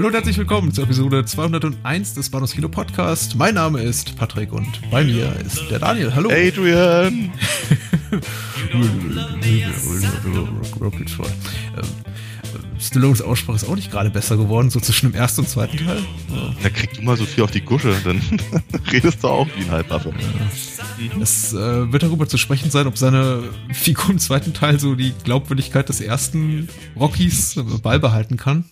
Hallo und herzlich willkommen zur Episode 201 des Bahnhofs Kino Podcast. Mein Name ist Patrick und bei mir ist der Daniel. Hallo. Adrian! Rocket Stallones Aussprache ist auch nicht gerade besser geworden, so zwischen dem ersten und zweiten Teil. Ja. Da kriegst du mal so viel auf die Gusche, dann redest du auch wie ein Halbwaffe. Es äh, wird darüber zu sprechen sein, ob seine Figur im zweiten Teil so die Glaubwürdigkeit des ersten Rockies beibehalten kann.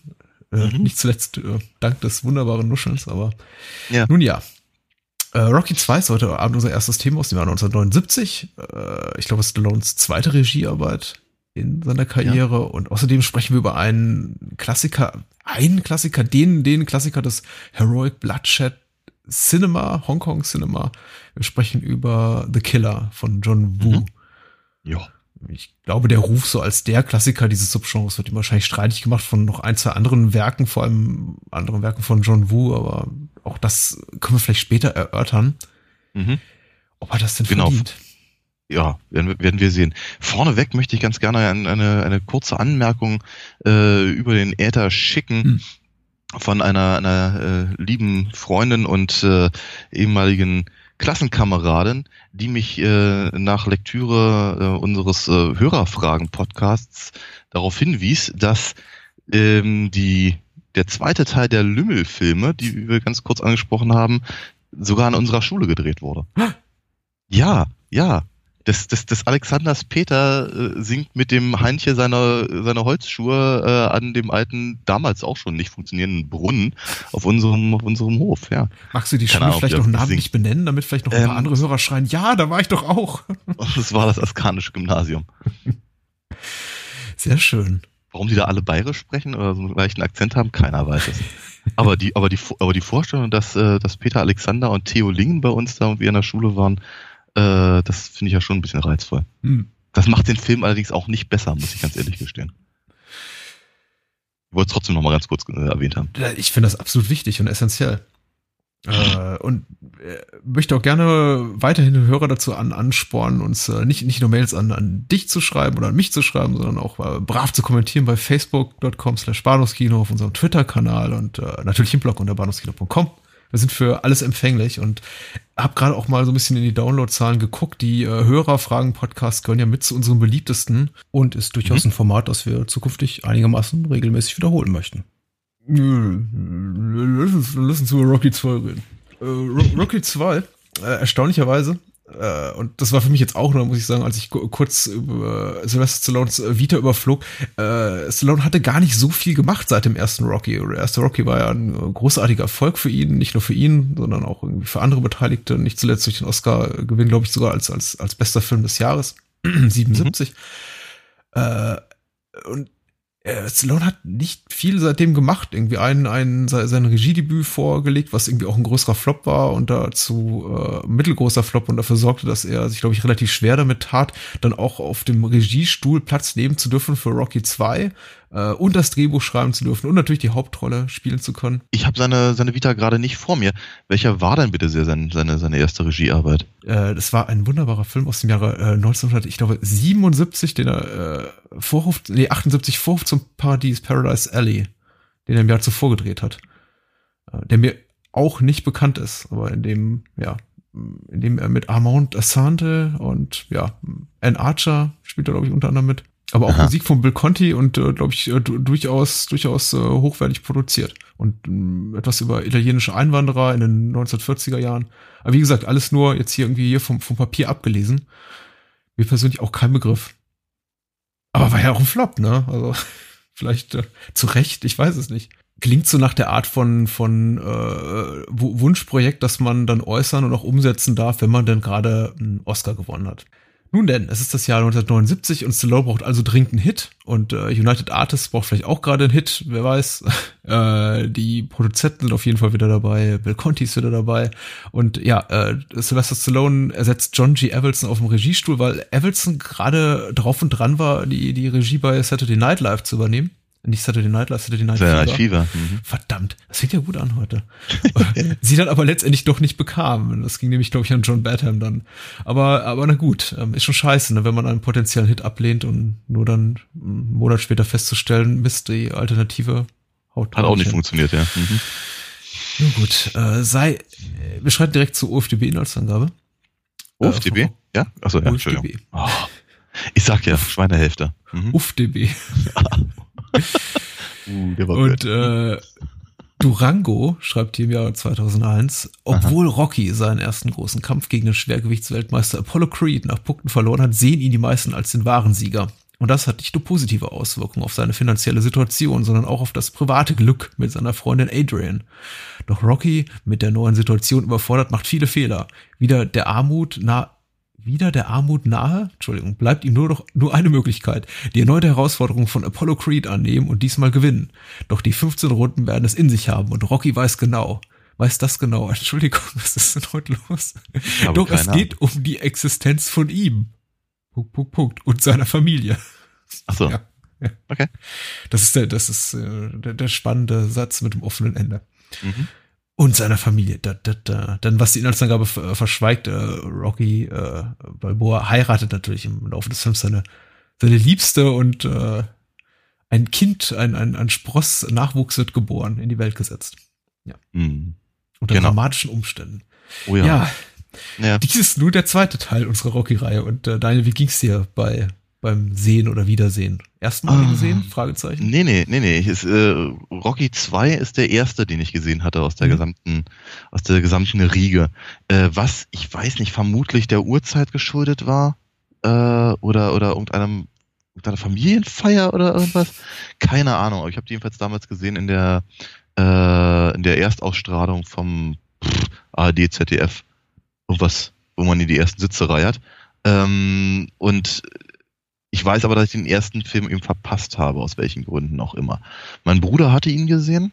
Äh, Mhm. Nicht zuletzt äh, dank des wunderbaren Nuschelns, aber Ja. nun ja. Äh, Rocky 2 ist heute Abend unser erstes Thema aus dem Jahr 1979. Äh, ich glaube, es ist Stallones zweite Regiearbeit in seiner Karriere und außerdem sprechen wir über einen Klassiker, einen Klassiker, den, den Klassiker des Heroic Bloodshed Cinema, Hongkong Cinema. Wir sprechen über The Killer von John Woo. Mhm. Ja. Ich glaube, der Ruf so als der Klassiker dieses Subgenres wird ihm wahrscheinlich streitig gemacht von noch ein, zwei anderen Werken, vor allem anderen Werken von John Woo, aber auch das können wir vielleicht später erörtern, Mhm. ob er das denn Genau. verdient. Ja, werden, wir- werden wir sehen. Vorneweg möchte ich ganz gerne eine, eine, eine kurze Anmerkung äh, über den Äther schicken. Hm. Von einer, einer äh, lieben Freundin und äh, ehemaligen Klassenkameradin, die mich äh, nach Lektüre äh, unseres äh, Hörerfragen-Podcasts darauf hinwies, dass ähm, die, der zweite Teil der Lümmelfilme, die wir ganz kurz angesprochen haben, sogar an unserer Schule gedreht wurde. Ja, ja. Das, das, das Alexanders Peter äh, singt mit dem Heinche seiner, seiner Holzschuhe äh, an dem alten, damals auch schon nicht funktionierenden Brunnen auf unserem, auf unserem Hof, ja. Magst du die Ahnung, vielleicht noch namentlich benennen, damit vielleicht noch ein paar Ähm, andere Hörer schreien, ja, da war ich doch auch. Das war das askanische Gymnasium. Sehr schön. Warum die da alle bayerisch sprechen oder so einen leichten Akzent haben, keiner weiß es. Aber die, aber die, aber die Vorstellung, dass, äh, dass Peter Alexander und Theo Lingen bei uns da und wir in der Schule waren, äh, das finde ich ja schon ein bisschen reizvoll. Hm. Das macht den Film allerdings auch nicht besser, muss ich ganz ehrlich gestehen. Ich wollte es trotzdem noch mal ganz kurz äh, erwähnt haben. Ich finde das absolut wichtig und essentiell. Äh, und äh, möchte auch gerne weiterhin Hörer dazu an, anspornen, uns äh, nicht, nicht nur Mails an, an dich zu schreiben oder an mich zu schreiben, sondern auch äh, brav zu kommentieren bei facebook.com slash Bahnhofskino auf unserem Twitter-Kanal und äh, natürlich im Blog unter bahnhofskino.com. Wir sind für alles empfänglich und habe gerade auch mal so ein bisschen in die Downloadzahlen geguckt. Die äh, Hörerfragen-Podcasts gehören ja mit zu unseren beliebtesten und ist durchaus ein Format, das wir zukünftig einigermaßen regelmäßig wiederholen möchten. Lass uns, über Rocky 2 reden. Äh, Ro- Rocky 2, äh, erstaunlicherweise, äh, und das war für mich jetzt auch nur, muss ich sagen, als ich ku- kurz über Sylvester Stallones äh, Vita überflog, äh, Stallone hatte gar nicht so viel gemacht seit dem ersten Rocky. Der erste Rocky war ja ein äh, großartiger Erfolg für ihn, nicht nur für ihn, sondern auch irgendwie für andere Beteiligte, nicht zuletzt durch den Oscar-Gewinn, glaube ich, sogar als, als, als bester Film des Jahres, 77. Äh, und äh, Stallone hat nicht viel seitdem gemacht. Irgendwie ein, ein, se- sein Regiedebüt vorgelegt, was irgendwie auch ein größerer Flop war und dazu äh, mittelgroßer Flop und dafür sorgte, dass er sich, glaube ich, relativ schwer damit tat, dann auch auf dem Regiestuhl Platz nehmen zu dürfen für Rocky 2 äh, und das Drehbuch schreiben zu dürfen und natürlich die Hauptrolle spielen zu können. Ich habe seine, seine Vita gerade nicht vor mir. Welcher war denn bitte sehr sein, seine, seine erste Regiearbeit? Äh, das war ein wunderbarer Film aus dem Jahre äh, 1900, ich glaube 77, den er äh, Vorhof, nee 78 Vorhof zum Paradies Paradise Alley, den er im Jahr zuvor gedreht hat, äh, der mir auch nicht bekannt ist, aber in dem ja in dem er mit Armand Assante und ja Anne Archer spielt er glaube ich unter anderem mit, aber auch Aha. Musik von Bill Conti und äh, glaube ich äh, du- durchaus durchaus äh, hochwertig produziert und mh, etwas über italienische Einwanderer in den 1940er Jahren. Aber wie gesagt, alles nur jetzt hier irgendwie hier vom, vom Papier abgelesen. Mir persönlich auch kein Begriff. Aber war ja auch ein Flop, ne? Also vielleicht äh, zu Recht, ich weiß es nicht. Klingt so nach der Art von, von äh, Wu- Wunschprojekt, das man dann äußern und auch umsetzen darf, wenn man denn gerade einen Oscar gewonnen hat. Nun denn, es ist das Jahr 1979 und Stallone braucht also dringend einen Hit und äh, United Artists braucht vielleicht auch gerade einen Hit, wer weiß. äh, die Produzenten sind auf jeden Fall wieder dabei, Bill Conti ist wieder dabei und ja, äh, Sylvester Stallone ersetzt John G. Evelson auf dem Regiestuhl, weil Evelson gerade drauf und dran war, die, die Regie bei Saturday Night Live zu übernehmen. Nicht Saturday Night Live, Saturday Night Saturday Night Fever. Mhm. Verdammt, das fängt ja gut an heute. Sie dann aber letztendlich doch nicht bekam. Das ging nämlich, glaube ich, an John Badham dann. Aber, aber na gut, ähm, ist schon scheiße, ne, wenn man einen potenziellen Hit ablehnt und nur dann einen Monat später festzustellen, Mist, die Alternative haut Hat auch nicht hin. funktioniert, ja. Mhm. Nun gut, äh, sei, wir schreiten direkt zur UFDB-Inhaltsangabe. UFDB? Äh, ja? Achso, ja, UFDB. Oh, ich sag ja, Schweinehälfte. Mhm. UFDB. uh, und äh, Durango schreibt hier im Jahr 2001, obwohl Aha. Rocky seinen ersten großen Kampf gegen den Schwergewichtsweltmeister Apollo Creed nach Punkten verloren hat, sehen ihn die meisten als den wahren Sieger. Und das hat nicht nur positive Auswirkungen auf seine finanzielle Situation, sondern auch auf das private Glück mit seiner Freundin Adrian. Doch Rocky, mit der neuen Situation überfordert, macht viele Fehler. Wieder der Armut, na, wieder der Armut nahe, Entschuldigung, bleibt ihm nur noch nur eine Möglichkeit, die erneute Herausforderung von Apollo Creed annehmen und diesmal gewinnen. Doch die 15 Runden werden es in sich haben und Rocky weiß genau, weiß das genau. Entschuldigung, was ist denn heute los? Doch es geht um die Existenz von ihm. Punkt, Punkt, Punkt. Und seiner Familie. Ach so. Ja, ja. Okay. Das ist der, das ist äh, der, der spannende Satz mit dem offenen Ende. Mhm und seiner Familie. Da, da, da. Dann, was die Inhaltsangabe verschweigt, äh, Rocky äh, Balboa heiratet natürlich im Laufe des Films seine, seine Liebste und äh, ein Kind, ein, ein, ein Spross, Nachwuchs wird geboren, in die Welt gesetzt. Ja. Mhm. Unter genau. dramatischen Umständen. Oh ja. ja. ja. Dies ist nur der zweite Teil unserer Rocky-Reihe. Und äh, Daniel, wie ging's dir bei beim Sehen oder Wiedersehen? Erstmal ah, gesehen? Fragezeichen? Nee, nee, nee, nee. Ist, äh, Rocky 2 ist der erste, den ich gesehen hatte aus der mhm. gesamten, aus der gesamten Riege. Äh, was, ich weiß nicht, vermutlich der Uhrzeit geschuldet war, äh, oder, oder irgendeinem, irgendeiner Familienfeier oder irgendwas. Keine Ahnung, aber ich habe die jedenfalls damals gesehen in der, äh, in der Erstausstrahlung vom pff, ARD, ZDF. Irgendwas, wo man in die ersten Sitze reiert. Ähm, und ich weiß aber, dass ich den ersten Film eben verpasst habe, aus welchen Gründen auch immer. Mein Bruder hatte ihn gesehen.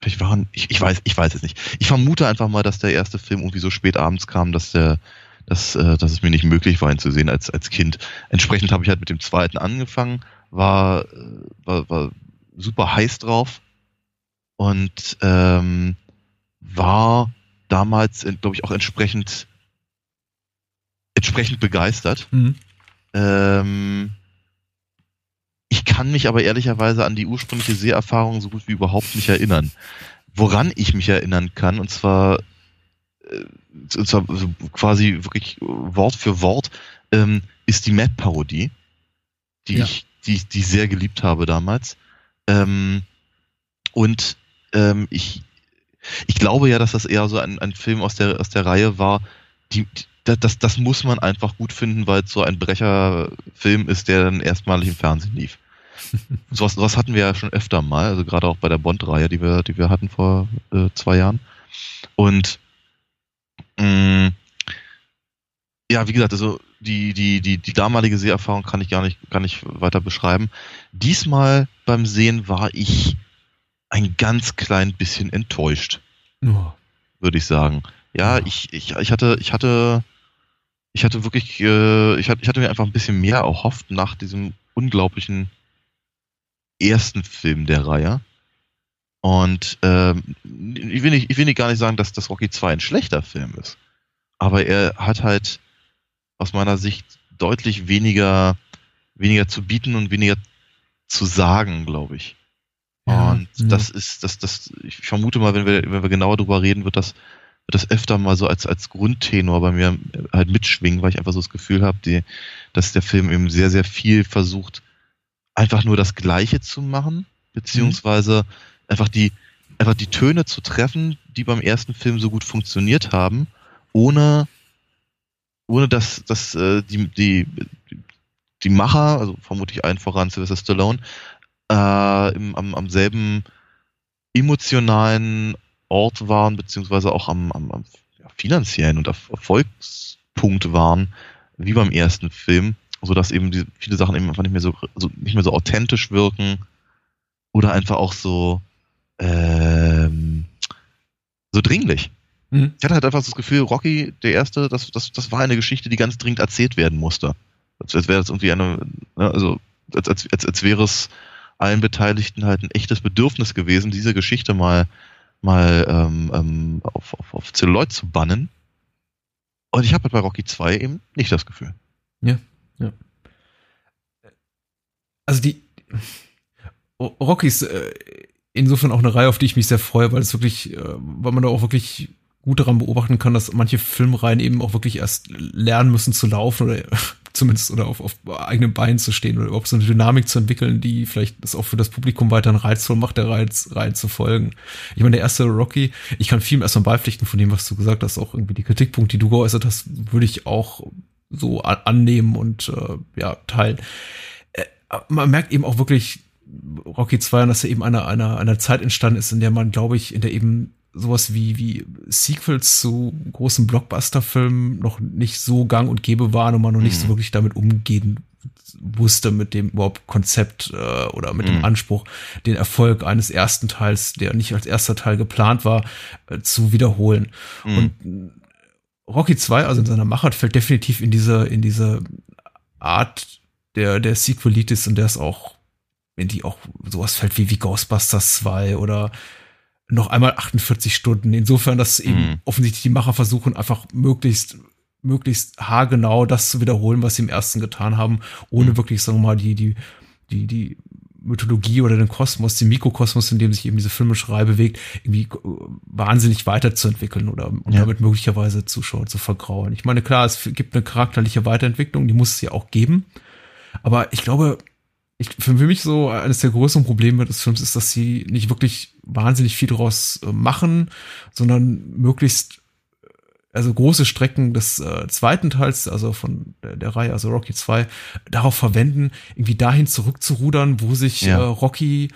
Vielleicht waren, ich, ich weiß, ich weiß es nicht. Ich vermute einfach mal, dass der erste Film irgendwie so spät abends kam, dass der, dass, äh, dass es mir nicht möglich war, ihn zu sehen als, als Kind. Entsprechend habe ich halt mit dem zweiten angefangen, war, äh, war, war super heiß drauf und ähm, war damals, glaube ich, auch entsprechend entsprechend begeistert. Mhm. Ähm, ich kann mich aber ehrlicherweise an die ursprüngliche Seherfahrung so gut wie überhaupt nicht erinnern. Woran ich mich erinnern kann, und zwar, äh, und zwar quasi wirklich Wort für Wort, ähm, ist die Mad-Parodie, die ja. ich, die, die ich sehr geliebt habe damals. Ähm, und ähm, ich, ich glaube ja, dass das eher so ein, ein Film aus der, aus der Reihe war, die, das, das muss man einfach gut finden, weil es so ein Brecherfilm ist, der dann erstmalig im Fernsehen lief. sowas, sowas hatten wir ja schon öfter mal, also gerade auch bei der Bond-Reihe, die wir, die wir hatten vor äh, zwei Jahren. Und mh, mm, ja, wie gesagt, also die, die, die, die damalige Seherfahrung kann ich gar nicht, gar nicht weiter beschreiben. Diesmal beim Sehen war ich ein ganz klein bisschen enttäuscht. Oh. Würde ich sagen. Ja, ich, ich, ich hatte, ich hatte ich hatte wirklich, äh, ich, hatte, ich hatte mir einfach ein bisschen mehr erhofft nach diesem unglaublichen ersten Film der Reihe. Und ähm, ich, will nicht, ich will nicht gar nicht sagen, dass das Rocky 2 ein schlechter Film ist. Aber er hat halt aus meiner Sicht deutlich weniger, weniger zu bieten und weniger zu sagen, glaube ich. Ja, und ja. das ist, das, das, ich vermute mal, wenn wir, wenn wir genauer drüber reden, wird das das öfter mal so als, als Grundtenor bei mir halt mitschwingen, weil ich einfach so das Gefühl habe, die, dass der Film eben sehr, sehr viel versucht, einfach nur das Gleiche zu machen, beziehungsweise mhm. einfach die, einfach die Töne zu treffen, die beim ersten Film so gut funktioniert haben, ohne, ohne dass, dass äh, die, die, die Macher, also vermutlich allen voran Sylvester Stallone, äh, im, am, am selben emotionalen Ort waren, beziehungsweise auch am, am, am finanziellen und Erfolgspunkt waren, wie beim ersten Film, so dass eben die, viele Sachen eben einfach nicht mehr so, so nicht mehr so authentisch wirken oder einfach auch so ähm, so dringlich. Mhm. Ich hatte halt einfach das Gefühl, Rocky, der erste, das, das, das war eine Geschichte, die ganz dringend erzählt werden musste. Als, als wäre das irgendwie eine, ne, also als, als, als, als wäre es allen Beteiligten halt ein echtes Bedürfnis gewesen, diese Geschichte mal, mal ähm, ähm, auf, auf, auf Zelluloid zu bannen. Und ich habe halt bei Rocky 2 eben nicht das Gefühl. Ja, ja. Also die Rocky ist äh, insofern auch eine Reihe, auf die ich mich sehr freue, weil es wirklich, äh, weil man da auch wirklich gut daran beobachten kann, dass manche Filmreihen eben auch wirklich erst lernen müssen zu laufen oder zumindest oder auf, auf eigenen Beinen zu stehen oder überhaupt so eine Dynamik zu entwickeln, die vielleicht das auch für das Publikum weiterhin reizvoll macht, der Reiz, Reihe zu folgen. Ich meine, der erste Rocky, ich kann viel erstmal beipflichten von dem, was du gesagt hast, auch irgendwie die Kritikpunkte, die du geäußert hast, würde ich auch so annehmen und äh, ja, teilen. Äh, man merkt eben auch wirklich Rocky 2, dass er eben einer, einer, einer Zeit entstanden ist, in der man, glaube ich, in der eben sowas wie, wie Sequels zu großen Blockbuster-Filmen noch nicht so gang und gäbe waren und man noch nicht so mhm. wirklich damit umgehen wusste mit dem überhaupt Konzept äh, oder mit mhm. dem Anspruch, den Erfolg eines ersten Teils, der nicht als erster Teil geplant war, äh, zu wiederholen. Mhm. Und Rocky 2, also in seiner Machart, fällt definitiv in diese, in diese Art der, der Sequelitis und der ist auch, in die auch sowas fällt wie, wie Ghostbusters 2 oder noch einmal 48 Stunden. Insofern, dass eben mhm. offensichtlich die Macher versuchen, einfach möglichst möglichst haargenau das zu wiederholen, was sie im ersten getan haben, ohne mhm. wirklich, sagen wir mal, die, die, die, die Mythologie oder den Kosmos, den Mikrokosmos, in dem sich eben diese Filmeschrei bewegt, irgendwie äh, wahnsinnig weiterzuentwickeln oder und ja. damit möglicherweise Zuschauer zu vergrauen. Ich meine, klar, es gibt eine charakterliche Weiterentwicklung, die muss es ja auch geben. Aber ich glaube, ich, für mich so eines der größten Probleme des Films ist, dass sie nicht wirklich wahnsinnig viel daraus äh, machen, sondern möglichst äh, also große Strecken des äh, zweiten Teils, also von der, der, Reihe, also Rocky 2, darauf verwenden, irgendwie dahin zurückzurudern, wo sich ja. äh, Rocky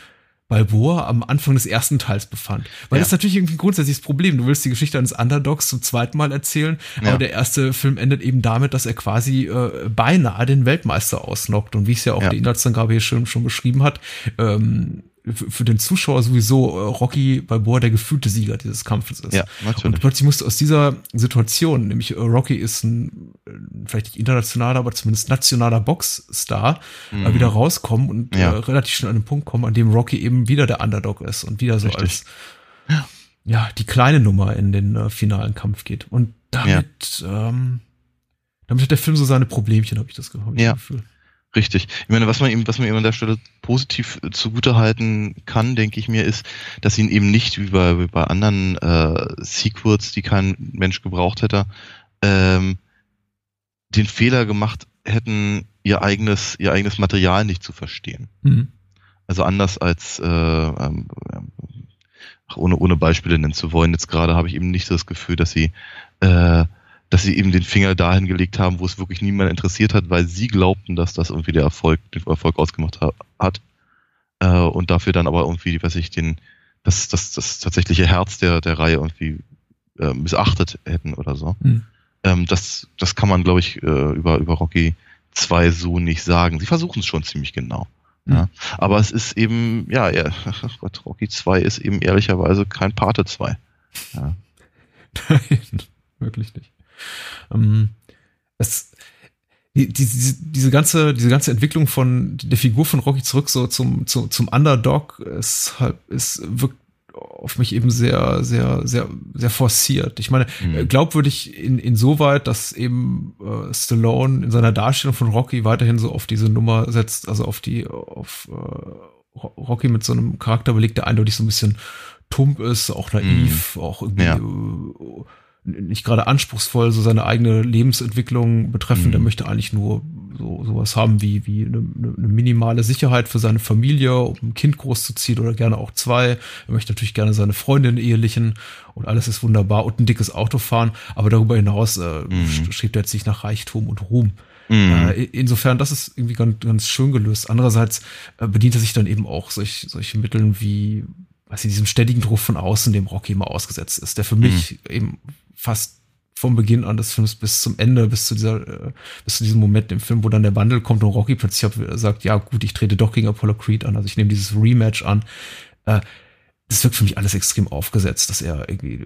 Balboa am Anfang des ersten Teils befand. Weil ja. das ist natürlich irgendwie ein grundsätzliches Problem. Du willst die Geschichte eines Underdogs zum zweiten Mal erzählen, ja. aber der erste Film endet eben damit, dass er quasi äh, beinahe den Weltmeister ausnockt. Und wie es ja auch ja. die Inhaltsangabe hier schon, schon beschrieben hat, ähm, für den Zuschauer sowieso äh, Rocky Balboa der gefühlte Sieger dieses Kampfes ist. Ja, natürlich. Und plötzlich musst du aus dieser Situation, nämlich äh, Rocky ist ein äh, vielleicht nicht internationaler, aber zumindest nationaler Boxstar, mhm. wieder rauskommen und ja. relativ schnell an den Punkt kommen, an dem Rocky eben wieder der Underdog ist und wieder so Richtig. als ja. die kleine Nummer in den äh, finalen Kampf geht. Und damit, ja. ähm, damit hat der Film so seine Problemchen, habe ich das, hab ich ja. das Gefühl. Richtig. Ich meine, was man ihm, was man ihm an der Stelle positiv zugutehalten kann, denke ich mir, ist, dass ihn eben nicht wie bei, wie bei anderen äh, Sequels, die kein Mensch gebraucht hätte, ähm, den Fehler gemacht hätten, ihr eigenes, ihr eigenes Material nicht zu verstehen. Mhm. Also anders als äh, ähm, ohne, ohne Beispiele nennen zu wollen, jetzt gerade habe ich eben nicht so das Gefühl, dass sie äh, dass sie eben den Finger dahin gelegt haben, wo es wirklich niemand interessiert hat, weil sie glaubten, dass das irgendwie der Erfolg, den Erfolg ausgemacht ha hat. Äh, und dafür dann aber irgendwie, was ich den, das, das, das tatsächliche Herz der, der Reihe irgendwie äh, missachtet hätten oder so. Mhm. Ähm, das, das kann man, glaube ich, äh, über, über Rocky 2 so nicht sagen. Sie versuchen es schon ziemlich genau. Mhm. Ja. Aber es ist eben, ja, ja Gott, Rocky 2 ist eben ehrlicherweise kein Pate 2. Ja. Nein, wirklich nicht. Ähm, es, die, die, diese, ganze, diese ganze Entwicklung von der Figur von Rocky zurück so zum, zum, zum Underdog ist halt, ist, wirkt auf mich eben sehr, sehr, sehr, sehr forciert. Ich meine, mhm. glaubwürdig in, insoweit, dass eben äh, Stallone in seiner Darstellung von Rocky weiterhin so auf diese Nummer setzt, also auf die, auf äh, Rocky mit so einem Charakter belegt, der eindeutig so ein bisschen tump ist, auch naiv, mhm. auch irgendwie ja. Nicht gerade anspruchsvoll, so seine eigene Lebensentwicklung betreffend. Mhm. Er möchte eigentlich nur so sowas haben wie, wie eine, eine minimale Sicherheit für seine Familie, um ein Kind großzuziehen oder gerne auch zwei. Er möchte natürlich gerne seine Freundin ehelichen und alles ist wunderbar und ein dickes Auto fahren. Aber darüber hinaus äh, mhm. strebt er jetzt nicht nach Reichtum und Ruhm. Mhm. Äh, insofern, das ist irgendwie ganz, ganz schön gelöst. Andererseits äh, bedient er sich dann eben auch solch, solche Mitteln wie was in diesem ständigen Druck von außen dem Rocky immer ausgesetzt ist, der für mich mhm. eben fast vom Beginn an des Films bis zum Ende, bis zu dieser, äh, bis zu diesem Moment im Film, wo dann der Wandel kommt und Rocky plötzlich sagt, ja gut, ich trete doch gegen Apollo Creed an, also ich nehme dieses Rematch an. Äh, das wirkt für mich alles extrem aufgesetzt, dass er irgendwie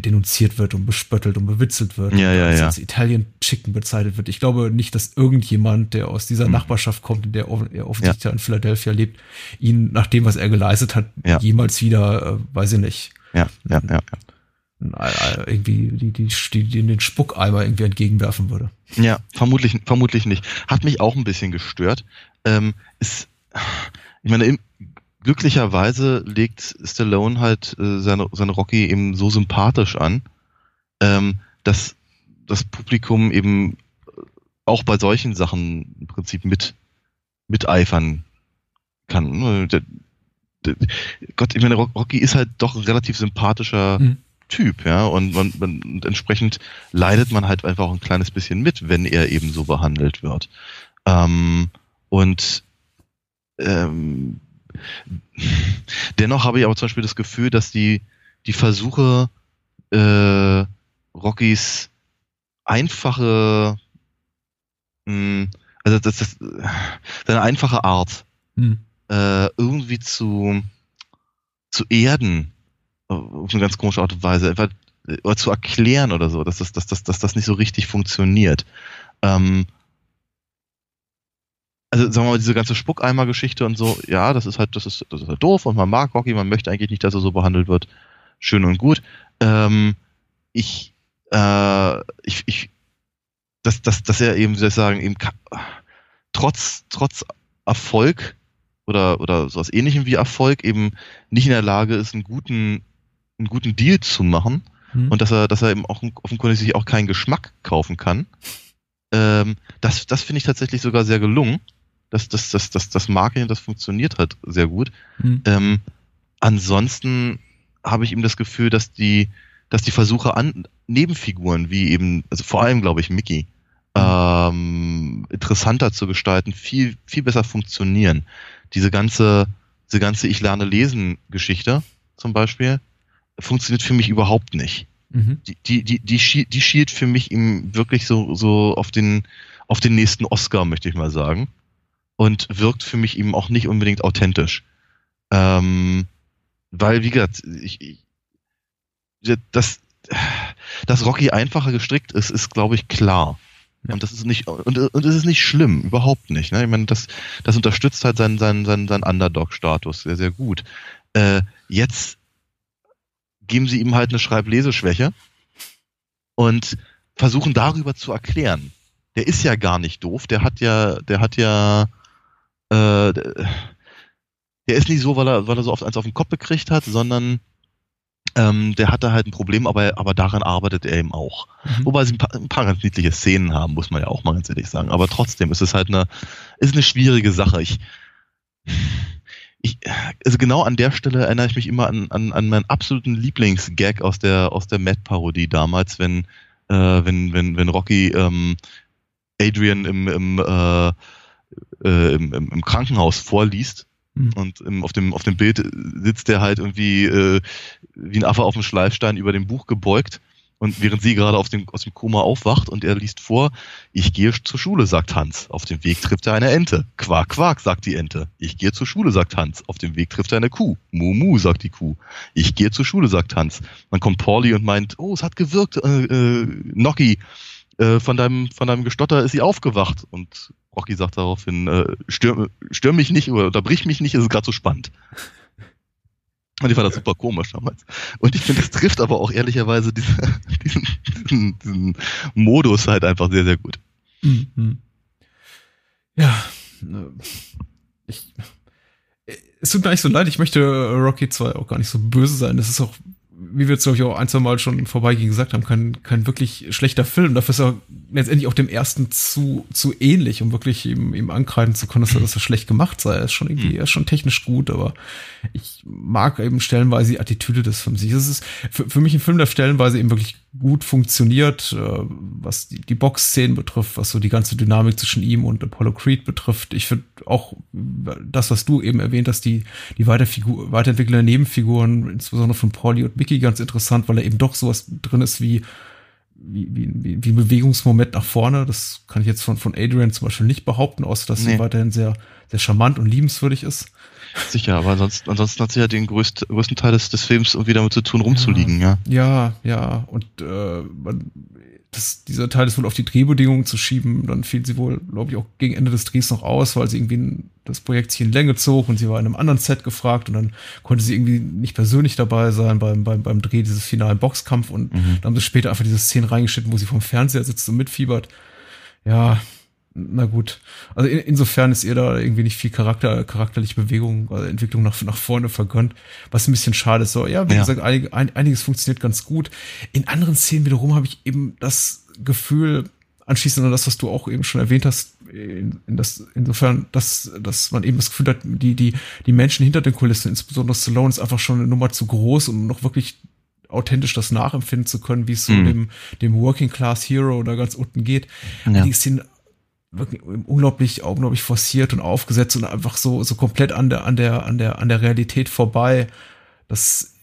denunziert wird und bespöttelt und bewitzelt wird. Ja, ja, ja. Als Italian Chicken bezeichnet wird. Ich glaube nicht, dass irgendjemand, der aus dieser mhm. Nachbarschaft kommt, in der er offensichtlich ja. in Philadelphia lebt, ihn nach dem, was er geleistet hat, ja. jemals wieder, äh, weiß ich nicht. Ja, ja, ja. ja. Irgendwie die, die, die, die den Spuckeimer irgendwie entgegenwerfen würde. Ja, vermutlich, vermutlich nicht. Hat mich auch ein bisschen gestört. Ähm, ist, ich meine, im, glücklicherweise legt Stallone halt äh, seine, seine Rocky eben so sympathisch an, ähm, dass das Publikum eben auch bei solchen Sachen im Prinzip mit miteifern kann. Ne, der, der, Gott, ich meine, Rocky ist halt doch ein relativ sympathischer mhm. Typ, ja, und, man, man, und entsprechend leidet man halt einfach auch ein kleines bisschen mit, wenn er eben so behandelt wird. Ähm, und ähm, Dennoch habe ich aber zum Beispiel das Gefühl, dass die, die Versuche, äh, Rockys einfache, mh, hm, also das, das, seine einfache Art hm. äh, irgendwie zu, zu erden, auf eine ganz komische Art und Weise, einfach, oder zu erklären oder so, dass das, dass, dass, dass das nicht so richtig funktioniert. Ähm, also sagen wir mal, diese ganze Spuckeimer-Geschichte und so, ja, das ist halt, das ist, das ist halt doof und man mag Rocky, man möchte eigentlich nicht, dass er so behandelt wird. Schön und gut. Ähm, ich, äh, ich, ich, dass, dass, dass er eben, wie soll ich sagen, eben trotz, trotz Erfolg oder, oder sowas ähnlichem wie Erfolg eben nicht in der Lage ist, einen guten, einen guten Deal zu machen hm. und dass er, dass er eben auch offenkundig sich auch keinen Geschmack kaufen kann. Ähm, das, das finde ich tatsächlich sogar sehr gelungen das, das, das, das, das Marketing, das funktioniert halt sehr gut. Mhm. Ähm, ansonsten habe ich ihm das Gefühl, dass die, dass die Versuche an Nebenfiguren, wie eben, also vor allem glaube ich Mickey, mhm. ähm, interessanter zu gestalten, viel, viel besser funktionieren. Diese ganze, diese ganze Ich lerne lesen Geschichte zum Beispiel, funktioniert für mich überhaupt nicht. Mhm. Die, die, die, die, die schielt für mich ihm wirklich so, so auf den, auf den nächsten Oscar, möchte ich mal sagen und wirkt für mich eben auch nicht unbedingt authentisch. Ähm, weil, wie gesagt, ich, ich, das, dass Rocky einfacher gestrickt ist, ist, glaube ich, klar. Ja. Und das ist nicht, und, und es ist nicht schlimm, überhaupt nicht. Ne? Ich meine, das, das unterstützt halt seinen, seinen, seinen, seinen Underdog-Status sehr, sehr gut. Äh, jetzt geben sie ihm halt eine Schreibleseschwäche und versuchen darüber zu erklären. Der ist ja gar nicht doof, der hat ja, der hat ja äh, der ist nicht so, weil er, weil er so oft eins auf den Kopf gekriegt hat, sondern ähm, der hatte halt ein Problem, aber, aber daran arbeitet er eben auch. Mhm. Wobei sie ein paar, ein paar, ganz niedliche Szenen haben, muss man ja auch mal ganz ehrlich sagen. Aber trotzdem ist es halt eine, ist eine schwierige Sache. Ich, ich, also genau an der Stelle erinnere ich mich immer an, an, an meinen absoluten Lieblingsgag aus der, aus der Mad-Parodie damals, wenn, äh, wenn, wenn, wenn Rocky ähm, Adrian im, im äh, äh, im, im, Krankenhaus vorliest. Mhm. Und im, auf, dem, auf dem Bild sitzt der halt irgendwie äh, wie ein Affe auf dem Schleifstein über dem Buch gebeugt. Und während sie gerade aus dem, aus dem Koma aufwacht und er liest vor, ich gehe zur Schule, sagt Hans. Auf dem Weg trifft er eine Ente. Quak, quak, sagt die Ente. Ich gehe zur Schule, sagt Hans. Auf dem Weg trifft er eine Kuh. Mu, mu, sagt die Kuh. Ich gehe zur Schule, sagt Hans. Dann kommt Pauli und meint, oh, es hat gewirkt, äh, äh, Nocky. Äh, von deinem, von deinem Gestotter ist sie aufgewacht. Und Rocky sagt daraufhin, äh, stör, stör mich nicht oder unterbrich mich nicht, es ist gerade so spannend. Und ich fand das super komisch damals. Und ich finde, es trifft aber auch ehrlicherweise diese, diesen, diesen, diesen Modus halt einfach sehr, sehr gut. Mhm. Ja, äh, ich, es tut mir eigentlich so leid, ich möchte Rocky 2 auch gar nicht so böse sein. Das ist auch wie wir es, glaube ich, auch ein, zwei Mal schon vorbeigehen gesagt haben, kein, kein wirklich schlechter Film. Dafür ist er letztendlich auch dem ersten zu, zu ähnlich, um wirklich ihm, ihm ankreiden zu können, dass er, dass er schlecht gemacht sei. Er ist schon irgendwie, mhm. er ist schon technisch gut, aber ich mag eben stellenweise die Attitüde des Films. Es ist für, für mich ein Film, der stellenweise eben wirklich gut funktioniert, äh, was die, die Box-Szenen betrifft, was so die ganze Dynamik zwischen ihm und Apollo Creed betrifft. Ich finde auch das, was du eben erwähnt hast, die, die Weiterfigur, Weiterentwicklung der Nebenfiguren, insbesondere von Pauli und Mickey, ganz interessant, weil er eben doch sowas drin ist wie wie, wie, wie, Bewegungsmoment nach vorne. Das kann ich jetzt von, von Adrian zum Beispiel nicht behaupten, außer dass nee. sie weiterhin sehr, sehr charmant und liebenswürdig ist. Sicher, aber ansonsten, ansonsten hat sie ja den größt, größten Teil des, des Films irgendwie damit zu tun, rumzuliegen, ja. Ja, ja, und äh, man, das, dieser Teil ist wohl auf die Drehbedingungen zu schieben. Dann fiel sie wohl, glaube ich, auch gegen Ende des Drehs noch aus, weil sie irgendwie das Projekt hier in Länge zog und sie war in einem anderen Set gefragt und dann konnte sie irgendwie nicht persönlich dabei sein beim, beim, beim Dreh dieses finalen Boxkampf und mhm. dann haben sie später einfach diese Szene reingeschnitten, wo sie vom Fernseher sitzt und mitfiebert. Ja, na gut. Also in, insofern ist ihr da irgendwie nicht viel Charakter, charakterliche Bewegung, also Entwicklung nach, nach vorne vergönnt, was ein bisschen schade ist. So, ja, wie ja. gesagt, einig, ein, einiges funktioniert ganz gut. In anderen Szenen wiederum habe ich eben das Gefühl, anschließend an das, was du auch eben schon erwähnt hast, in, in das, insofern, dass, dass man eben das Gefühl hat, die, die, die Menschen hinter den Kulissen, insbesondere Stallone, ist einfach schon eine Nummer zu groß, um noch wirklich authentisch das nachempfinden zu können, wie es so mhm. dem, dem Working Class Hero oder ganz unten geht. Ja. Die sind wirklich unglaublich, unglaublich forciert und aufgesetzt und einfach so, so komplett an der, an der, an der, an der Realität vorbei, dass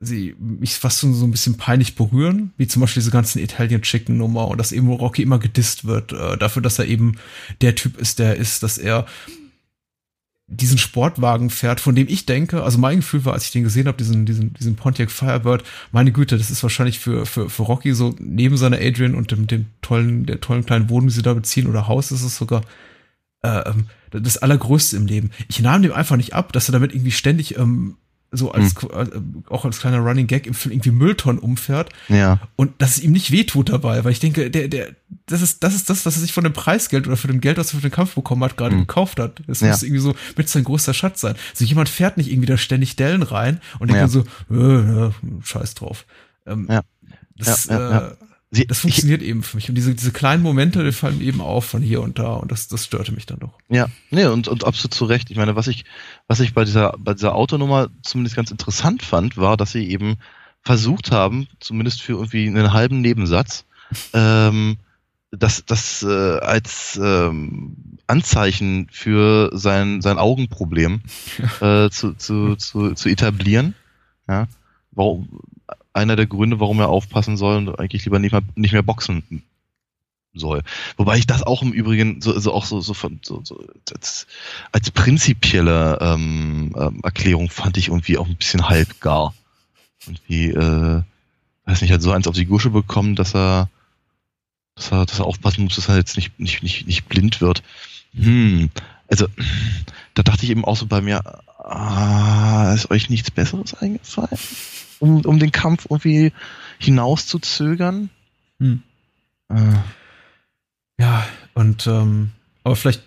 sie mich fast so, ein bisschen peinlich berühren, wie zum Beispiel diese ganzen Italian Chicken Nummer und dass eben Rocky immer gedisst wird, äh, dafür, dass er eben der Typ ist, der ist, dass er diesen Sportwagen fährt, von dem ich denke, also mein Gefühl war, als ich den gesehen habe, diesen, diesen, diesen Pontiac Firebird, meine Güte, das ist wahrscheinlich für, für, für Rocky so neben seiner Adrian und dem, dem tollen, der tollen kleinen Wohnung, die sie da beziehen, oder Haus ist es sogar, äh, ähm, das Allergrößte im Leben. Ich nahm dem einfach nicht ab, dass er damit irgendwie ständig ähm, so als hm. auch als kleiner Running Gag im Film irgendwie Mülltonnen umfährt. Ja. Und dass es ihm nicht wehtut dabei, weil ich denke, der, der, das ist, das ist das, was er sich von dem Preisgeld oder für dem Geld, was er für den Kampf bekommen hat, gerade mhm. gekauft hat. Das ja. muss irgendwie so mit sein größter Schatz sein. So jemand fährt nicht irgendwie da ständig Dellen rein und denkt ja. so, äh, äh, scheiß drauf. Ähm, ja. Das, ja. Äh, Sie, das funktioniert ich, eben für mich. Und diese, diese kleinen Momente, die fallen eben auf von hier und da. Und das, das störte mich dann doch. Ja, nee, und, und absolut zu Recht. Ich meine, was ich, was ich bei dieser, bei dieser Autonummer zumindest ganz interessant fand, war, dass sie eben versucht haben, zumindest für irgendwie einen halben Nebensatz, ähm, das, das äh, als ähm, Anzeichen für sein, sein Augenproblem äh, zu, zu, zu, zu etablieren. Ja. Warum, einer der Gründe, warum er aufpassen soll und eigentlich lieber nicht mehr, nicht mehr boxen soll. Wobei ich das auch im Übrigen so, so auch so, so, von, so, so als, als prinzipielle ähm, ähm, Erklärung fand ich irgendwie auch ein bisschen halbgar. Und wie, äh, weiß nicht, hat so eins auf die Gusche bekommen, dass er, dass er, dass er aufpassen muss, dass er jetzt nicht, nicht, nicht, nicht blind wird. Hm, also, da dachte ich eben auch so bei mir, ah, ist euch nichts Besseres eingefallen? um, um den Kampf irgendwie hinauszuzögern. Hm. Äh. Ja, und ähm, aber vielleicht,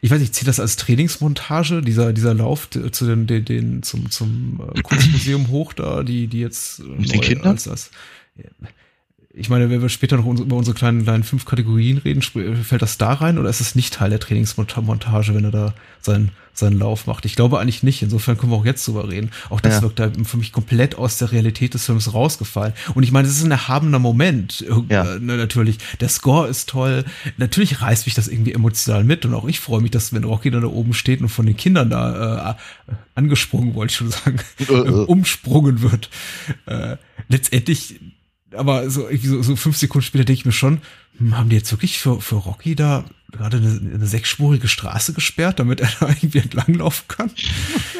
ich weiß nicht, zählt das als Trainingsmontage, dieser, dieser Lauf zu den, den, den zum, zum äh, Kunstmuseum hoch da, die, die jetzt Mit den Kindern? als das ich meine, wenn wir später noch über unsere kleinen, kleinen fünf Kategorien reden, fällt das da rein oder ist es nicht Teil der Trainingsmontage, wenn er da seinen, seinen Lauf macht? Ich glaube eigentlich nicht. Insofern können wir auch jetzt drüber reden. Auch das ja. wirkt da für mich komplett aus der Realität des Films rausgefallen. Und ich meine, es ist ein erhabener Moment. Ja. Äh, natürlich. Der Score ist toll. Natürlich reißt mich das irgendwie emotional mit. Und auch ich freue mich, dass wenn Rocky dann da oben steht und von den Kindern da äh, angesprungen, wollte ich schon sagen, äh, äh. umsprungen wird. Äh, letztendlich aber so, so, so fünf Sekunden später denke ich mir schon, hm, haben die jetzt wirklich für, für Rocky da gerade eine, eine sechsspurige Straße gesperrt, damit er da irgendwie entlanglaufen kann?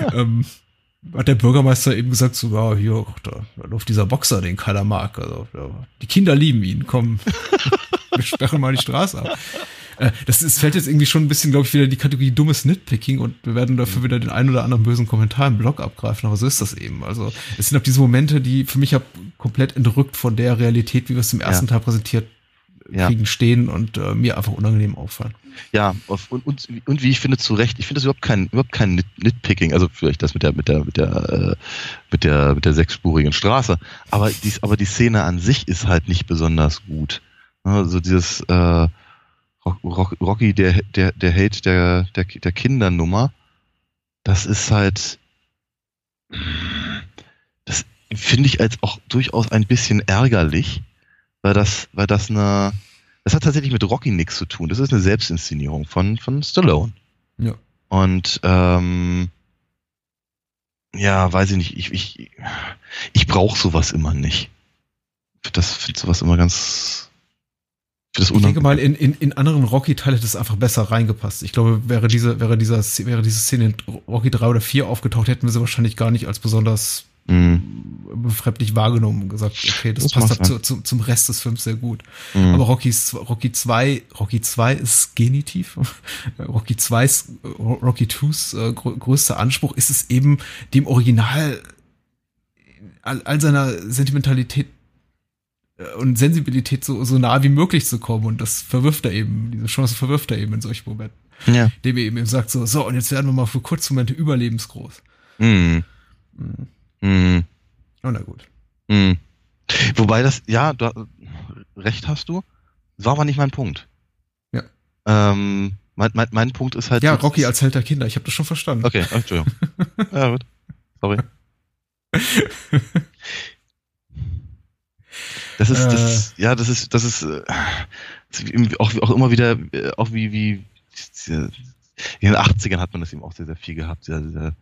Ja. Ähm, hat der Bürgermeister eben gesagt, so, ja, hier, da, da läuft dieser Boxer, den keiner mag. Also, ja, die Kinder lieben ihn, komm, wir sperren mal die Straße ab. Äh, das ist, fällt jetzt irgendwie schon ein bisschen, glaube ich, wieder in die Kategorie dummes Nitpicking und wir werden dafür wieder den einen oder anderen bösen Kommentar im Blog abgreifen, aber so ist das eben. Also es sind auch diese Momente, die für mich komplett entrückt von der Realität, wie wir es im ersten ja. Teil präsentiert kriegen, ja. stehen und äh, mir einfach unangenehm auffallen. Ja, und, und, und wie ich finde, zu Recht, ich finde das überhaupt kein, überhaupt kein Nitpicking, also vielleicht das mit der, mit der, mit der, äh, mit der, mit der sechsspurigen Straße, aber die, aber die Szene an sich ist halt nicht besonders gut. Also dieses, äh, Rocky, der, der, der Hate der, der, der Kindernummer, das ist halt, das finde ich als auch durchaus ein bisschen ärgerlich, weil das, weil das eine, das hat tatsächlich mit Rocky nichts zu tun. Das ist eine Selbstinszenierung von, von Stallone. Ja. Und, ähm, ja, weiß ich nicht, ich, ich, ich brauche sowas immer nicht das finde sowas immer ganz. Das ich denke mal, in, in, in anderen Rocky-Teile hätte es einfach besser reingepasst. Ich glaube, wäre diese, wäre dieser, wäre diese Szene in Rocky 3 oder 4 aufgetaucht, hätten wir sie wahrscheinlich gar nicht als besonders mhm. befremdlich wahrgenommen und gesagt, okay, das, das passt zu, zu, zum Rest des Films sehr gut. Mhm. Aber Rocky's, Rocky 2, Rocky 2 ist Genitiv. Rocky 2's, Rocky 2's äh, größter Anspruch ist es eben, dem Original all, all seiner Sentimentalität und Sensibilität so, so nah wie möglich zu kommen. Und das verwirft er eben, diese Chance verwirft er eben in solchen Momenten. Ja. Dem er eben sagt so, so, und jetzt werden wir mal für kurze Momente überlebensgroß. Mhm. Mhm. Mhm. Oh, na gut. Mhm. Wobei das, ja, du, recht hast du, war aber nicht mein Punkt. Ja. Ähm, mein, mein, mein Punkt ist halt. Ja, Rocky als Held der Kinder, ich habe das schon verstanden. Okay, Entschuldigung. ja, gut. Sorry. Das ist, das, äh. ja, das ist, das ist äh, auch, auch immer wieder, äh, auch wie, wie in den 80ern hat man das eben auch sehr, sehr viel gehabt. Der, der,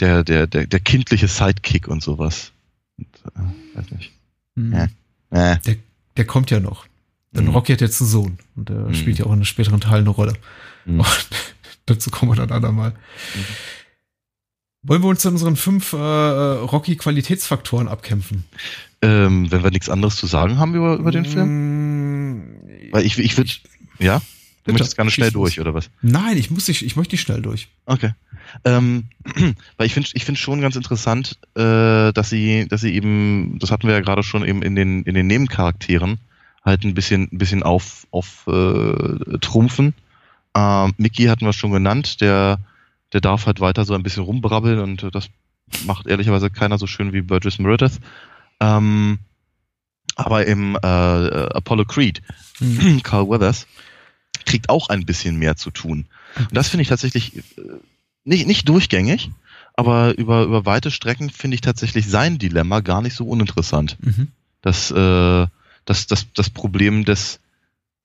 der, der, der, der kindliche Sidekick und sowas. Und, äh, weiß nicht. Mhm. Äh. Der, der kommt ja noch. Denn mhm. Rocky hat jetzt einen Sohn und der mhm. spielt ja auch in späteren Teilen eine Rolle. Mhm. dazu kommen wir dann andermal. Mhm. Wollen wir uns zu unseren fünf äh, Rocky-Qualitätsfaktoren abkämpfen? Ähm, wenn wir nichts anderes zu sagen haben über, über den Film? Mm, Weil ich, ich würde, ja? Du möchtest gerne schnell durch, oder was? Nein, ich muss nicht, ich möchte nicht schnell durch. Okay. Ähm, weil ich finde ich finde schon ganz interessant, äh, dass sie, dass sie eben, das hatten wir ja gerade schon eben in den, in den Nebencharakteren, halt ein bisschen, ein bisschen auf, auf äh, trumpfen. Ähm, Mickey hatten wir schon genannt, der, der darf halt weiter so ein bisschen rumbrabbeln und das macht ehrlicherweise keiner so schön wie Burgess Meredith. Ähm, aber im äh, Apollo Creed, mhm. Carl Weathers, kriegt auch ein bisschen mehr zu tun. Und das finde ich tatsächlich äh, nicht, nicht durchgängig, aber über, über weite Strecken finde ich tatsächlich sein Dilemma gar nicht so uninteressant. Mhm. Das, äh, das, das, das Problem des,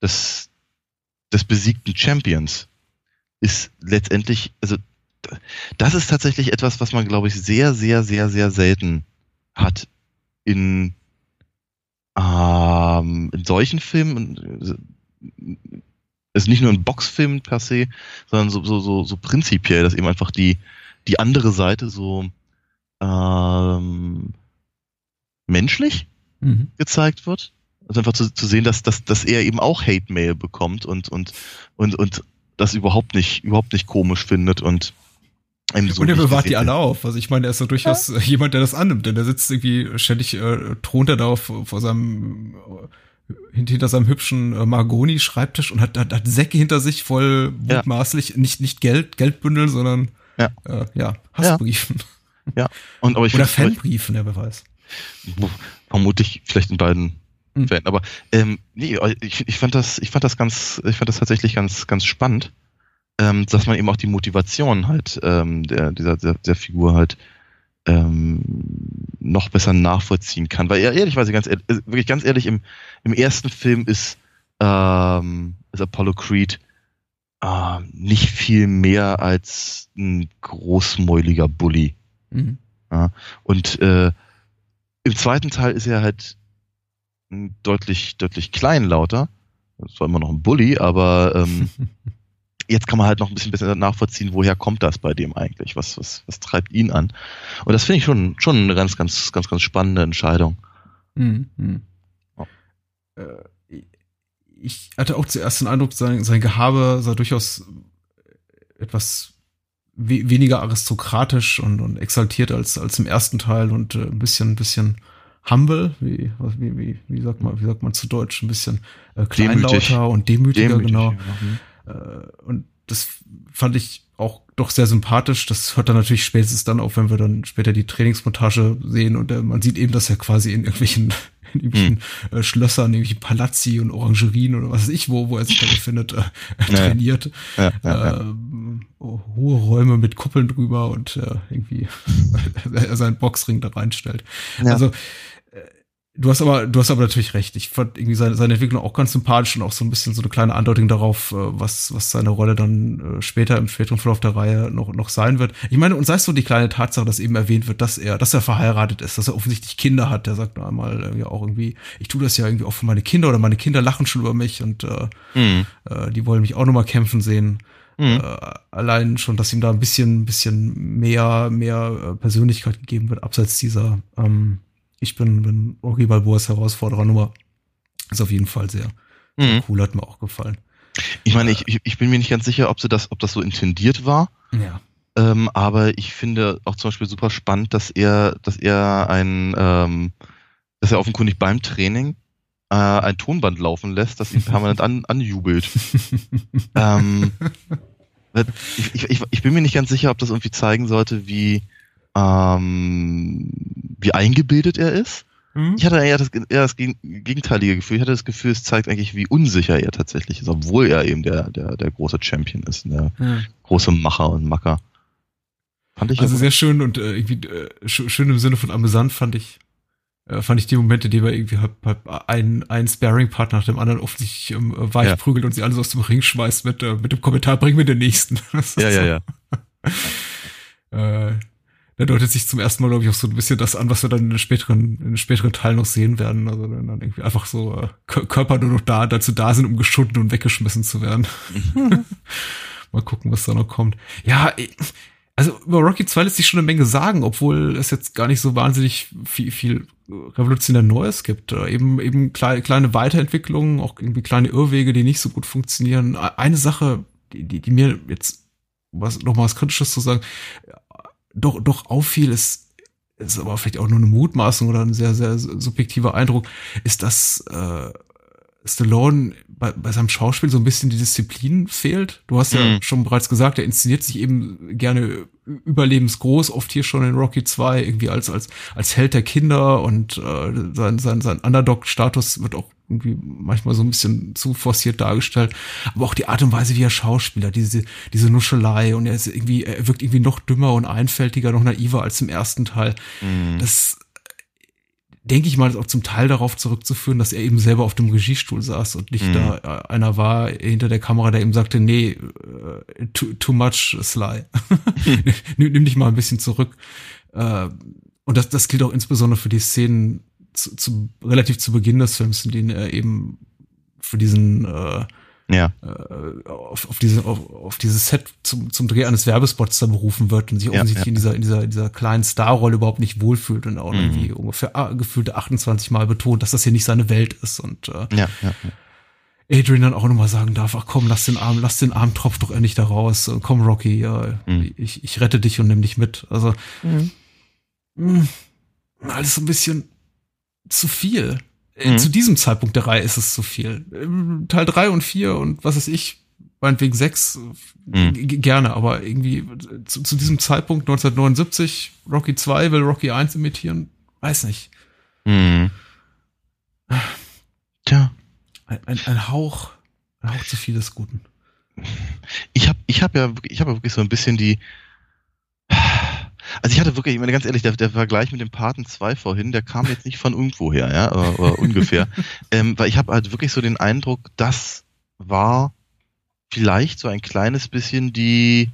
des, des besiegten Champions ist letztendlich, also das ist tatsächlich etwas, was man, glaube ich, sehr, sehr, sehr, sehr selten hat in, ähm, in solchen Filmen. Es ist nicht nur ein Boxfilm per se, sondern so, so, so, so prinzipiell, dass eben einfach die, die andere Seite so ähm, menschlich mhm. gezeigt wird. Also einfach zu, zu sehen, dass, dass, dass er eben auch Hate-Mail bekommt und, und, und, und das überhaupt nicht, überhaupt nicht komisch findet und so und er bewahrt die alle auf. Also ich meine, er ist ja durchaus ja. jemand, der das annimmt, denn er sitzt irgendwie ständig, äh, thront er da auf, vor seinem, äh, hinter seinem hübschen äh, Margoni-Schreibtisch und hat, hat, hat Säcke hinter sich voll mutmaßlich, ja. nicht, nicht Geld, Geldbündel, sondern ja, äh, ja Hassbriefen. Ja. Und, aber ich Oder Fanbriefen, wer weiß. Vermutlich vielleicht in beiden hm. Fällen. Aber ähm, nee, ich, ich fand das, ich fand das ganz, ich fand das tatsächlich ganz, ganz spannend ähm, dass man eben auch die Motivation halt ähm, der, dieser, der, der Figur halt ähm, noch besser nachvollziehen kann. Weil ehrlichweise ganz ehrlich, äh, wirklich ganz ehrlich, im, im ersten Film ist, ähm, ist Apollo Creed äh, nicht viel mehr als ein großmäuliger Bully. Mhm. Ja, und äh, im zweiten Teil ist er halt deutlich, deutlich kleinlauter. Das war immer noch ein Bully, aber ähm, jetzt kann man halt noch ein bisschen besser nachvollziehen, woher kommt das bei dem eigentlich? Was, was, was treibt ihn an? Und das finde ich schon, schon eine ganz, ganz, ganz, ganz spannende Entscheidung. Mhm. Oh. Ich hatte auch zuerst den Eindruck, sein, sein Gehabe sei durchaus etwas we weniger aristokratisch und, und exaltiert als, als im ersten Teil und äh, ein bisschen, ein bisschen humble, wie, wie, wie, wie sagt man, wie sagt man zu Deutsch, ein bisschen äh, kleinlauter Demütig. und demütiger, Demütig, genau. Ja. Mhm. Äh, und das fand ich auch doch sehr sympathisch. Das hört dann natürlich spätestens dann auf, wenn wir dann später die Trainingsmontage sehen und äh, man sieht eben, dass er quasi in irgendwelchen, in irgendwelchen hm. äh, Schlössern, irgendwelchen Palazzi und Orangerien oder was weiß ich wo, wo er sich da befindet, äh, trainiert. Ja, ja, ja, ähm, hohe Räume mit Kuppeln drüber und äh, irgendwie er seinen Boxring da reinstellt. Also Du hast aber, du hast aber natürlich recht. Ich fand irgendwie seine, seine Entwicklung auch ganz sympathisch und auch so ein bisschen so eine kleine Andeutung darauf, äh, was, was seine Rolle dann äh, später im späteren Verlauf der Reihe noch, noch sein wird. Ich meine, und sei es so die kleine Tatsache, dass eben erwähnt wird, dass er, dass er verheiratet ist, dass er offensichtlich Kinder hat. Der sagt nur einmal irgendwie auch irgendwie, ich tue das ja irgendwie auch für meine Kinder oder meine Kinder lachen schon über mich und äh, mhm. äh, die wollen mich auch nochmal kämpfen sehen. Mhm. Äh, allein schon, dass ihm da ein bisschen, bisschen mehr, mehr Persönlichkeit gegeben wird, abseits dieser ähm, ich bin, bin Rocky Balboas Herausforderer Nummer. Ist auf jeden Fall sehr, mhm. cool, hat mir auch gefallen. Ich meine, ich, ich bin mir nicht ganz sicher, ob sie das, ob das so intendiert war. Ja. Ähm, aber ich finde auch zum Beispiel super spannend, dass er, dass er ein, ähm, dass er offenkundig beim Training äh, ein Tonband laufen lässt, das ihn permanent an, anjubelt. ähm, ich, ich, ich bin mir nicht ganz sicher, ob das irgendwie zeigen sollte, wie, ähm, wie eingebildet er ist. Mhm. Ich hatte eher das, eher das gegenteilige Gefühl. Ich hatte das Gefühl, es zeigt eigentlich, wie unsicher er tatsächlich ist, obwohl er eben der, der, der große Champion ist, der mhm. große Macher und Macker. Fand ich also sehr schön und äh, irgendwie äh, schön im Sinne von amüsant fand ich äh, fand ich die Momente, die wir irgendwie halt, halt ein, ein Sparring-Partner nach dem anderen offensichtlich ähm, weich ja. prügelt und sie alles aus dem Ring schmeißt mit, äh, mit dem Kommentar, bring mir den nächsten. ja, ja, ja, ja. äh, da deutet sich zum ersten Mal, glaube ich, auch so ein bisschen das an, was wir dann in den späteren, in den späteren Teil noch sehen werden. Also dann, dann irgendwie einfach so äh, Körper nur noch da, dazu da sind, um geschunden und weggeschmissen zu werden. Mal gucken, was da noch kommt. Ja, also über Rocky 2 lässt sich schon eine Menge sagen, obwohl es jetzt gar nicht so wahnsinnig viel, viel revolutionär Neues gibt. Äh, eben, eben kleine, kleine Weiterentwicklungen, auch irgendwie kleine Irrwege, die nicht so gut funktionieren. Eine Sache, die, die, die mir jetzt was, noch mal was Kritisches zu sagen, doch, doch auffiel, ist, ist aber vielleicht auch nur eine Mutmaßung oder ein sehr, sehr subjektiver Eindruck, ist, dass äh, Stallone bei, bei seinem Schauspiel so ein bisschen die Disziplin fehlt. Du hast ja mhm. schon bereits gesagt, er inszeniert sich eben gerne überlebensgroß, oft hier schon in Rocky 2 irgendwie als als als Held der Kinder und äh, sein sein sein Underdog-Status wird auch irgendwie manchmal so ein bisschen zu forciert dargestellt, aber auch die Art und Weise, wie er Schauspieler, diese diese Nuschelei und er ist irgendwie er wirkt irgendwie noch dümmer und einfältiger, noch naiver als im ersten Teil. Mhm. Das denke ich mal, ist auch zum Teil darauf zurückzuführen, dass er eben selber auf dem Regiestuhl saß und nicht mhm. da äh, einer war hinter der Kamera, der ihm sagte, nee, äh, too, too much Sly. nimm, nimm dich mal ein bisschen zurück. Äh, und das, das gilt auch insbesondere für die Szenen zu, zu, relativ zu Beginn des Films, in denen er eben für diesen äh, ja. äh, auf, auf, diese, auf, auf dieses Set zum, zum Dreh eines Werbespots da berufen wird und sich ja, offensichtlich ja. in dieser, in dieser, in dieser kleinen Starrolle überhaupt nicht wohlfühlt und auch mhm. irgendwie ungefähr ah, gefühlte 28 Mal betont, dass das hier nicht seine Welt ist und äh, ja, ja, Adrian dann auch nochmal sagen darf, ach komm, lass den Arm, lass den Arm Tropf doch endlich da raus. Komm, Rocky, ja, mhm. ich, ich rette dich und nimm dich mit. Also mhm. mh, alles so ein bisschen zu viel. Äh, mhm. Zu diesem Zeitpunkt der Reihe ist es zu viel. Teil drei und vier und was weiß ich, meinetwegen sechs, mhm. gerne, aber irgendwie zu, zu, diesem Zeitpunkt 1979, Rocky 2 will Rocky 1 imitieren, weiß nicht. Mhm. Tja. Ein, ein, ein Hauch, ein Hauch zu viel des Guten. Ich habe ich hab ja, ich hab ja wirklich so ein bisschen die, also ich hatte wirklich, ich meine ganz ehrlich, der, der Vergleich mit dem Paten 2 vorhin, der kam jetzt nicht von irgendwo her, ja, oder, oder ungefähr. ähm, weil ich habe halt wirklich so den Eindruck, das war vielleicht so ein kleines bisschen die,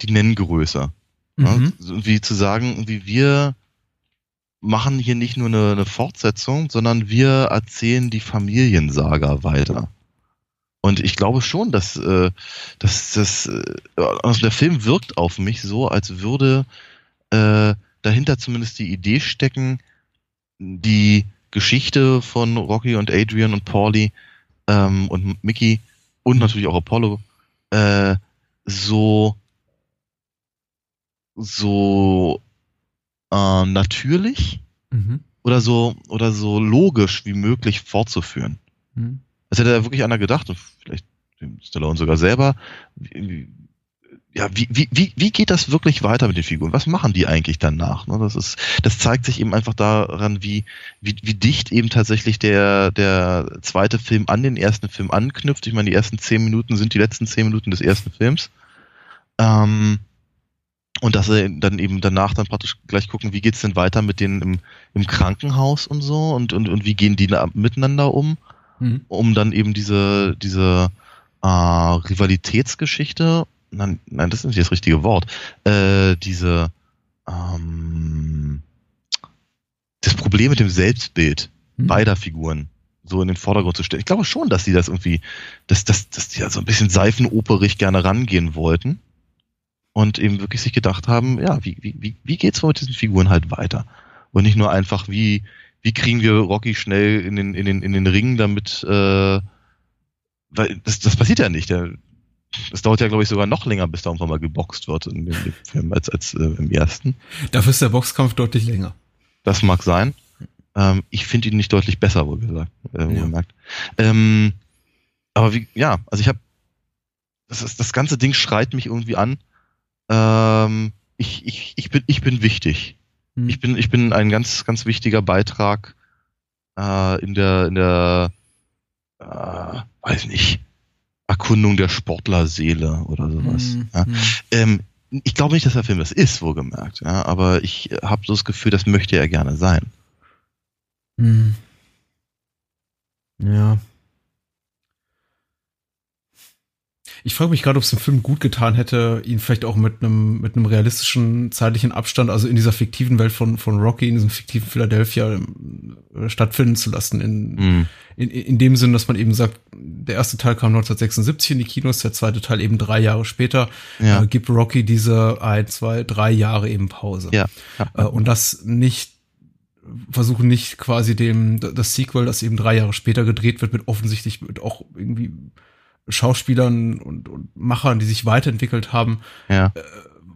die Nenngröße. Mhm. Ja? Wie zu sagen, wie wir machen hier nicht nur eine, eine Fortsetzung, sondern wir erzählen die Familiensaga weiter. Und ich glaube schon, dass, äh, dass das, äh, also der Film wirkt auf mich so, als würde äh, dahinter zumindest die Idee stecken, die Geschichte von Rocky und Adrian und Paulie ähm, und Mickey und natürlich auch Apollo äh, so so äh, natürlich mhm. oder so oder so logisch wie möglich fortzuführen. Mhm. Das hätte ja wirklich einer gedacht, und vielleicht Stallone sogar selber. Ja, wie, wie, wie, geht das wirklich weiter mit den Figuren? Was machen die eigentlich danach? Ne, das ist, das zeigt sich eben einfach daran, wie, wie, wie dicht eben tatsächlich der, der zweite Film an den ersten Film anknüpft. Ich meine, die ersten zehn Minuten sind die letzten zehn Minuten des ersten Films. Ähm, und dass sie dann eben danach dann praktisch gleich gucken, wie geht's denn weiter mit denen im, im Krankenhaus und so und, und, und wie gehen die da miteinander um, mhm. um dann eben diese, diese äh, Rivalitätsgeschichte, nein, nein, das ist nicht das richtige Wort, äh, diese ähm, das Problem mit dem Selbstbild mhm. beider Figuren so in den Vordergrund zu stellen. Ich glaube schon, dass sie das irgendwie, dass, dass, dass die ja so ein bisschen seifenoperig gerne rangehen wollten und eben wirklich sich gedacht haben, ja, wie, wie, wie geht's mit diesen Figuren halt weiter? Und nicht nur einfach, wie, wie kriegen wir Rocky schnell in den, in den, in den Ring, damit, äh, weil das, das passiert ja nicht. Der, das dauert ja, glaube ich, sogar noch länger, bis da irgendwann mal geboxt wird in dem, Film als, als äh, im ersten. Dafür ist der Boxkampf deutlich länger. Das mag sein. Ähm, ich finde ihn nicht deutlich besser, wohl gesagt. Äh, ja. Ähm, aber wie, ja, also ich habe das, ist, das ganze Ding schreit mich irgendwie an. Ähm, ich, ich, ich, bin, ich bin wichtig. Hm. Ich, bin, ich bin ein ganz, ganz wichtiger Beitrag äh, in der, in der äh, weiß nicht, Erkundung der Sportlerseele oder sowas. Hm. Ja. Hm. Ähm, ich glaube nicht, dass der Film das ist, wohlgemerkt, ja, aber ich habe so das Gefühl, das möchte er gerne sein. Hm. Ja. Ich frage mich gerade, ob es dem Film gut getan hätte, ihn vielleicht auch mit einem mit einem realistischen zeitlichen Abstand, also in dieser fiktiven Welt von von Rocky, in diesem fiktiven Philadelphia äh, stattfinden zu lassen. In, mm. in, in dem Sinn, dass man eben sagt, der erste Teil kam 1976 in die Kinos, der zweite Teil eben drei Jahre später. Ja. Äh, gibt Rocky diese ein, zwei, drei Jahre eben Pause. Ja. ja. Äh, und das nicht versuchen nicht quasi dem das Sequel, das eben drei Jahre später gedreht wird, mit offensichtlich mit auch irgendwie Schauspielern und, und Machern, die sich weiterentwickelt haben, ja. äh,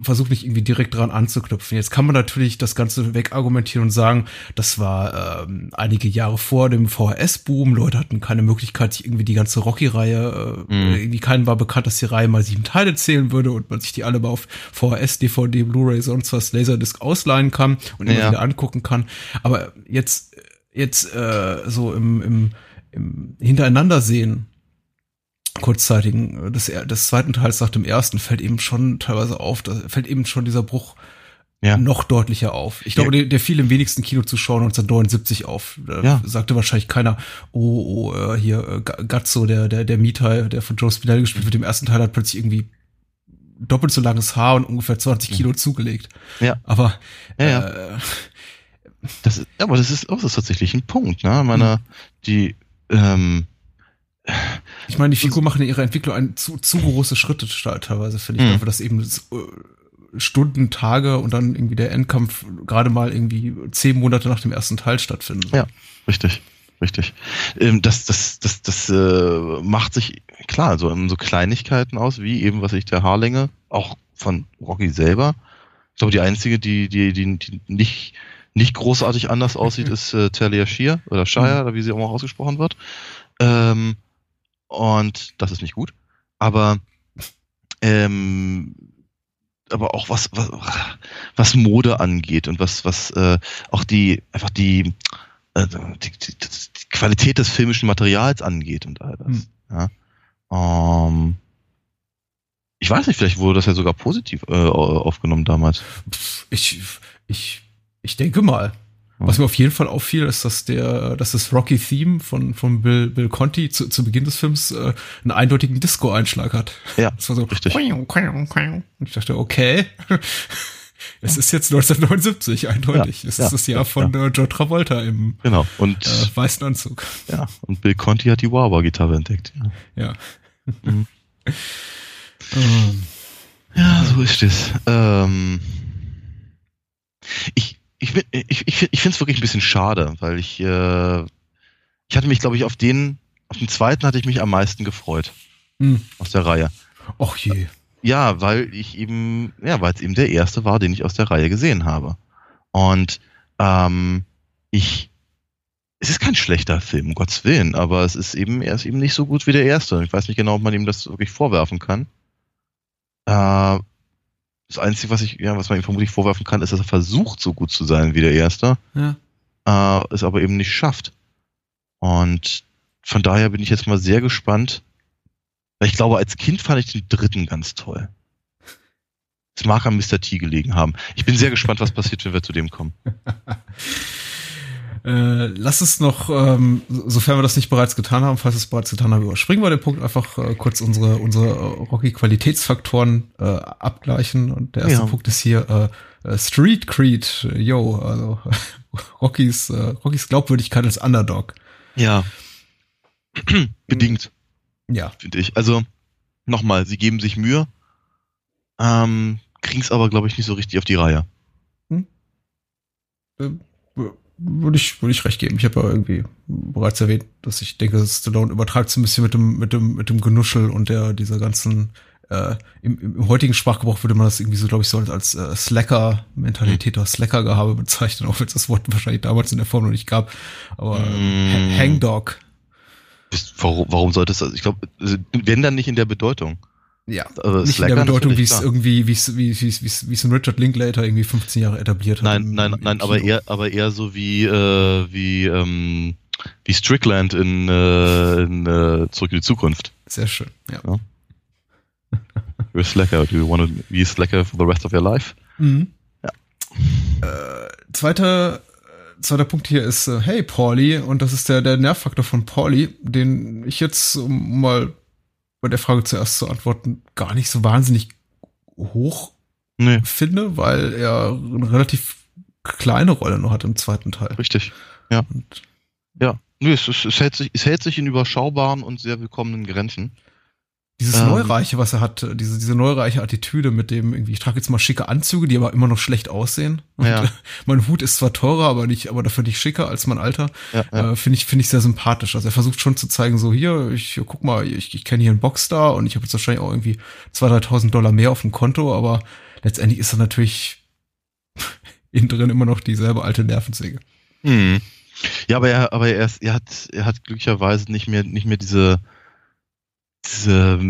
versucht nicht irgendwie direkt dran anzuknüpfen. Jetzt kann man natürlich das Ganze wegargumentieren und sagen, das war ähm, einige Jahre vor dem VHS-Boom. Leute hatten keine Möglichkeit, sich irgendwie die ganze Rocky-Reihe, äh, mhm. irgendwie keinen war bekannt, dass die Reihe mal sieben Teile zählen würde und man sich die alle mal auf VHS, DVD, Blu-ray, sonst was, Laserdisc ausleihen kann und immer ja. wieder angucken kann. Aber jetzt, jetzt äh, so im, im, im Hintereinander sehen, kurzzeitigen, des, des zweiten Teils nach dem ersten fällt eben schon teilweise auf, da fällt eben schon dieser Bruch ja. noch deutlicher auf. Ich glaube, der, der fiel im wenigsten Kinozuschauer 1979 auf. Da ja. sagte wahrscheinlich keiner, oh, oh, äh, hier, äh, Gazzo, der, der, der Mieter, der von Joe Spinelli gespielt wird, im ersten Teil hat plötzlich irgendwie doppelt so langes Haar und ungefähr 20 Kilo zugelegt. Ja. Aber, ja, ja. Äh, das ist, aber das ist, das ist tatsächlich ein Punkt, ne? Meine, mhm. die, ähm, ich meine, die Figur machen in ihrer Entwicklung ein zu, zu große Schritte teilweise, finde ich, mhm. dafür, dass eben äh, Stunden, Tage und dann irgendwie der Endkampf gerade mal irgendwie zehn Monate nach dem ersten Teil stattfinden. Ja, richtig, richtig. Ähm, das, das, das, das äh, macht sich klar so in so Kleinigkeiten aus, wie eben, was ich der Haarlänge, auch von Rocky selber. Ich glaube, die einzige, die, die, die, die nicht, nicht großartig anders aussieht, ist äh, Talia Shear oder Shire, mhm. oder wie sie auch mal ausgesprochen wird. Ähm, und das ist nicht gut. Aber ähm, aber auch was, was, was Mode angeht und was, was äh, auch die, einfach die, äh, die, die, die Qualität des filmischen Materials angeht und all das. Hm. Ja. Ähm, ich weiß nicht, vielleicht wurde das ja sogar positiv äh, aufgenommen damals. Ich, ich, ich denke mal. Was mir auf jeden Fall auffiel, ist, dass der, dass das Rocky Theme von, von Bill, Bill Conti zu, zu Beginn des Films äh, einen eindeutigen Disco-Einschlag hat. Ja. Das war so richtig. Und ich dachte, okay. Es ist jetzt 1979, eindeutig. Ja, es ist das Jahr von ja. Äh, Joe Travolta im genau. und, äh, weißen Anzug. Ja, und Bill Conti hat die Wawa-Gitarre entdeckt. Ja. Ja. Mhm. ähm, ja, so ist es. Ähm, ich, ich, ich, ich, ich finde es wirklich ein bisschen schade, weil ich, äh, ich hatte mich, glaube ich, auf den, auf den zweiten hatte ich mich am meisten gefreut. Hm. Aus der Reihe. Och je. Ja, weil ich eben, ja, weil es eben der erste war, den ich aus der Reihe gesehen habe. Und ähm, ich, es ist kein schlechter Film, um Gottes Willen, aber es ist eben, er ist eben nicht so gut wie der erste. Ich weiß nicht genau, ob man ihm das wirklich vorwerfen kann. Äh, das Einzige, was ich, ja, was man ihm vermutlich vorwerfen kann, ist, dass er versucht, so gut zu sein wie der Erste, ja. äh, es aber eben nicht schafft. Und von daher bin ich jetzt mal sehr gespannt. Weil ich glaube, als Kind fand ich den dritten ganz toll. Es mag an Mr. T gelegen haben. Ich bin sehr gespannt, was passiert, wenn wir zu dem kommen. Äh, lass es noch, ähm, sofern wir das nicht bereits getan haben, falls wir es bereits getan haben, überspringen wir den Punkt einfach äh, kurz unsere, unsere Rocky-Qualitätsfaktoren äh, abgleichen. Und der erste ja. Punkt ist hier äh, äh Street Creed, yo, also Rockys, äh, Rockys Glaubwürdigkeit als Underdog. Ja. Bedingt. Ja. Finde ich. Also, nochmal, sie geben sich Mühe, ähm, kriegen es aber, glaube ich, nicht so richtig auf die Reihe. Hm? Ähm, würde ich, würde ich recht geben. Ich habe ja irgendwie bereits erwähnt, dass ich denke, dass Stallone übertreibt es ein bisschen mit dem, mit dem, mit dem Genuschel und der, dieser ganzen, äh, im, im heutigen Sprachgebrauch würde man das irgendwie so, glaube ich, so als, als äh, Slacker-Mentalität oder Slacker-Gehabe bezeichnen, auch wenn es das Wort wahrscheinlich damals in der Form noch nicht gab. Aber mm. Hangdog. Warum, warum sollte es, ich glaube, wenn dann nicht in der Bedeutung. Ja, also nicht in der Bedeutung, wie es irgendwie, wie es wie wie wie wie es ein Richard Linklater irgendwie 15 Jahre etabliert hat. Nein, nein, nein, aber eher, aber eher so wie äh, wie ähm, wie Strickland in, äh, in äh, Zurück in die Zukunft. Sehr schön, ja. ja. You're Slacker. Do you want to be Slacker for the rest of your life? Mhm. Ja. Äh, zweiter zweiter Punkt hier ist, äh, hey Pauli, und das ist der, der Nervfaktor von Pauli, den ich jetzt, um mal bei der Frage zuerst zu antworten, gar nicht so wahnsinnig hoch nee. finde, weil er eine relativ kleine Rolle noch hat im zweiten Teil. Richtig, ja. Und ja, nee, es, es, hält sich, es hält sich in überschaubaren und sehr willkommenen Grenzen. Dieses ähm, Neureiche, was er hat, diese, diese neureiche Attitüde mit dem irgendwie, ich trage jetzt mal schicke Anzüge, die aber immer noch schlecht aussehen. Ja. mein Hut ist zwar teurer, aber nicht, aber dafür nicht schicker als mein Alter. Ja, ja. Äh, finde ich, finde ich sehr sympathisch. Also er versucht schon zu zeigen, so hier, ich guck mal, ich, ich kenne hier einen Boxstar und ich habe jetzt wahrscheinlich auch irgendwie 2.000, 3.000 Dollar mehr auf dem Konto, aber letztendlich ist er natürlich innen drin immer noch dieselbe alte Nervensäge. Hm. Ja, aber er, aber er, ist, er hat, er hat glücklicherweise nicht mehr, nicht mehr diese, diese,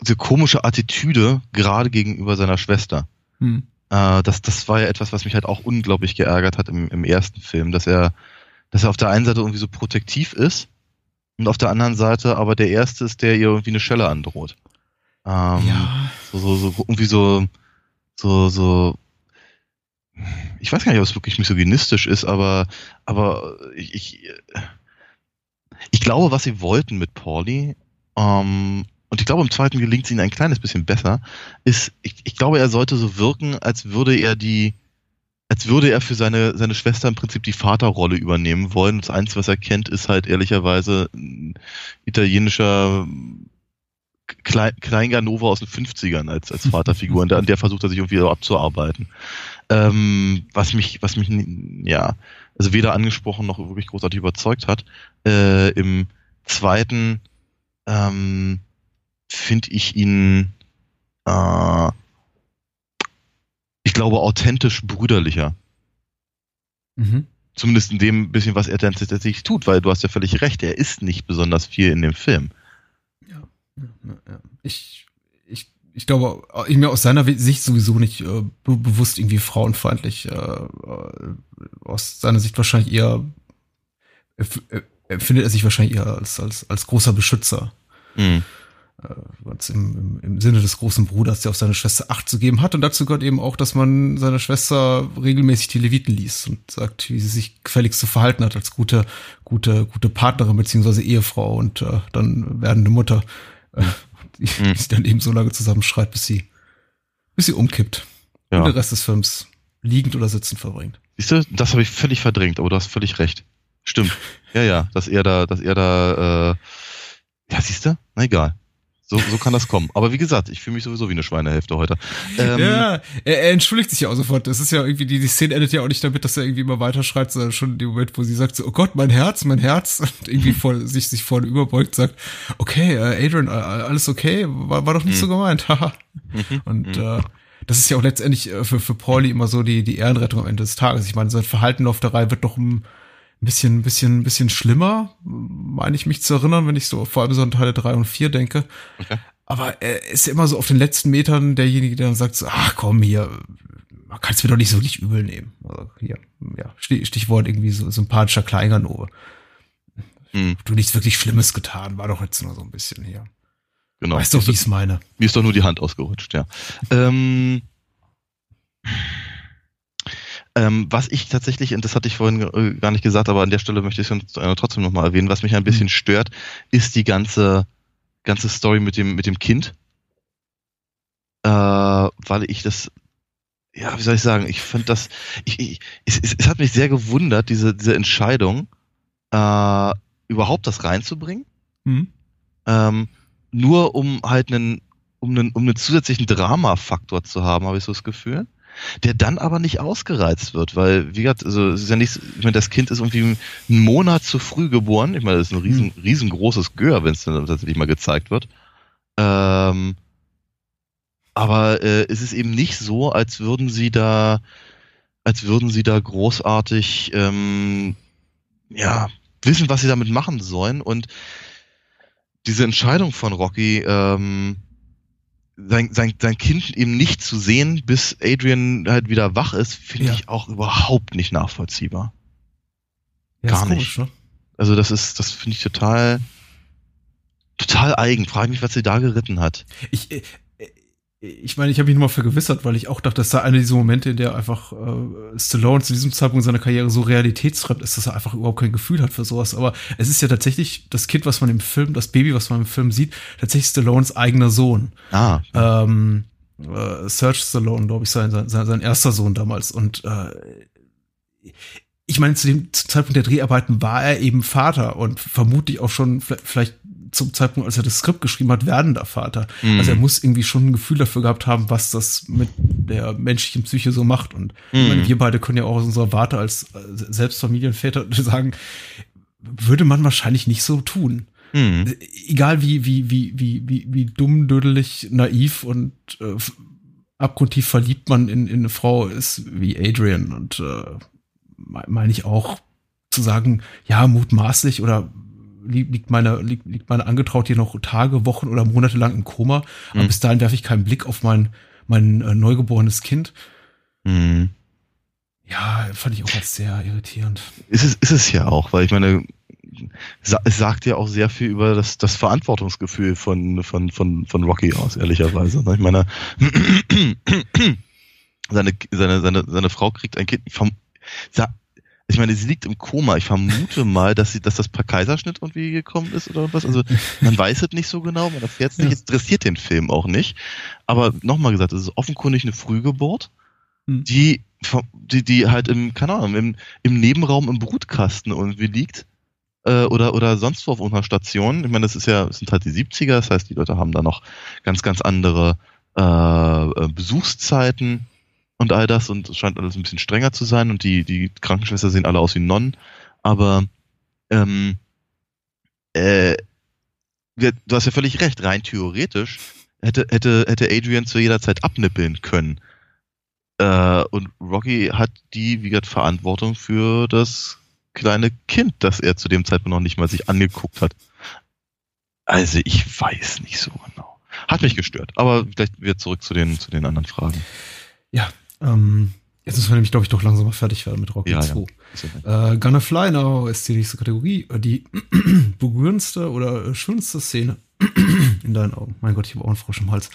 diese komische Attitüde gerade gegenüber seiner Schwester. Hm. Äh, das, das war ja etwas, was mich halt auch unglaublich geärgert hat im, im ersten Film, dass er, dass er auf der einen Seite irgendwie so protektiv ist und auf der anderen Seite aber der Erste ist, der ihr irgendwie eine Schelle androht. Ähm, ja. So, so, so, irgendwie so, so, so, ich weiß gar nicht, ob es wirklich misogynistisch ist, aber, aber ich, ich ich glaube, was sie wollten mit Pauli, ähm, und ich glaube, im zweiten gelingt es ihnen ein kleines bisschen besser, ist, ich, ich glaube, er sollte so wirken, als würde er die, als würde er für seine, seine Schwester im Prinzip die Vaterrolle übernehmen wollen. Das Einzige, was er kennt, ist halt ehrlicherweise ein italienischer Klein, Kleinganova aus den 50ern als, als Vaterfigur, und an der versucht er sich irgendwie abzuarbeiten. Ähm, was mich, was mich, ja, also weder angesprochen noch wirklich großartig überzeugt hat. Äh, Im zweiten ähm, finde ich ihn, äh, ich glaube, authentisch brüderlicher. Mhm. Zumindest in dem bisschen, was er dann tatsächlich tut, weil du hast ja völlig recht, er ist nicht besonders viel in dem Film. Ja, ja, ja. ich ich glaube, ich mir aus seiner Sicht sowieso nicht äh, be bewusst irgendwie frauenfeindlich. Äh, äh, aus seiner Sicht wahrscheinlich eher empfindet er sich wahrscheinlich eher als, als, als großer Beschützer. Mhm. Äh, im, im, im Sinne des großen Bruders, der auf seine Schwester Acht zu geben hat. Und dazu gehört eben auch, dass man seiner Schwester regelmäßig die Leviten liest und sagt, wie sie sich gefälligst zu verhalten hat als gute, gute, gute Partnerin beziehungsweise Ehefrau und äh, dann werdende Mutter. Äh, die, mhm. die dann eben so lange zusammenschreit, bis sie, bis sie umkippt. Ja. Und den Rest des Films liegend oder sitzend verbringt. Siehst du, das habe ich völlig verdrängt, aber du hast völlig recht. Stimmt. Ja, ja, dass er da, dass er da, äh, ja, siehst du? Na egal. So, so kann das kommen. Aber wie gesagt, ich fühle mich sowieso wie eine Schweinehälfte heute. Ähm, ja, er, er, entschuldigt sich ja auch sofort. Das ist ja irgendwie, die, die Szene endet ja auch nicht damit, dass er irgendwie immer weiterschreit, sondern schon in dem Moment, wo sie sagt so, oh Gott, mein Herz, mein Herz, und irgendwie vor, sich, sich vorne überbeugt, sagt, okay, äh, Adrian, äh, alles okay, war, war doch nicht mhm. so gemeint, haha. Mhm. und mhm. äh, das ist ja auch letztendlich äh, für, für Pauli immer so die, die Ehrenrettung am Ende des Tages. Ich meine, sein Verhalten auf der Reihe wird doch ein bisschen, bisschen, bisschen schlimmer, meine ich mich zu erinnern, wenn ich so vor allem so an Teile drei und vier denke. Okay. Aber er ist ja immer so auf den letzten Metern derjenige, der dann sagt so, ach komm hier, man kann es mir doch nicht so wirklich übel nehmen. Also hier, ja, Stichwort irgendwie so sympathischer Kleinganove. Hm. Du nichts wirklich Schlimmes getan, war doch jetzt nur so ein bisschen hier. genau. Weißt doch, wie ich es meine. Mir ist doch nur die Hand ausgerutscht, ja. Ähm, ähm, was ich tatsächlich, und das hatte ich vorhin äh, gar nicht gesagt, aber an der Stelle möchte ich es trotzdem nochmal erwähnen, was mich ein bisschen stört, ist die ganze, ganze Story mit dem, mit dem Kind. Äh, weil ich das, ja, wie soll ich sagen, ich finde das, ich, ich, es, es, es hat mich sehr gewundert, diese, diese Entscheidung, äh, überhaupt das reinzubringen. Hm? Ähm, nur um halt einen, um einen, um einen zusätzlichen Drama-Faktor zu haben, habe ich so das Gefühl. Der dann aber nicht ausgereizt wird, weil, wie gesagt, also, es ist ja nicht, ich meine, das Kind ist irgendwie einen Monat zu früh geboren. Ich meine, das ist ein riesen, riesengroßes Gör, wenn es dann tatsächlich mal gezeigt wird. Ähm, aber äh, es ist eben nicht so, als würden sie da, als würden sie da großartig, ähm, ja, wissen, was sie damit machen sollen. Und diese Entscheidung von Rocky, ähm, sein, sein, sein Kind eben nicht zu sehen, bis Adrian halt wieder wach ist, finde Ja. ich auch überhaupt nicht nachvollziehbar. Ja, Gar nicht. komisch, ne? Also das ist, das finde ich total, total eigen. Frage mich, was sie da geritten hat. Ich, äh, ich meine, ich habe mich nur mal vergewissert, weil ich auch dachte, das sei einer dieser Momente, in der einfach äh, Stallone zu diesem Zeitpunkt seiner Karriere so realitätsfremd ist, dass er einfach überhaupt kein Gefühl hat für sowas. Aber es ist ja tatsächlich das Kind, was man im Film, das Baby, was man im Film sieht, tatsächlich Stallones eigener Sohn. Ah, Ähm, äh, Serge Stallone, glaube ich, sein, sein, sein erster Sohn damals. Und äh, ich meine, zu dem Zeitpunkt der Dreharbeiten war er eben Vater und vermutlich auch schon vielleicht zum Zeitpunkt, als er das Skript geschrieben hat, werdender Vater. Mhm. Also er muss irgendwie schon ein Gefühl dafür gehabt haben, was das mit der menschlichen Psyche so macht. Und ich meine, Mhm. wir beide können ja auch aus unserer Warte als äh, selbst Familienväter sagen, würde man wahrscheinlich nicht so tun hm. egal wie, wie, wie, wie, wie, wie dumm, dödelig, naiv und äh, abgrundtief verliebt man in, in eine Frau ist wie Adrian und äh, me- meine ich auch zu sagen, ja, mutmaßlich oder liegt meine, liegt, liegt meine Angetraut hier noch Tage, Wochen oder Monate lang im Koma, aber Mhm. bis dahin werfe ich keinen Blick auf mein, mein äh, neugeborenes Kind. Hm. Ja, fand ich auch als sehr irritierend. Ist es, ist es ja auch, weil ich meine, es sagt ja auch sehr viel über das, das Verantwortungsgefühl von, von, von, von Rocky aus, ehrlicherweise. ne? Ich meine, seine, seine, seine, seine Frau kriegt ein Kind. Sa ich meine, sie liegt im Koma. Ich vermute mal, dass sie, dass das per Kaiserschnitt irgendwie gekommen ist oder was. Also man weiß es nicht so genau, man erfährt es nicht. Ja. Es interessiert den Film auch nicht. Aber nochmal gesagt, es ist offenkundig eine Frühgeburt Hm. die, die, die halt im, keine Ahnung, im, im Nebenraum im Brutkasten irgendwie liegt. Äh, oder, oder sonst wo auf unserer Station. Ich meine, das ist ja, das sind halt die 70er, das heißt, die Leute haben da noch ganz, ganz andere äh, äh, Besuchszeiten und all das und es scheint alles ein bisschen strenger zu sein und die, die Krankenschwester sehen alle aus wie Nonnen, aber ähm, äh, du hast ja völlig recht, rein theoretisch hätte, hätte, hätte Adrian zu jeder Zeit abnippeln können. Äh, und Rocky hat die, wie gesagt, Verantwortung für das kleine Kind, das er zu dem Zeitpunkt noch nicht mal sich angeguckt hat. Also ich weiß nicht so genau. Hat mich gestört, aber vielleicht wieder zurück zu den, zu den anderen Fragen. Ja, ähm, jetzt müssen wir nämlich, glaube ich, doch langsam mal fertig werden mit Rocky Ja, 2. ja. Äh, Gonna Fly Now ist die nächste Kategorie. Äh, Die berührendste oder äh, schönste Szene in deinen Augen. Mein Gott, ich habe auch einen Frosch im Hals.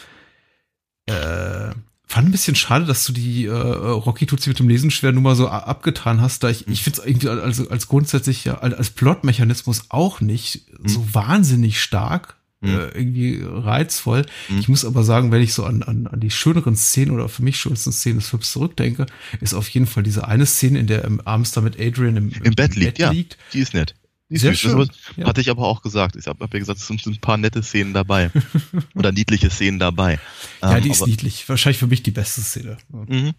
Äh, fand ein bisschen schade, dass du die äh, Rocky tut sich mit dem Lesen schwer Nummer so abgetan hast, da ich, ich finde es irgendwie als, als grundsätzlich als als Plotmechanismus auch nicht so wahnsinnig stark. Mhm. Äh, irgendwie reizvoll. Mhm. Ich muss aber sagen, wenn ich so an, an, an die schöneren Szenen oder für mich schönsten Szenen des Films zurückdenke, ist auf jeden Fall diese eine Szene, in der ähm, abends da mit Adrian im, Im Bett liegt, ja. Die ist nett. Die ist Sehr schön, Das. Hatte ich aber auch gesagt. Ich habe hab ja gesagt, es sind ein paar nette Szenen dabei. Oder niedliche Szenen dabei. Ja, Ähm, die ist aber, niedlich. Wahrscheinlich für mich die beste Szene. Mhm.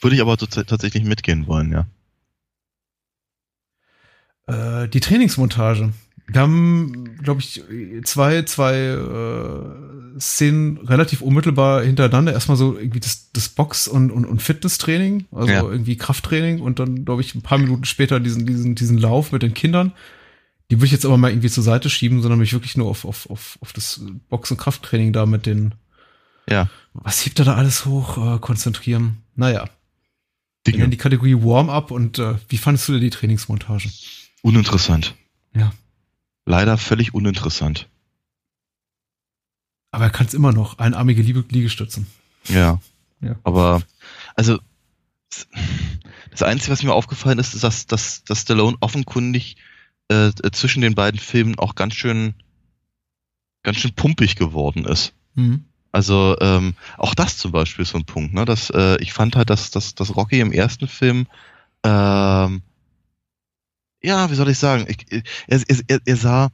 Würde ich aber tats- tatsächlich mitgehen wollen, ja. Äh, die Trainingsmontage. Wir haben, glaube ich, zwei, zwei äh, Szenen relativ unmittelbar hintereinander. Erstmal so irgendwie das, das Box- und, und, und Fitnesstraining, also Ja. irgendwie Krafttraining und dann, glaube ich, ein paar Minuten später diesen, diesen, diesen Lauf mit den Kindern. Die würde ich jetzt aber mal irgendwie zur Seite schieben, sondern mich wirklich nur auf, auf, auf, auf das Box- und Krafttraining da mit den, Ja. was hebt er da alles hoch, äh, konzentrieren. Naja. Dinge. nennen die Kategorie Warm-up und äh, wie fandest du denn die Trainingsmontage? Uninteressant. Ja. Leider völlig uninteressant. Aber er kann es immer noch, einarmige Liege Liegestützen. Ja. Ja. Aber, also, das Einzige, was mir aufgefallen ist, ist, dass, dass, dass Stallone offenkundig äh, zwischen den beiden Filmen auch ganz schön, ganz schön pumpig geworden ist. Mhm. Also ähm, auch das zum Beispiel ist so ein Punkt. Ne? Dass, äh, ich fand halt, dass, dass, dass Rocky im ersten Film, ähm, ja, wie soll ich sagen, ich, er, er, er, sah,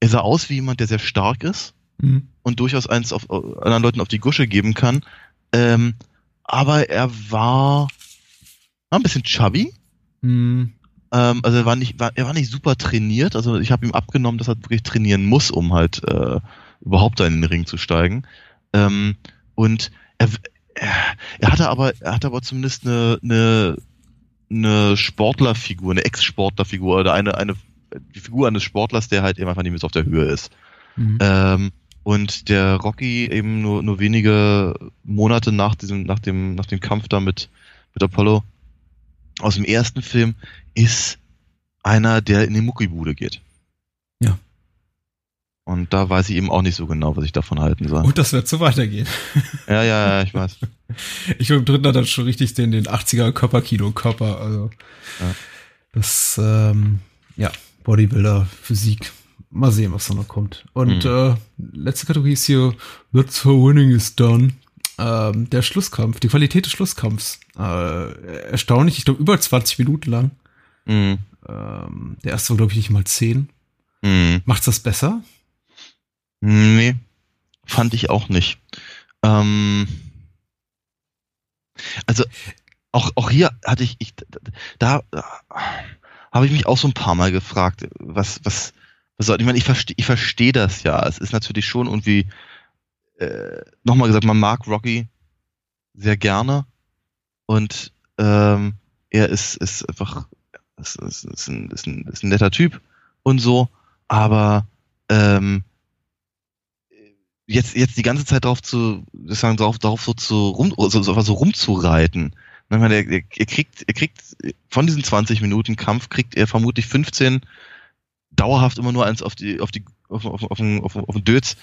er sah aus wie jemand, der sehr stark ist Mhm. und durchaus eins auf anderen Leuten auf die Gusche geben kann. Ähm, aber er war, war ein bisschen chubby. Mhm. Ähm, also er war nicht, war, er war nicht super trainiert. Also ich habe ihm abgenommen, dass er wirklich trainieren muss, um halt äh, überhaupt da in den Ring zu steigen. Ähm, und er, er, hatte aber, er hatte aber zumindest eine, eine, eine Sportlerfigur, eine Ex-Sportlerfigur oder eine, eine die Figur eines Sportlers, der halt eben einfach nicht mehr so auf der Höhe ist. Mhm. Ähm, und der Rocky eben nur, nur wenige Monate nach diesem, nach dem, nach dem Kampf da mit, mit Apollo aus dem ersten Film ist einer, der in die Muckibude geht. Ja. Und da weiß ich eben auch nicht so genau, was ich davon halten soll. Und das wird so weitergehen. Ja, ja, ja, ich weiß. Ich glaube, im dritten hat er schon richtig den, den 80er Körperkino-Körper. Also, Ja. das, ähm, ja, Bodybuilder, Physik. Mal sehen, was da noch kommt. Und Mhm. äh, letzte Kategorie ist hier That's how winning is done. Ähm, der Schlusskampf, die Qualität des Schlusskampfs. Äh, erstaunlich, ich glaube, über 20 Minuten lang. Mhm. Ähm, der erste war, glaube ich, nicht mal 10. Mhm. Macht's das besser? Nee, fand ich auch nicht. Ähm, also auch, auch hier hatte ich, ich da, da habe ich mich auch so ein paar Mal gefragt, was, was, was soll, ich meine, ich verstehe ich verstehe das ja. Es ist natürlich schon irgendwie, äh, nochmal gesagt, man mag Rocky sehr gerne und ähm, er ist, ist einfach, ist, ist, ist, ein, ist, ein, ist ein netter Typ und so, aber ähm, jetzt, jetzt die ganze Zeit darauf zu, sagen, darauf, darauf so zu rum, so, so, so rumzureiten. Ich meine, er, er kriegt, er kriegt von diesen 20 Minuten Kampf kriegt er vermutlich 15 dauerhaft immer nur eins auf die, auf die, auf, auf, auf, auf, auf, den Dötz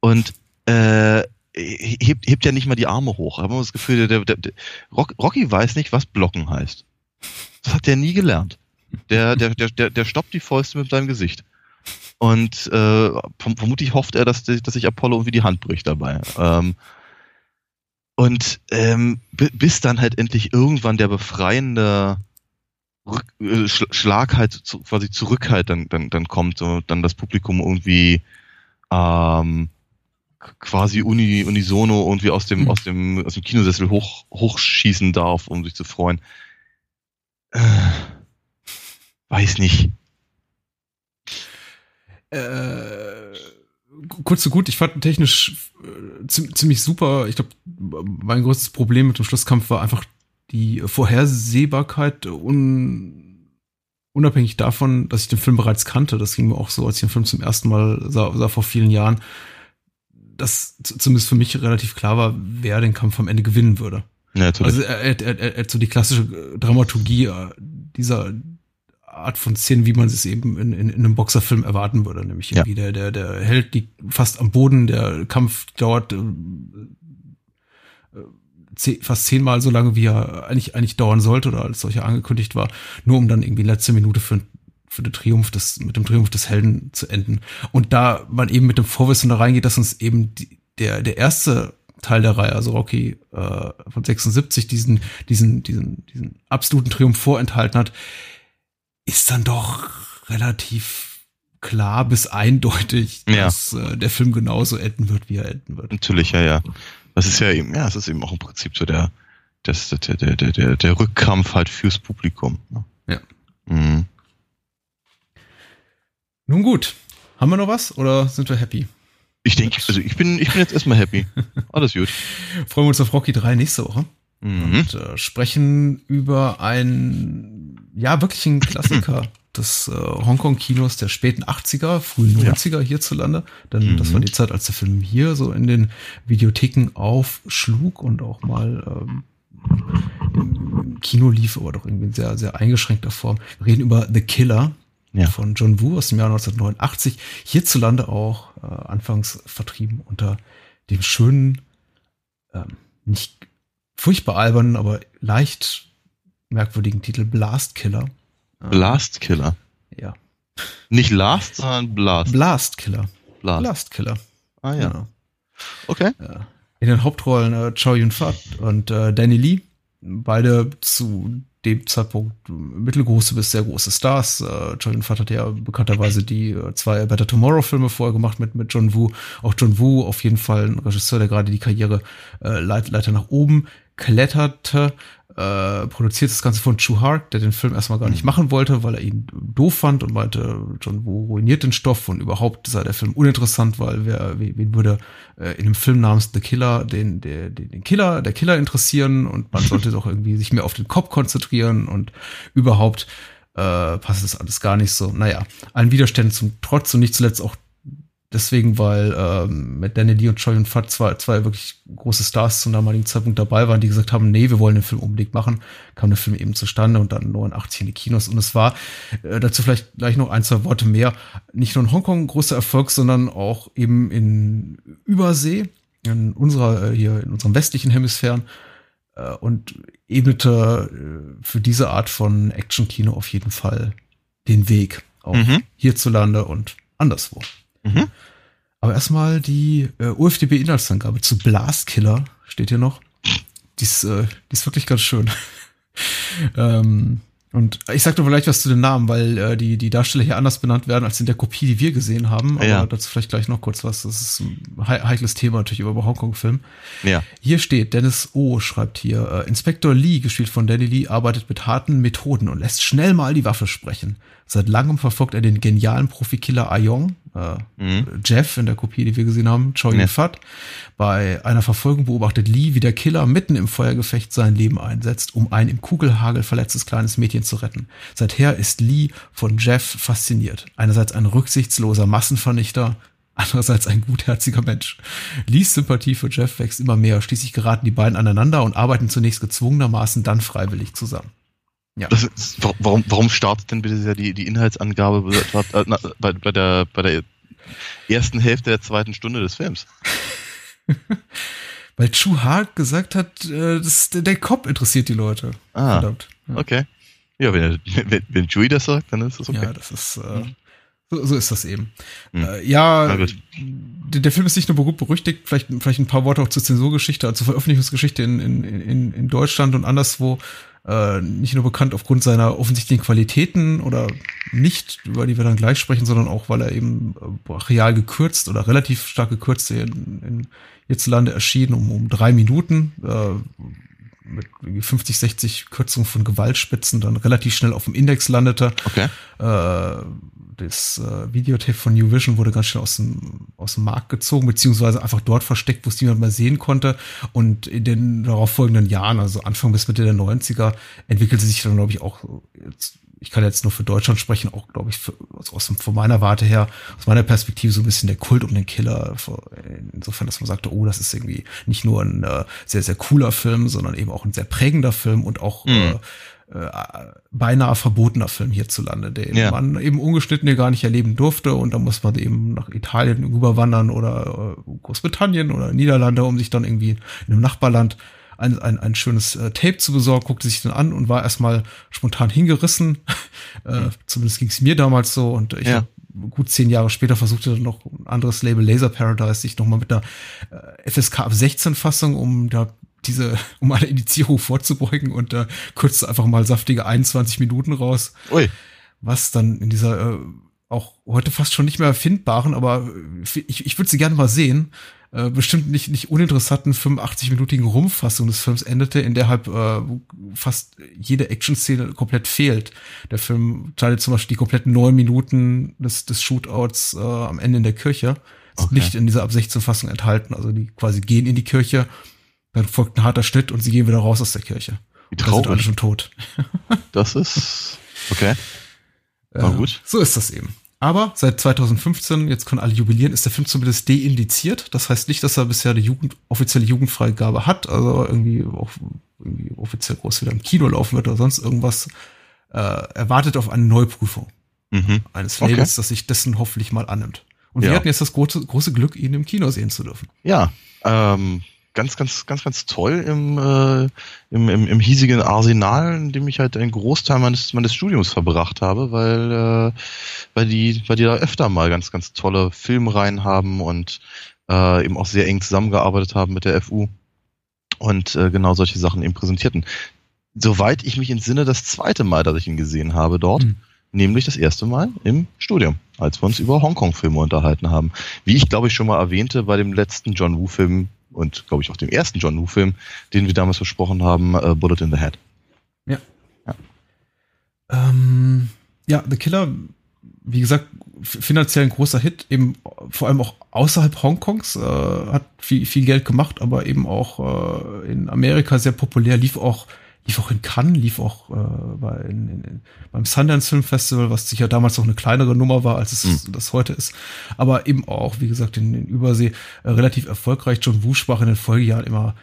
und äh, hebt, hebt ja nicht mal die Arme hoch. Immer das Gefühl, der, der, der Rock, Rocky weiß nicht, was blocken heißt. Das hat der nie gelernt. Der, der, der, der stoppt die Fäuste mit seinem Gesicht. Und äh, verm vermutlich hofft er, dass, dass sich Apollo irgendwie die Hand bricht dabei. Ähm, und ähm, bis dann halt endlich irgendwann der befreiende Rück äh, Sch Schlag halt zu, quasi zurück halt dann, dann, dann kommt und dann das Publikum irgendwie ähm, quasi uni, unisono irgendwie aus dem, Mhm. aus dem, aus dem Kinosessel hoch, hochschießen darf, um sich zu freuen. Äh, weiß nicht. Äh, kurz so gut, ich fand technisch äh, zi- ziemlich super. Ich glaube, mein größtes Problem mit dem Schlusskampf war einfach die Vorhersehbarkeit, un unabhängig davon, dass ich den Film bereits kannte. Das ging mir auch so, als ich den Film zum ersten Mal sah, sah vor vielen Jahren, dass zumindest für mich relativ klar war, wer den Kampf am Ende gewinnen würde. Ja. Also er, er, er, er so die klassische Dramaturgie äh, dieser Art von Szenen, wie man es eben in, in, in einem Boxerfilm erwarten würde, nämlich Ja. irgendwie der, der, der Held liegt fast am Boden, der Kampf dauert äh, äh, zeh, fast zehnmal so lange, wie er eigentlich, eigentlich dauern sollte oder als solcher angekündigt war, nur um dann irgendwie letzte Minute für, für den Triumph des, mit dem Triumph des Helden zu enden. Und da man eben mit dem Vorwissen da reingeht, dass uns eben die, der, der erste Teil der Reihe, also Rocky äh, von 76, diesen, diesen, diesen, diesen absoluten Triumph vorenthalten hat, ist dann doch relativ klar bis eindeutig, Ja. dass äh, der Film genauso enden wird, wie er enden wird. Natürlich, ja, ja. Das ist ja eben, ja, es ist eben auch im Prinzip so der, das, der, der, der, der, der Rückkampf halt fürs Publikum. ne? Ja. Mhm. Nun gut, haben wir noch was oder sind wir happy? Ich denke, also ich bin, ich bin jetzt erstmal happy. Alles gut. Freuen wir uns auf Rocky 3 nächste Woche Mhm. und äh, sprechen über einen, ja, wirklichen Klassiker des äh, Hongkong-Kinos der späten 80er, frühen Ja. 90er hierzulande. Denn das Mhm. war die Zeit, als der Film hier so in den Videotheken aufschlug und auch mal ähm, im, im Kino lief, aber doch irgendwie in sehr, sehr eingeschränkter Form. Wir reden über The Killer. ja. von John Woo aus dem Jahr 1989, hierzulande auch äh, anfangs vertrieben unter dem schönen, ähm, nicht furchtbar albernen, aber leicht merkwürdigen Titel Blast Killer. Blast Killer? Ja. Nicht Last, sondern Blast. Blast Killer. Blast. Blast Killer. Ah ja. Genau. Okay. In den Hauptrollen äh, Chow Yun-Fat und äh, Danny Lee, beide zu dem Zeitpunkt mittelgroße bis sehr große Stars. Äh, Chow Yun-Fat hat ja bekannterweise die äh, zwei Better Tomorrow Filme vorher gemacht mit, mit John Woo. Auch John Woo auf jeden Fall ein Regisseur, der gerade die Karriere äh, leit, Leiter nach oben kletterte äh, produziert das Ganze von Chu Hark, der den Film erstmal gar nicht mhm. machen wollte, weil er ihn doof fand und meinte, John Woo ruiniert den Stoff und überhaupt sei der Film uninteressant, weil wer, wen würde äh, in einem Film namens The Killer den, der, den, den Killer, der Killer interessieren und man sollte doch irgendwie sich mehr auf den Kopf konzentrieren und überhaupt äh, passt das alles gar nicht so. Naja, allen Widerständen zum Trotz und nicht zuletzt auch deswegen, weil ähm, mit Danny Lee und Choi und Fat zwei, zwei wirklich große Stars zum damaligen Zeitpunkt dabei waren, die gesagt haben, nee, wir wollen den Film unbedingt machen, kam der Film eben zustande und dann 89 in die Kinos. Und es war äh, dazu vielleicht gleich noch ein, zwei Worte mehr, nicht nur in Hongkong ein großer Erfolg, sondern auch eben in Übersee, in unserer, äh, hier in unseren westlichen Hemisphären äh, und ebnete äh, für diese Art von Action-Kino auf jeden Fall den Weg, auch mhm. hierzulande und anderswo. Mhm. Aber erstmal die äh, UFDB-Inhaltsangabe zu Blastkiller steht hier noch. Die ist, äh, die ist wirklich ganz schön. ähm, und ich sag doch vielleicht was zu den Namen, weil äh, die, die Darsteller hier anders benannt werden als in der Kopie, die wir gesehen haben. Aber ja. dazu vielleicht gleich noch kurz was. Das ist ein heikles Thema natürlich über Hongkong-Film. Ja. Hier steht, Dennis O. schreibt hier, äh, Inspektor Lee, gespielt von Danny Lee, arbeitet mit harten Methoden und lässt schnell mal die Waffe sprechen. Seit langem verfolgt er den genialen Profikiller Ayong, äh, mhm. Jeff in der Kopie, die wir gesehen haben, Choi ja. Fat. Bei einer Verfolgung beobachtet Lee, wie der Killer mitten im Feuergefecht sein Leben einsetzt, um ein im Kugelhagel verletztes kleines Mädchen zu retten. Seither ist Lee von Jeff fasziniert. Einerseits ein rücksichtsloser Massenvernichter, andererseits ein gutherziger Mensch. Lees Sympathie für Jeff wächst immer mehr. Schließlich geraten die beiden aneinander und arbeiten zunächst gezwungenermaßen, dann freiwillig zusammen. Ja. Ist, warum, warum startet denn bitte die, die Inhaltsangabe bei, bei, der, bei der ersten Hälfte der zweiten Stunde des Films? Weil Chu Hart gesagt hat, äh, das, der Cop interessiert die Leute. Ah, Verdammt. Ja. okay. Ja, wenn, wenn, wenn Chewie das sagt, dann ist das okay. Ja, das ist, äh, mhm. so, so ist das eben. Mhm. Äh, ja, der, der, Film ist nicht nur gut berüchtigt, vielleicht, vielleicht ein paar Worte auch zur Zensurgeschichte, also zur Veröffentlichungsgeschichte in, in, in, in Deutschland und anderswo äh, nicht nur bekannt aufgrund seiner offensichtlichen Qualitäten oder nicht, über die wir dann gleich sprechen, sondern auch, weil er eben äh, real gekürzt oder relativ stark gekürzt in, in hierzulande erschienen um, um drei Minuten. Äh, mit 50, 60 Kürzungen von Gewaltspitzen dann relativ schnell auf dem Index landete. Okay. Äh, das äh, Videotape von New Vision wurde ganz schnell aus dem, aus dem Markt gezogen, beziehungsweise einfach dort versteckt, wo es niemand mehr sehen konnte. Und in den darauffolgenden Jahren, also Anfang bis Mitte der 90er, entwickelte sich dann, glaube ich, auch, ich kann jetzt nur für Deutschland sprechen, auch, glaube ich, für, aus, von meiner Warte her, aus meiner Perspektive so ein bisschen der Kult um den Killer. Insofern, dass man sagte, oh, das ist irgendwie nicht nur ein äh, sehr, sehr cooler Film, sondern eben auch ein sehr prägender Film und auch mhm. äh, äh, beinahe verbotener Film hierzulande, den ja. man eben ungeschnitten hier gar nicht erleben durfte und da muss man eben nach Italien rüberwandern oder äh, Großbritannien oder Niederlande, um sich dann irgendwie in einem Nachbarland ein, ein, ein schönes äh, Tape zu besorgen, guckte sich dann an und war erstmal spontan hingerissen. äh, zumindest ging es mir damals so und ich ja. gut zehn Jahre später versuchte dann noch ein anderes Label Laser Paradise sich nochmal mit einer äh, FSK ab 16 Fassung, um da diese, um eine Indizierung vorzubeugen und da äh, kürzt einfach mal saftige 21 Minuten raus. Ui. Was dann in dieser äh, auch heute fast schon nicht mehr erfindbaren, aber äh, ich, ich würde sie gerne mal sehen, äh, bestimmt nicht, nicht uninteressanten 85-minütigen Rumpfassung des Films endete, in der halt äh, fast jede Action-Szene komplett fehlt. Der Film teilt zum Beispiel die kompletten neun Minuten des, des Shootouts äh, am Ende in der Kirche. Ist okay. nicht in dieser ab 16 Fassung enthalten. Also die quasi gehen in die Kirche, dann folgt ein harter Schnitt und sie gehen wieder raus aus der Kirche. Wie traurig. sind alle schon tot. das ist okay. War äh, gut. So ist das eben. Aber seit 2015, jetzt können alle jubilieren, ist der Film zumindest deindiziert. Das heißt nicht, dass er bisher die Jugend, offizielle Jugendfreigabe hat, also irgendwie auch irgendwie offiziell groß wieder im Kino laufen wird oder sonst irgendwas. Äh, erwartet auf eine Neuprüfung. mhm. eines Labels, okay. das sich dessen hoffentlich mal annimmt. Und ja. wir hatten jetzt das große, große Glück, ihn im Kino sehen zu dürfen. Ja, ähm, ganz, ganz, ganz, ganz toll im, äh, im, im, im hiesigen Arsenal, in dem ich halt einen Großteil meines, meines Studiums verbracht habe, weil, äh, weil die, weil die da öfter mal ganz, ganz tolle Filmreihen haben und äh, eben auch sehr eng zusammengearbeitet haben mit der FU und äh, genau solche Sachen eben präsentierten. Soweit ich mich entsinne, das zweite Mal, dass ich ihn gesehen habe dort, mhm. nämlich das erste Mal im Studium, als wir uns über Hongkong-Filme unterhalten haben. Wie ich glaube ich schon mal erwähnte, bei dem letzten John Woo-Film und glaube ich auch dem ersten John Woo-Film, den wir damals besprochen haben, äh, Bullet in the Head. Ja. Ja. Ähm, ja, The Killer, wie gesagt, finanziell ein großer Hit, eben vor allem auch außerhalb Hongkongs, äh, hat viel, viel Geld gemacht, aber eben auch äh, in Amerika sehr populär, lief auch lief auch in Cannes, lief auch äh, bei, in, in, beim Sundance Film Festival, was sicher damals noch eine kleinere Nummer war, als es mhm. das heute ist. Aber eben auch, wie gesagt, in, in Übersee äh, relativ erfolgreich. John Woo sprach in den Folgejahren immer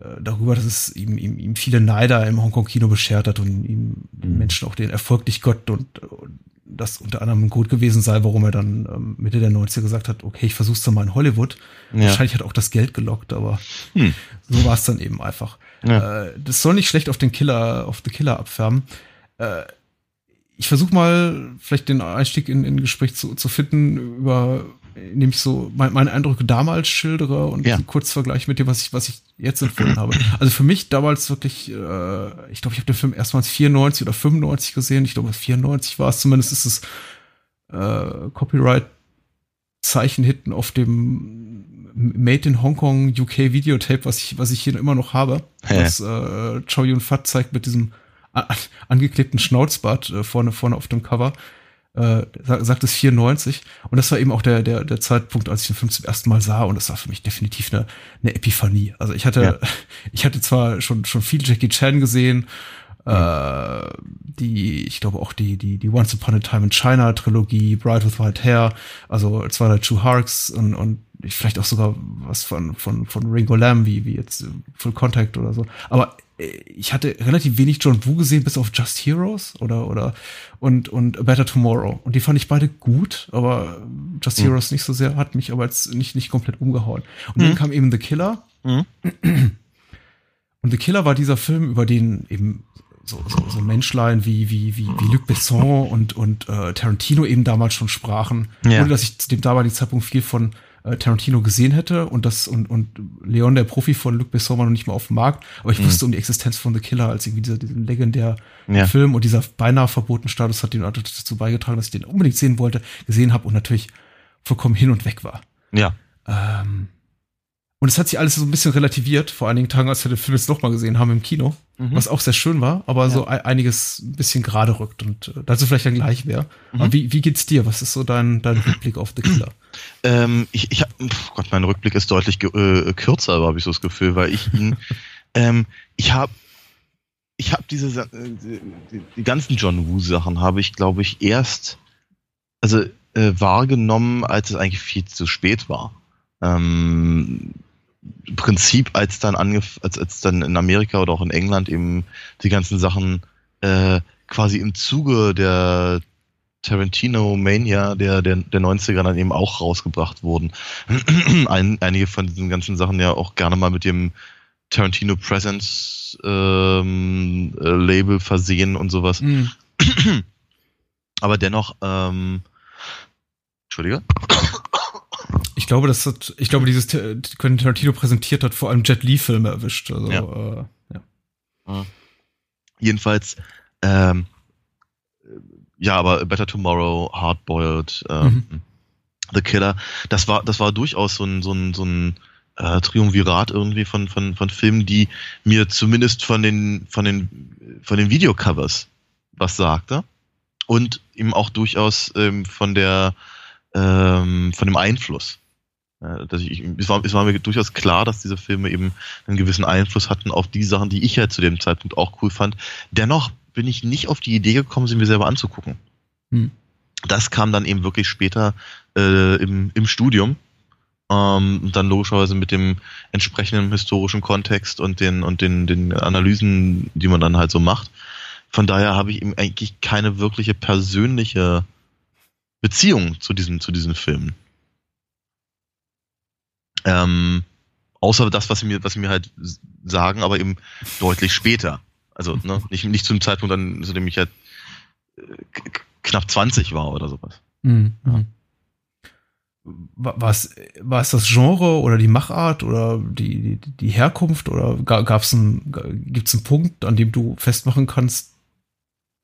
äh, darüber, dass es ihm, ihm, ihm viele Neider im Hongkong-Kino beschert hat und ihm mhm. Menschen auch den Erfolg nicht Gott und, und das unter anderem ein Grund gewesen sei, warum er dann ähm, Mitte der 90er gesagt hat, okay, ich versuch's dann mal in Hollywood. Ja. Wahrscheinlich hat auch das Geld gelockt, aber hm. so war es dann eben einfach. Ja. Äh, das soll nicht schlecht auf den Killer, auf The Killer abfärben. Äh, ich versuche mal vielleicht den Einstieg in, in Gespräch zu, zu finden über indem ich so mein, meine Eindrücke damals schildere und ja. kurz vergleiche mit dem, was ich, was ich jetzt empfunden habe. Also für mich damals wirklich, äh, ich glaube, ich habe den Film erstmals 94 oder 95 gesehen. Ich glaube, 94 war es zumindest, ist es äh, Copyright-Zeichen hinten auf dem Made in Hongkong UK Videotape, was ich, was ich hier immer noch habe. Ja. Was äh, Chow Yun Fat zeigt mit diesem angeklebten Schnauzbart äh, vorne, vorne auf dem Cover äh, sagt es 94. Und das war eben auch der, der, der Zeitpunkt, als ich den Film zum ersten Mal sah. Und das war für mich definitiv eine, eine Epiphanie. Also ich hatte, ja. ich hatte zwar schon, schon viel Jackie Chan gesehen, mhm. äh, die, ich glaube auch die, die, die Once Upon a Time in China Trilogie, Bride with White Hair, also zwei der True Harks und, und vielleicht auch sogar was von, von, von Ringo Lamb, wie, wie jetzt Full Contact oder so. Aber ich hatte relativ wenig John Woo gesehen, bis auf Just Heroes oder, oder, und, und A Better Tomorrow. Und die fand ich beide gut, aber Just mhm. Heroes nicht so sehr, hat mich aber jetzt nicht, nicht komplett umgehauen. Und mhm. dann kam eben The Killer. Mhm. Und The Killer war dieser Film, über den eben so, so, so Menschlein wie, wie, wie, wie Luc Besson und, und äh, Tarantino eben damals schon sprachen, ja. ohne dass ich zu dem damaligen Zeitpunkt viel von äh, Tarantino gesehen hätte und das und, und Leon, der Profi von Luc Besson, war noch nicht mal auf dem Markt, aber ich mhm. wusste um die Existenz von The Killer als irgendwie dieser, dieser legendär ja. Film und dieser beinahe verbotenen Status hat den dazu beigetragen, dass ich den unbedingt sehen wollte, gesehen habe und natürlich vollkommen hin und weg war. Ja. Ähm, und es hat sich alles so ein bisschen relativiert, vor einigen Tagen, als wir den Film jetzt nochmal gesehen haben im Kino, mhm. was auch sehr schön war, aber ja. so einiges ein bisschen gerade rückt und äh, dazu vielleicht dann gleich mehr. Mhm. Aber wie, wie geht's dir? Was ist so dein, dein Rückblick auf The Killer? Ähm, ich, ich hab, Gott, mein Rückblick ist deutlich äh, kürzer, habe ich so das Gefühl, weil ich ihn, ähm, ich habe ich habe diese äh, die, die, ganzen John Woo Sachen habe ich glaube ich erst also äh, wahrgenommen, als es eigentlich viel zu spät war. Ähm, Prinzip, als dann angef als, als dann in Amerika oder auch in England eben die ganzen Sachen äh, quasi im Zuge der Tarantino Mania der, der, der 90er dann eben auch rausgebracht wurden. Ein, einige von diesen ganzen Sachen ja auch gerne mal mit dem Tarantino Presence ähm, äh, Label versehen und sowas. Mhm. Aber dennoch, ähm, Entschuldige. Ich glaube, das hat, ich glaube, dieses Quentin Tarantino präsentiert hat vor allem Jet Li-Filme erwischt. Also, ja. Äh, ja. Jedenfalls, ähm, ja, aber Better Tomorrow, Hardboiled, ähm, mhm. The Killer, das war, das war durchaus so ein, so ein, so ein äh, Triumvirat irgendwie von, von, von Filmen, die mir zumindest von den, von den, von den Videocovers was sagte. Und eben auch durchaus ähm, von der, ähm, von dem Einfluss. Äh, dass ich, es, war, es war mir durchaus klar, dass diese Filme eben einen gewissen Einfluss hatten auf die Sachen, die ich ja zu dem Zeitpunkt auch cool fand. Dennoch bin ich nicht auf die Idee gekommen, sie mir selber anzugucken. Hm. Das kam dann eben wirklich später äh, im, im Studium. Ähm, dann logischerweise mit dem entsprechenden historischen Kontext und den und den, den Analysen, die man dann halt so macht. Von daher habe ich eben eigentlich keine wirkliche persönliche Beziehung zu diesen, zu diesen Filmen. Ähm, außer das, was sie mir, was sie mir halt sagen, aber eben deutlich später. Also ne, nicht, nicht zu dem Zeitpunkt, an, zu dem ich halt äh, knapp 20 war oder sowas. Mhm. Ja. Was war es das Genre oder die Machart oder die, die, die Herkunft oder gab es einen, gibt es einen Punkt, an dem du festmachen kannst,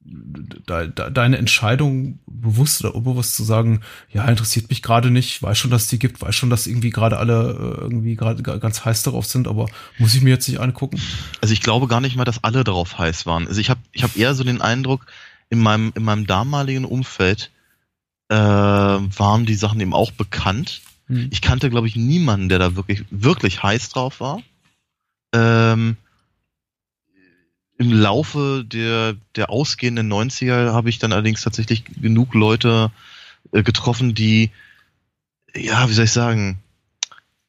de, de, deine Entscheidung bewusst oder unbewusst zu sagen, ja, interessiert mich gerade nicht, weiß schon, dass es die gibt, weiß schon, dass irgendwie gerade alle äh, irgendwie gerade ganz heiß darauf sind, aber muss ich mir jetzt nicht angucken? Also ich glaube gar nicht mal, dass alle darauf heiß waren. Also ich habe ich hab eher so den Eindruck, in meinem, in meinem damaligen Umfeld äh, waren die Sachen eben auch bekannt. Hm. Ich kannte, glaube ich, niemanden, der da wirklich, wirklich heiß drauf war. Ähm, im Laufe der, der ausgehenden 90er habe ich dann allerdings tatsächlich genug Leute äh, getroffen, die, ja, wie soll ich sagen,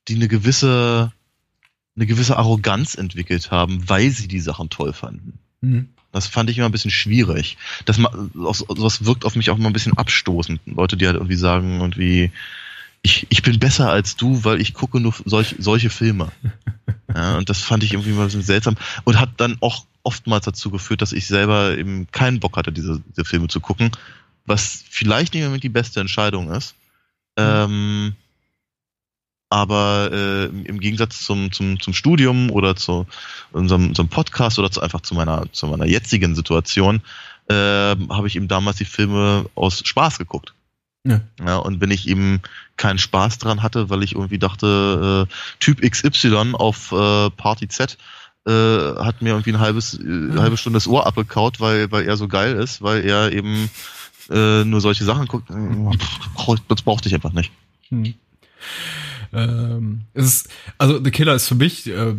die eine gewisse, eine gewisse Arroganz entwickelt haben, weil sie die Sachen toll fanden. Mhm. Das fand ich immer ein bisschen schwierig. Das, das wirkt auf mich auch immer ein bisschen abstoßend. Leute, die halt irgendwie sagen, irgendwie, ich, ich bin besser als du, weil ich gucke nur solch, solche Filme. Ja, und das fand ich irgendwie mal ein bisschen seltsam und hat dann auch oftmals dazu geführt, dass ich selber eben keinen Bock hatte, diese, diese Filme zu gucken, was vielleicht nicht unbedingt die beste Entscheidung ist. Mhm. Ähm, aber äh, im Gegensatz zum, zum, zum Studium oder zu unserem, unserem Podcast oder zu, einfach zu meiner, zu meiner jetzigen Situation, äh, habe ich eben damals die Filme aus Spaß geguckt. Ja. ja. Und wenn ich eben keinen Spaß dran hatte, weil ich irgendwie dachte, äh, Typ XY auf äh, Party Z äh, hat mir irgendwie ein halbes, äh, eine halbe Stunde das Ohr abgekaut, weil, weil er so geil ist, weil er eben äh, nur solche Sachen guckt. Das brauchte ich einfach nicht. Hm. Ähm, es ist, also The Killer ist für mich äh,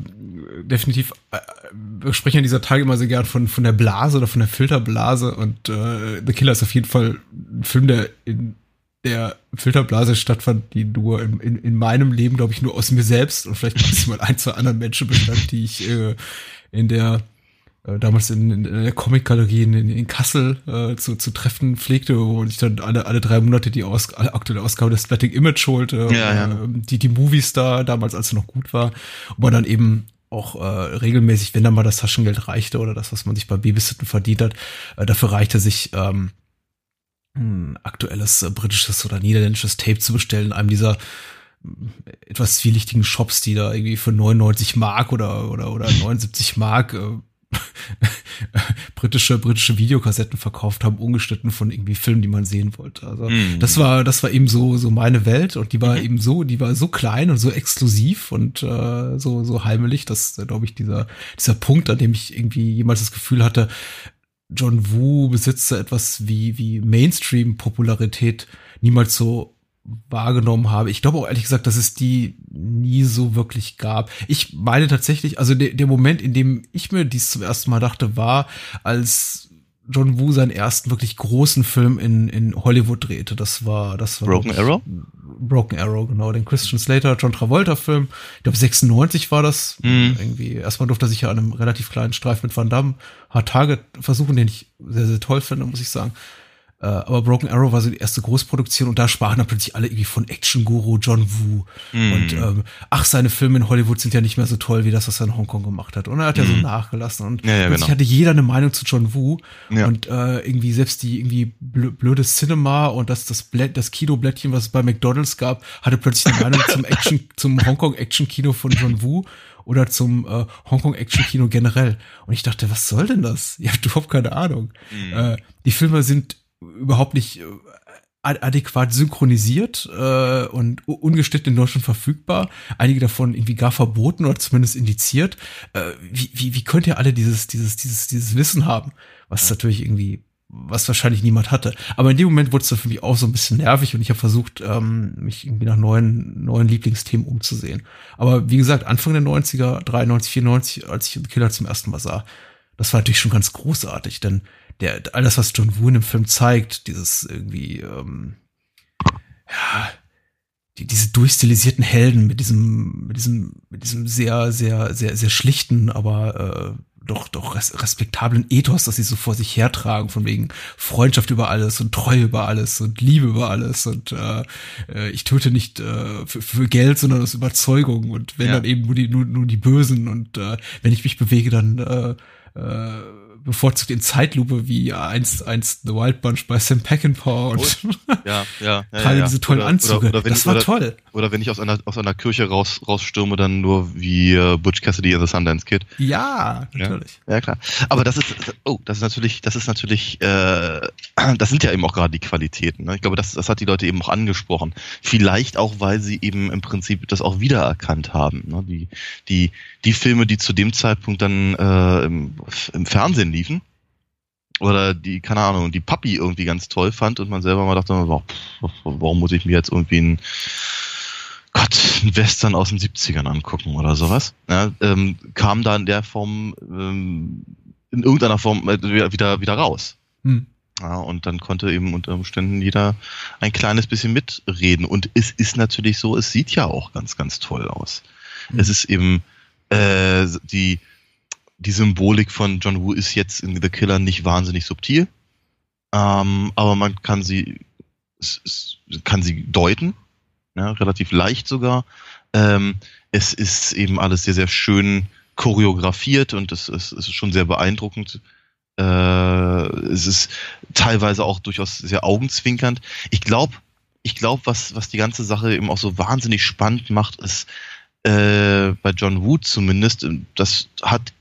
definitiv, äh, wir sprechen an dieser Tage immer sehr gern von, von der Blase oder von der Filterblase und äh, The Killer ist auf jeden Fall ein Film, der in der Filterblase stattfand, die nur in, in, in meinem Leben, glaube ich, nur aus mir selbst und vielleicht maximal ein, zwei anderen Menschen bestand, die ich äh, in der äh, damals in, in der Comic-Galerie in, in, Kassel äh, zu, zu treffen pflegte, wo ich dann alle, alle drei Monate die Aus alle aktuelle Ausgabe des Splatting Image holte, ja, ja. Äh, die, die Movies da damals, als es noch gut war, wo man dann eben auch äh, regelmäßig, wenn dann mal das Taschengeld reichte oder das, was man sich bei Babysitten verdient hat, äh, dafür reichte sich ähm, ein aktuelles äh, britisches oder niederländisches Tape zu bestellen, einem dieser äh, etwas zwielichtigen Shops, die da irgendwie für 99 Mark oder oder oder 79 Mark äh, britische britische Videokassetten verkauft haben, ungeschnitten von irgendwie Filmen, die man sehen wollte. Also mm. das war das war eben so so meine Welt und die war mhm. eben so, die war so klein und so exklusiv und äh, so so heimelig, dass glaube ich dieser dieser Punkt, an dem ich irgendwie jemals das Gefühl hatte, John Woo besitzt etwas wie, wie Mainstream-Popularität niemals so wahrgenommen habe. Ich glaube auch ehrlich gesagt, dass es die nie so wirklich gab. Ich meine tatsächlich, also der, der Moment, in dem ich mir dies zum ersten Mal dachte, war, als John Woo seinen ersten wirklich großen Film in, in Hollywood drehte. Das war, das war Broken Arrow? Broken Arrow, genau. Den Christian Slater, John Travolta Film. Ich glaube 96 war das. Mm. Irgendwie, erstmal durfte er sich ja an einem relativ kleinen Streif mit Van Damme Hard Target versuchen, den ich sehr, sehr toll finde, muss ich sagen. Äh, aber Broken Arrow war so die erste Großproduktion und da sprachen dann plötzlich alle irgendwie von Action-Guru John Woo. Mm. Und ähm, ach, seine Filme in Hollywood sind ja nicht mehr so toll wie das, was er in Hongkong gemacht hat. Und er hat mm. ja so mhm. nachgelassen. Und ja, ja, plötzlich genau. hatte jeder eine Meinung zu John Woo. Ja. Und äh, irgendwie selbst die irgendwie blöde Cinema und das, das, Blät, das Kinoblättchen, was es bei McDonalds gab, hatte plötzlich eine Meinung zum Action, zum Hongkong-Action-Kino von John Woo oder zum äh, Hongkong-Action-Kino generell. Und ich dachte, was soll denn das? Ihr habt überhaupt keine Ahnung. Mm. Äh, die Filme sind überhaupt nicht äh, adäquat synchronisiert äh, und ungeschnitten in Deutschland verfügbar. Einige davon irgendwie gar verboten oder zumindest indiziert. Äh, wie, wie, wie könnt ihr alle dieses, dieses, dieses, dieses Wissen haben? Was natürlich irgendwie, was wahrscheinlich niemand hatte. Aber in dem Moment wurde es für mich auch so ein bisschen nervig und ich habe versucht, ähm, mich irgendwie nach neuen, neuen Lieblingsthemen umzusehen. Aber wie gesagt, Anfang der 90er, 93, 94, als ich The Killer zum ersten Mal sah, das war natürlich schon ganz großartig, denn der, alles, was John Woo in dem Film zeigt, dieses irgendwie, ähm, ja, die, diese durchstilisierten Helden mit diesem, mit diesem, mit diesem sehr, sehr, sehr, sehr schlichten, aber äh, doch, doch respektablen Ethos, dass sie so vor sich hertragen, von wegen Freundschaft über alles und Treue über alles und Liebe über alles und äh, äh ich töte nicht äh, für, für Geld, sondern aus Überzeugung und wenn ja. dann eben nur die, nur, nur die Bösen und äh, wenn ich mich bewege, dann äh, äh, bevorzugt in Zeitlupe wie einst, einst The Wild Bunch bei Sam Peckinpah und oh, ja, ja, ja, ja, diese tollen oder, Anzüge. Oder, oder das ich, war oder, toll. Oder wenn ich aus einer, aus einer Kirche raus, rausstürme, dann nur wie äh, Butch Cassidy in The Sundance Kid. Ja, natürlich. Ja, ja, klar. Aber das ist, oh, das ist natürlich, das ist natürlich, äh, das sind ja eben auch gerade die Qualitäten. Ne? Ich glaube, das, das hat die Leute eben auch angesprochen. Vielleicht auch, weil sie eben im Prinzip das auch wiedererkannt haben. Ne? Die, die, die Filme, die zu dem Zeitpunkt dann äh, im, im Fernsehen liefen, oder die, keine Ahnung, die Papi irgendwie ganz toll fand und man selber mal dachte, warum muss ich mir jetzt irgendwie ein Gott, ein Western aus den 70ern angucken oder sowas, ja, ähm, kam da in der Form, ähm, in irgendeiner Form äh, wieder, wieder raus. Hm. Ja, und dann konnte eben unter Umständen jeder ein kleines bisschen mitreden. Und es ist natürlich so, es sieht ja auch ganz, ganz toll aus. Hm. Es ist eben äh, die, die Symbolik von John Woo ist jetzt in The Killer nicht wahnsinnig subtil, ähm, aber man kann sie kann sie deuten, ja, relativ leicht sogar. Ähm, es ist eben alles sehr, sehr schön choreografiert und es, es ist schon sehr beeindruckend. Äh, es ist teilweise auch durchaus sehr augenzwinkernd. Ich glaube, ich glaube, was, was die ganze Sache eben auch so wahnsinnig spannend macht, ist äh, bei John Woo zumindest, das hat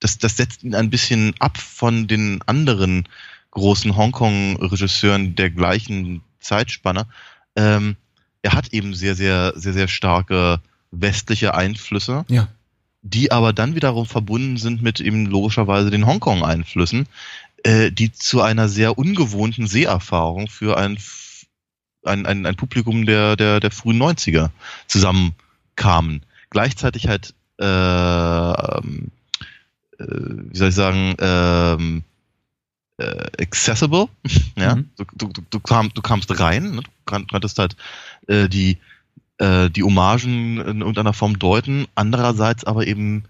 das, das setzt ihn ein bisschen ab von den anderen großen Hongkong-Regisseuren der gleichen Zeitspanne. Ähm, er hat eben sehr, sehr, sehr, sehr starke westliche Einflüsse, ja. die aber dann wiederum verbunden sind mit eben logischerweise den Hongkong-Einflüssen, äh, die zu einer sehr ungewohnten Seherfahrung für ein, ein, ein, ein Publikum der, der, der frühen 90er zusammenkamen. Gleichzeitig halt äh, wie soll ich sagen, ähm, äh, accessible. ja, mhm. du, du, du, kam, du kamst rein, ne? du konntest halt äh, die äh, die Hommagen in irgendeiner Form deuten. Andererseits aber eben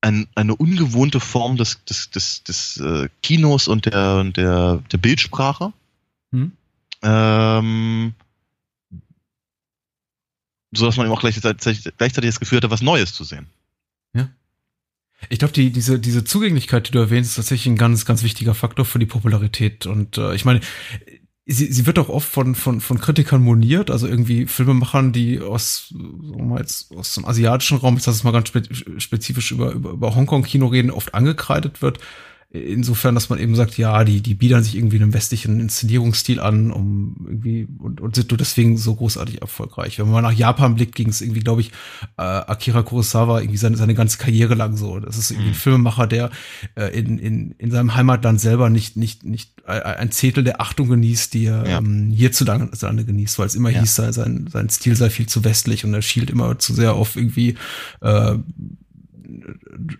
ein, eine ungewohnte Form des, des, des, des äh, Kinos und der, der, der Bildsprache. Mhm. Ähm, so dass man eben auch gleichzeitig, gleichzeitig das Gefühl hatte, was Neues zu sehen. Ich glaube, die, diese, diese Zugänglichkeit, die du erwähnst, ist tatsächlich ein ganz, ganz wichtiger Faktor für die Popularität. Und äh, ich meine, sie, sie wird auch oft von, von, von Kritikern moniert, also irgendwie Filmemachern, die aus, sagen wir jetzt, aus dem asiatischen Raum, jetzt lass es mal ganz spezifisch über, über, über Hongkong-Kino reden, oft angekreidet wird insofern, dass man eben sagt, ja, die, die biedern sich irgendwie einem westlichen Inszenierungsstil an, um irgendwie und, und sind nur deswegen so großartig erfolgreich. Wenn man nach Japan blickt, ging es irgendwie, glaube ich, äh, Akira Kurosawa irgendwie seine, seine ganze Karriere lang so. Das ist irgendwie ein mhm. Filmemacher, der äh, in, in, in seinem Heimatland selber nicht, nicht, nicht ein Zehntel der Achtung genießt, die er ja. ähm, hierzulande genießt, weil es immer ja. hieß, sein, sein Stil sei viel zu westlich und er schielt immer zu sehr auf irgendwie äh,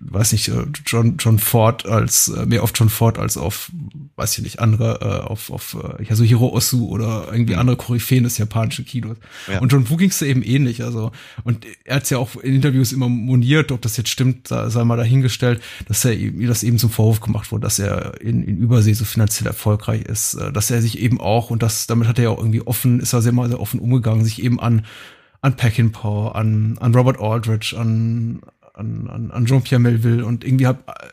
weiß nicht, äh, John, John Ford als, äh, mehr auf John Ford als auf, weiß ich nicht, andere, äh, auf, auf äh, ja, so Hiro Osu oder irgendwie mhm. andere Koryphäen des japanischen Kinos. Ja. Und John Woo ging's eben ähnlich, also, und er hat's ja auch in Interviews immer moniert, ob das jetzt stimmt, sei mal dahingestellt, dass er ihm das eben zum Vorwurf gemacht wurde, dass er in, in Übersee so finanziell erfolgreich ist, dass er sich eben auch, und das, damit hat er ja auch irgendwie offen, ist er sehr mal sehr offen umgegangen, sich eben an an Peckinpah, an, an Robert Aldrich, an, an, an, an Jean-Pierre Melville und irgendwie hab äh,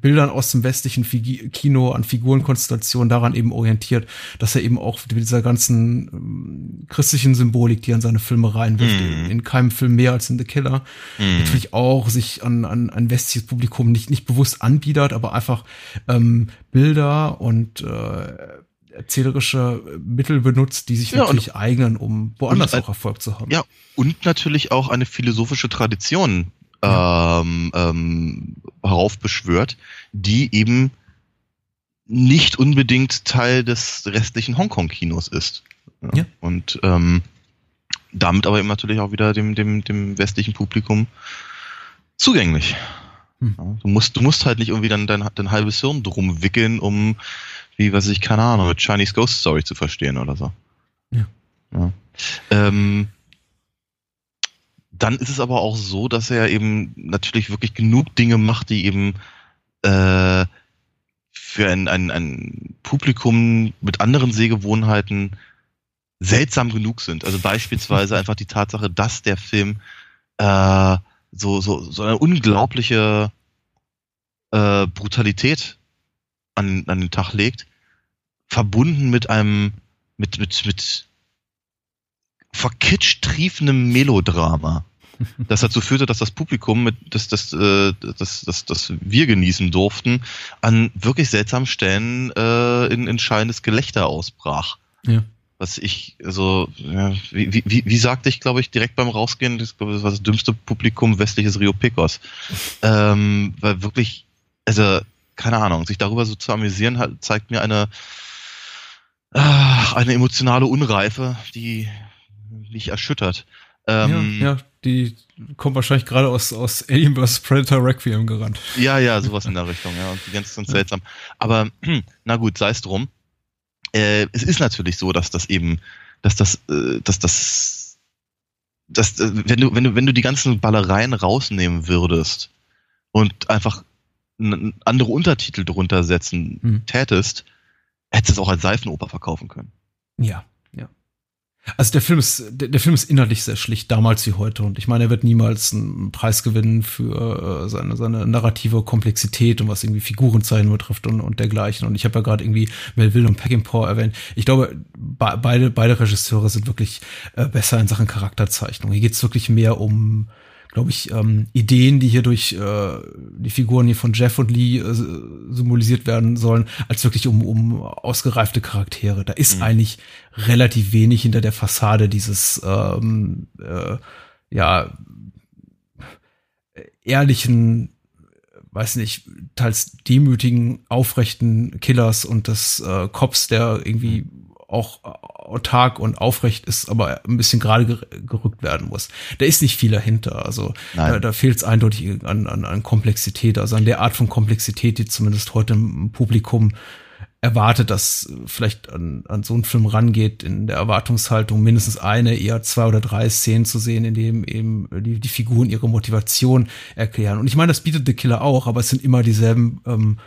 Bildern aus dem westlichen Figi Kino an Figurenkonstellationen daran eben orientiert, dass er eben auch mit dieser ganzen ähm, christlichen Symbolik, die an seine Filme reinwirft, mm. in, in, keinem Film mehr als in The Killer, mm. natürlich auch sich an, an ein westliches Publikum nicht, nicht bewusst anbietet, aber einfach ähm, Bilder und äh, erzählerische Mittel benutzt, die sich ja, natürlich eignen, um woanders auch Erfolg zu haben. Ja, und natürlich auch eine philosophische Tradition ähm, ähm, heraufbeschwört, die eben nicht unbedingt Teil des restlichen Hongkong-Kinos ist. Ja. ja. Und ähm, damit aber eben natürlich auch wieder dem, dem, dem westlichen Publikum zugänglich. Hm. Ja, du, musst, du musst halt nicht irgendwie dann dein, dein halbes Hirn drum wickeln, um, wie weiß ich, keine Ahnung, mit Chinese Ghost Story zu verstehen oder so. Ja. ja. Ähm, dann ist es aber auch so, dass er eben natürlich wirklich genug Dinge macht, die eben äh, für ein, ein, ein Publikum mit anderen Sehgewohnheiten seltsam genug sind. Also beispielsweise einfach die Tatsache, dass der Film äh, so, so, so eine unglaubliche äh, Brutalität an, an den Tag legt, verbunden mit einem, mit, mit, mit verkitscht triefendem Melodrama. Das dazu führte, dass das Publikum, mit, das, das, äh, das, das, das wir genießen durften, an wirklich seltsamen Stellen äh, in, schallendes Gelächter ausbrach. Ja was ich, also, ja, wie, wie, wie sagte ich, glaube ich, direkt beim Rausgehen, das, glaube, das war das dümmste Publikum westliches Rio Picos. Ähm, weil wirklich, also, keine Ahnung, sich darüber so zu amüsieren, halt, zeigt mir eine, äh, eine emotionale Unreife, die mich erschüttert. Ähm, ja, ja, die kommt wahrscheinlich gerade aus, aus Alien vs. Predator Requiem gerannt. Ja, ja, sowas in der Richtung, ja, und die ganze Zeit seltsam. Aber, na gut, sei es drum äh, es ist natürlich so, dass das eben, dass das, äh, dass das, dass, äh, wenn du, wenn du, wenn du die ganzen Ballereien rausnehmen würdest und einfach andere Untertitel drunter setzen hm. tätest, hättest du es auch als Seifenoper verkaufen können. Ja. Also der Film ist, der, der, Film ist inhaltlich sehr schlicht, damals wie heute. Und ich meine, er wird niemals einen Preis gewinnen für äh, seine, seine narrative Komplexität und was irgendwie Figurenzeichen betrifft und, und dergleichen. Und ich habe ja gerade irgendwie Melville und Peckinpah erwähnt. Ich glaube, be beide, beide Regisseure sind wirklich äh, besser in Sachen Charakterzeichnung. Hier geht es wirklich mehr um glaube ich, ähm, Ideen, die hier durch äh, die Figuren hier von Jeff und Lee äh, symbolisiert werden sollen, als wirklich um, um ausgereifte Charaktere. Da ist mhm. eigentlich relativ wenig hinter der Fassade dieses ähm, äh, ja ehrlichen weiß nicht, teils demütigen, aufrechten Killers und des äh, Cops, der irgendwie auch autark und aufrecht ist, aber ein bisschen gerade gerückt werden muss. Da ist nicht viel dahinter. Also da, da fehlt es eindeutig an, an, an Komplexität, also an der Art von Komplexität, die zumindest heute im Publikum erwartet, dass vielleicht an, an so einen Film rangeht, in der Erwartungshaltung mindestens eine, eher zwei oder drei Szenen zu sehen, in dem eben die, die Figuren ihre Motivation erklären. Und ich meine, das bietet The Killer auch, aber es sind immer dieselben ähm,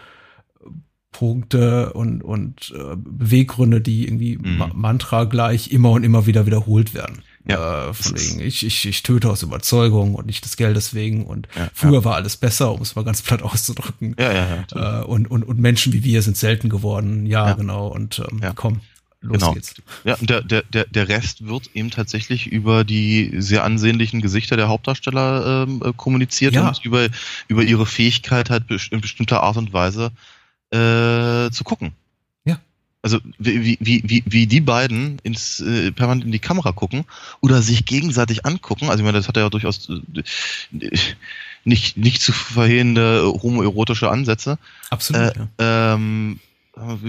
Punkte und, und äh, Beweggründe, die irgendwie mhm. Mantra gleich immer und immer wieder wiederholt werden. Ja, äh, von wegen, ich, ich, ich töte aus Überzeugung und nicht des Geldes wegen. Und ja, früher ja. war alles besser, um es mal ganz platt auszudrücken. Ja, ja, ja. Äh, und, und, und Menschen wie wir sind selten geworden. Ja, ja. genau. Und ähm, ja. komm, los genau. geht's. Ja, und der, der, der, der Rest wird eben tatsächlich über die sehr ansehnlichen Gesichter der Hauptdarsteller ähm, äh, kommuniziert ja. und über, über ihre Fähigkeit halt in bestimmter Art und Weise äh, zu gucken. Ja. Also wie, wie, wie, wie die beiden ins äh, permanent in die Kamera gucken oder sich gegenseitig angucken. Also ich meine, das hat ja durchaus äh, nicht, nicht zu verhehende homoerotische Ansätze. Absolut. Äh, ja. ähm,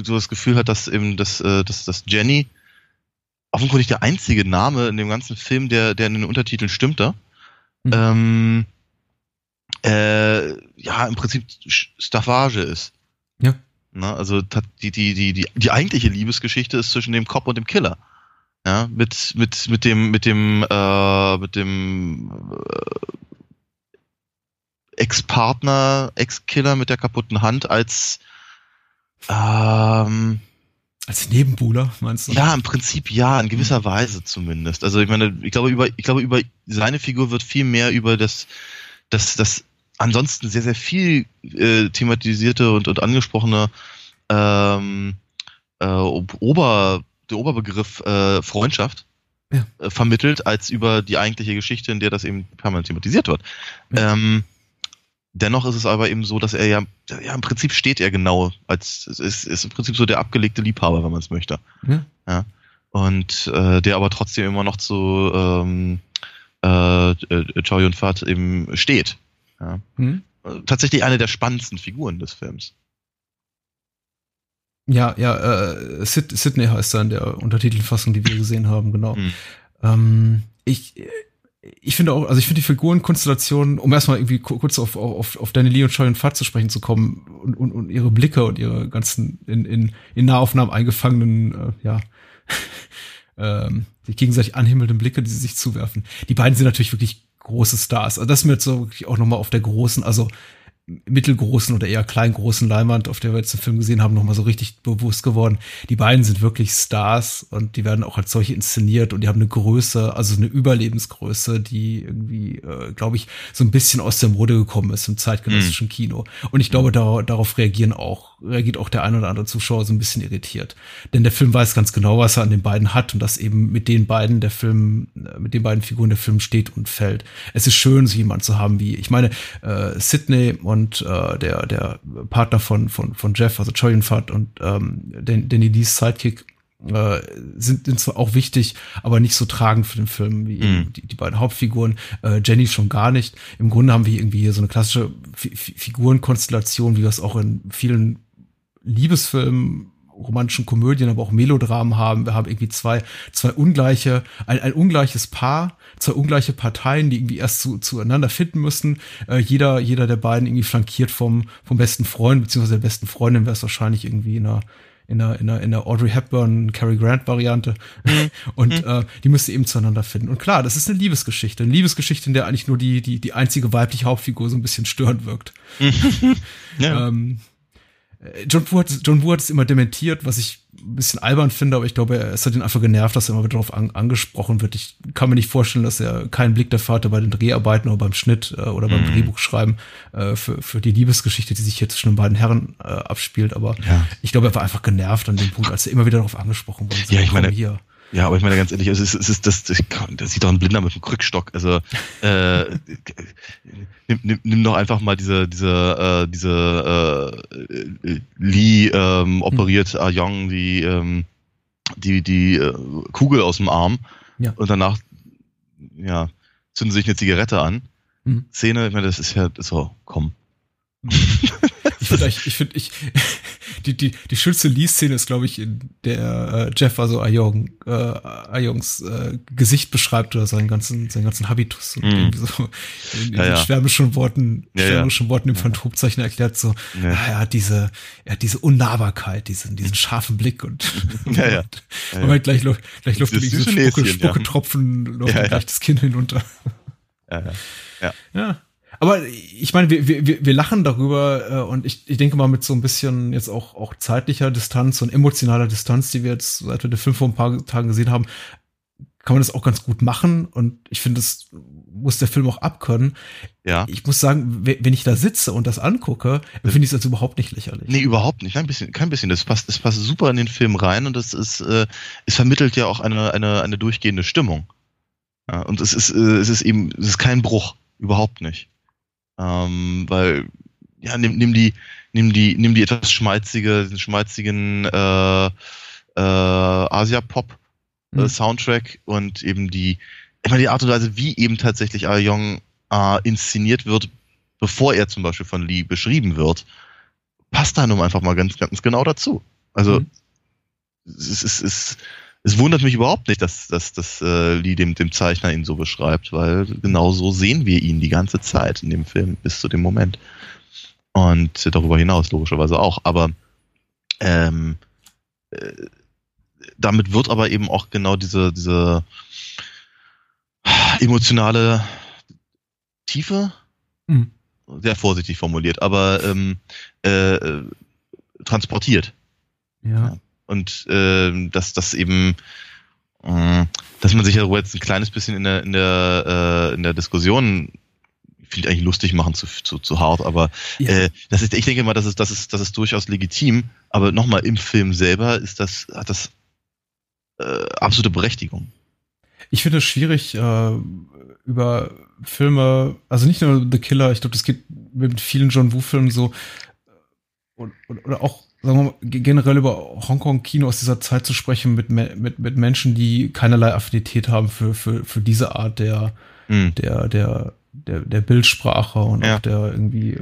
so das Gefühl hat, dass eben das, äh, dass, dass Jenny offenkundig der einzige Name in dem ganzen Film, der, der in den Untertiteln stimmte. Mhm. Ähm, äh, ja, im Prinzip Staffage ist. Ja. Na, also die, die, die, die, die eigentliche Liebesgeschichte ist zwischen dem Cop und dem Killer. Ja, mit, mit, mit dem, mit dem, äh, mit dem äh, Ex-Partner, Ex-Killer mit der kaputten Hand als ähm, als Nebenbuhler, meinst du? Ja, im Prinzip ja, in gewisser Weise zumindest. Also ich meine, ich glaube über, ich glaube über seine Figur wird viel mehr über das, das, das ansonsten sehr, sehr viel äh, thematisierte und, und angesprochene ähm, äh, Ober, der Oberbegriff äh, Freundschaft ja. äh, vermittelt, als über die eigentliche Geschichte, in der das eben permanent thematisiert wird. Ja. Ähm, dennoch ist es aber eben so, dass er ja, ja im Prinzip steht er genau als, ist, ist im Prinzip so der abgelegte Liebhaber, wenn man es möchte. Ja. ja. Und äh, der aber trotzdem immer noch zu ähm, äh, Chow Yun Fat eben steht. Ja. Hm? Tatsächlich eine der spannendsten Figuren des Films. Ja, ja, äh, Sid, Sydney heißt er in der Untertitelfassung, die wir gesehen haben, genau. Hm. Ähm, ich, ich finde auch, also ich finde die Figurenkonstellation, um erstmal irgendwie kurz auf, auf, auf Danny Lee und Choi und Fat zu sprechen zu kommen und, und, und ihre Blicke und ihre ganzen in, in, in Nahaufnahmen eingefangenen, äh, ja, ähm, sich gegenseitig anhimmelnden Blicke, die sie sich zuwerfen. Die beiden sind natürlich wirklich große Stars. Also das ist mir jetzt so wirklich auch nochmal auf der großen, also mittelgroßen oder eher kleingroßen Leinwand, auf der wir jetzt den Film gesehen haben, nochmal so richtig bewusst geworden. Die beiden sind wirklich Stars und die werden auch als solche inszeniert und die haben eine Größe, also eine Überlebensgröße, die irgendwie, äh, glaube ich, so ein bisschen aus der Mode gekommen ist im zeitgenössischen mhm. Kino. Und ich glaube, da, darauf reagieren auch, reagiert auch der ein oder andere Zuschauer so ein bisschen irritiert. Denn der Film weiß ganz genau, was er an den beiden hat und dass eben mit den beiden der Film, äh, mit den beiden Figuren der Film steht und fällt. Es ist schön, so jemanden zu haben wie, ich meine, äh, Sydney und äh, der, der Partner von, von, von Jeff, also Choi Fat und ähm, Danny Lees Sidekick, äh, sind, sind zwar auch wichtig, aber nicht so tragend für den Film wie mm. die, die beiden Hauptfiguren. Äh, Jenny schon gar nicht. Im Grunde haben wir irgendwie hier so eine klassische F Figurenkonstellation, wie wir es auch in vielen Liebesfilmen romantischen Komödien, aber auch Melodramen haben. Wir haben irgendwie zwei, zwei ungleiche, ein, ein ungleiches Paar, zwei ungleiche Parteien, die irgendwie erst zu, zueinander finden müssen. Äh, jeder, jeder der beiden irgendwie flankiert vom, vom besten Freund, beziehungsweise der besten Freundin wäre es wahrscheinlich irgendwie in einer, in einer, in einer, in einer Audrey Hepburn, Cary Grant Variante. Mhm. Und mhm. äh, die müsste eben zueinander finden. Und klar, das ist eine Liebesgeschichte. Eine Liebesgeschichte, in der eigentlich nur die, die, die einzige weibliche Hauptfigur so ein bisschen störend wirkt. ja. ähm, äh, John Woo, hat, John Woo hat es immer dementiert, was ich ein bisschen albern finde, aber ich glaube, es hat ihn einfach genervt, dass er immer wieder darauf an, angesprochen wird. Ich kann mir nicht vorstellen, dass er keinen Blick dafür hatte bei den Dreharbeiten oder beim Schnitt äh, oder beim mhm. Drehbuchschreiben äh, für, für die Liebesgeschichte, die sich hier zwischen den beiden Herren äh, abspielt. Aber ja. ich glaube, er war einfach genervt an dem Punkt, als er immer wieder darauf angesprochen wurde. Ja, ich meine, hier. Ja, aber ich meine ganz ehrlich, es ist, es ist das, das, sieht doch ein Blinder mit einem Krückstock. Also äh, nimm, nimm, nimm doch einfach mal diese diese äh, diese äh, Lee ähm, operiert hm. Young die ähm, die die äh, Kugel aus dem Arm ja. und danach ja zünden sich eine Zigarette an. Hm. Szene, ich meine, das ist ja so, komm. ich finde, ich, finde, ich, die, die, die schönste Lee-Szene ist, glaube ich, in der äh, Jeff also Ayong, äh, Ayongs äh, Gesicht beschreibt oder seinen ganzen, seinen ganzen Habitus und mm. irgendwie so in, in ja, ja. schwärmischen Worten, ja, schwärmischen Worten im Phantomzeichen erklärt so, ja. Ah, er hat diese, er hat diese Unnahbarkeit, diesen, diesen scharfen Blick und, ja, ja. und ja, gleich, gleich läuft diese Spucke, Spucketropfen, läuft gleich das Kind hinunter. Ja, ja. Aber ich meine, wir, wir, wir lachen darüber äh, und ich, ich denke mal mit so ein bisschen jetzt auch, auch zeitlicher Distanz und emotionaler Distanz, die wir jetzt, seit wir den Film vor ein paar Tagen gesehen haben, kann man das auch ganz gut machen und ich finde, das muss der Film auch abkönnen. Ja. Ich muss sagen, wenn ich da sitze und das angucke, finde ich das überhaupt nicht lächerlich. Nee, überhaupt nicht. Kein bisschen, kein bisschen. Das passt, das passt super in den Film rein und das ist, äh, es vermittelt ja auch eine, eine, eine durchgehende Stimmung. Ja, und es ist, äh, es ist eben, es ist kein Bruch. Überhaupt nicht. Ähm, weil, ja, nimm, nimm die, nimm die, nimm die etwas schmalzige, den schmalzigen äh, äh, Asia-Pop äh, mhm. Und eben die, immer die Art und Weise, wie eben tatsächlich Ayong äh, inszeniert wird, bevor er zum Beispiel von Lee beschrieben wird, passt da nun einfach mal ganz, ganz genau dazu. Also mhm. es, es, es, es wundert mich überhaupt nicht, dass, dass, dass äh, Lee dem, dem Zeichner ihn so beschreibt, weil genau so sehen wir ihn die ganze Zeit in dem Film bis zu dem Moment. Und darüber hinaus logischerweise auch. Aber ähm, äh, damit wird aber eben auch genau diese, diese emotionale Tiefe, mhm. sehr vorsichtig formuliert, aber ähm, äh, transportiert. Ja. ja und äh, dass das eben äh, dass man sich ja jetzt ein kleines bisschen in der in der äh, in der Diskussion ich eigentlich lustig machen zu, zu, zu hart, aber ja. äh, das ist, ich denke mal, das ist, das ist, das ist durchaus legitim, aber nochmal im Film selber ist das, hat das äh, absolute Berechtigung. Ich finde es schwierig, äh, über Filme, also nicht nur The Killer, ich glaube, das geht mit vielen John Woo-Filmen so, oder, oder auch sagen wir mal, generell über Hongkong-Kino aus dieser Zeit zu sprechen mit, mit, mit Menschen, die keinerlei Affinität haben für, für, für diese Art der, mhm. der, der, der, der Bildsprache und ja. auch der irgendwie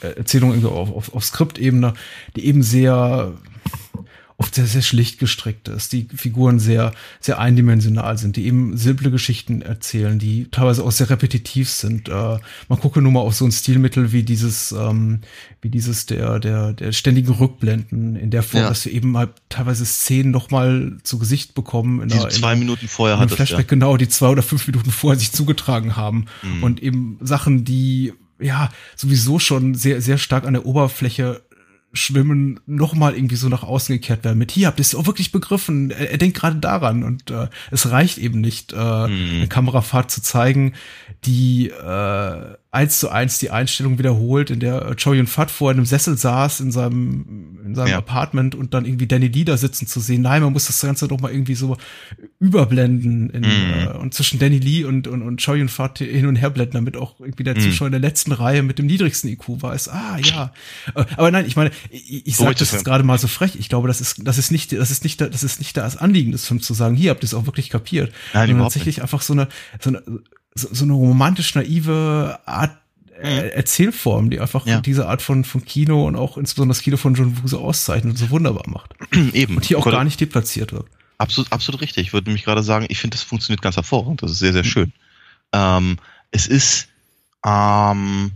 Erzählung irgendwie auf, auf, auf Skriptebene, die eben sehr oft sehr, sehr schlicht gestrickt ist, die Figuren sehr, sehr eindimensional sind, die eben simple Geschichten erzählen, die teilweise auch sehr repetitiv sind. Äh, man gucke nur mal auf so ein Stilmittel wie dieses, ähm, wie dieses der, der, der ständigen Rückblenden in der Form, ja. dass wir eben mal teilweise Szenen noch mal zu Gesicht bekommen. In die einer, zwei in Minuten vorher hat Flashback, ja. genau, die zwei oder fünf Minuten vorher sich zugetragen haben. Mhm. Und eben Sachen, die ja sowieso schon sehr, sehr stark an der Oberfläche Schwimmen nochmal irgendwie so nach außen gekehrt werden mit hier habt ihr es auch wirklich begriffen er, er denkt gerade daran und äh, es reicht eben nicht äh, mhm. eine Kamerafahrt zu zeigen die äh, eins zu eins die Einstellung wiederholt, in der Choi Yun Fat vor einem Sessel saß in seinem, in seinem ja. Apartment und dann irgendwie Danny Lee da sitzen zu sehen. Nein, man muss das Ganze doch mal irgendwie so überblenden in, mhm. äh, und zwischen Danny Lee und, und, und Choi Yun Fat hin und her blenden, damit auch irgendwie der mhm. Zuschauer in der letzten Reihe mit dem niedrigsten IQ weiß. Ah, ja. Äh, aber nein, ich meine, ich, ich sage das jetzt gerade mal so frech. Ich glaube, das ist, das ist nicht, das ist nicht, das ist nicht das Anliegen des Films zu sagen, hier habt ihr es auch wirklich kapiert. Nein, tatsächlich nicht. einfach so eine, so eine, so, so eine romantisch naive Art äh, mhm. Erzählform, die einfach ja. diese Art von, von Kino und auch insbesondere das Kino von John Woo so auszeichnet und so wunderbar macht. Eben. Und hier auch gar nicht deplatziert wird. Absolut, absolut richtig. Ich würde nämlich gerade sagen, ich finde, das funktioniert ganz hervorragend. Das ist sehr, sehr mhm. schön. Ähm, es ist, ähm,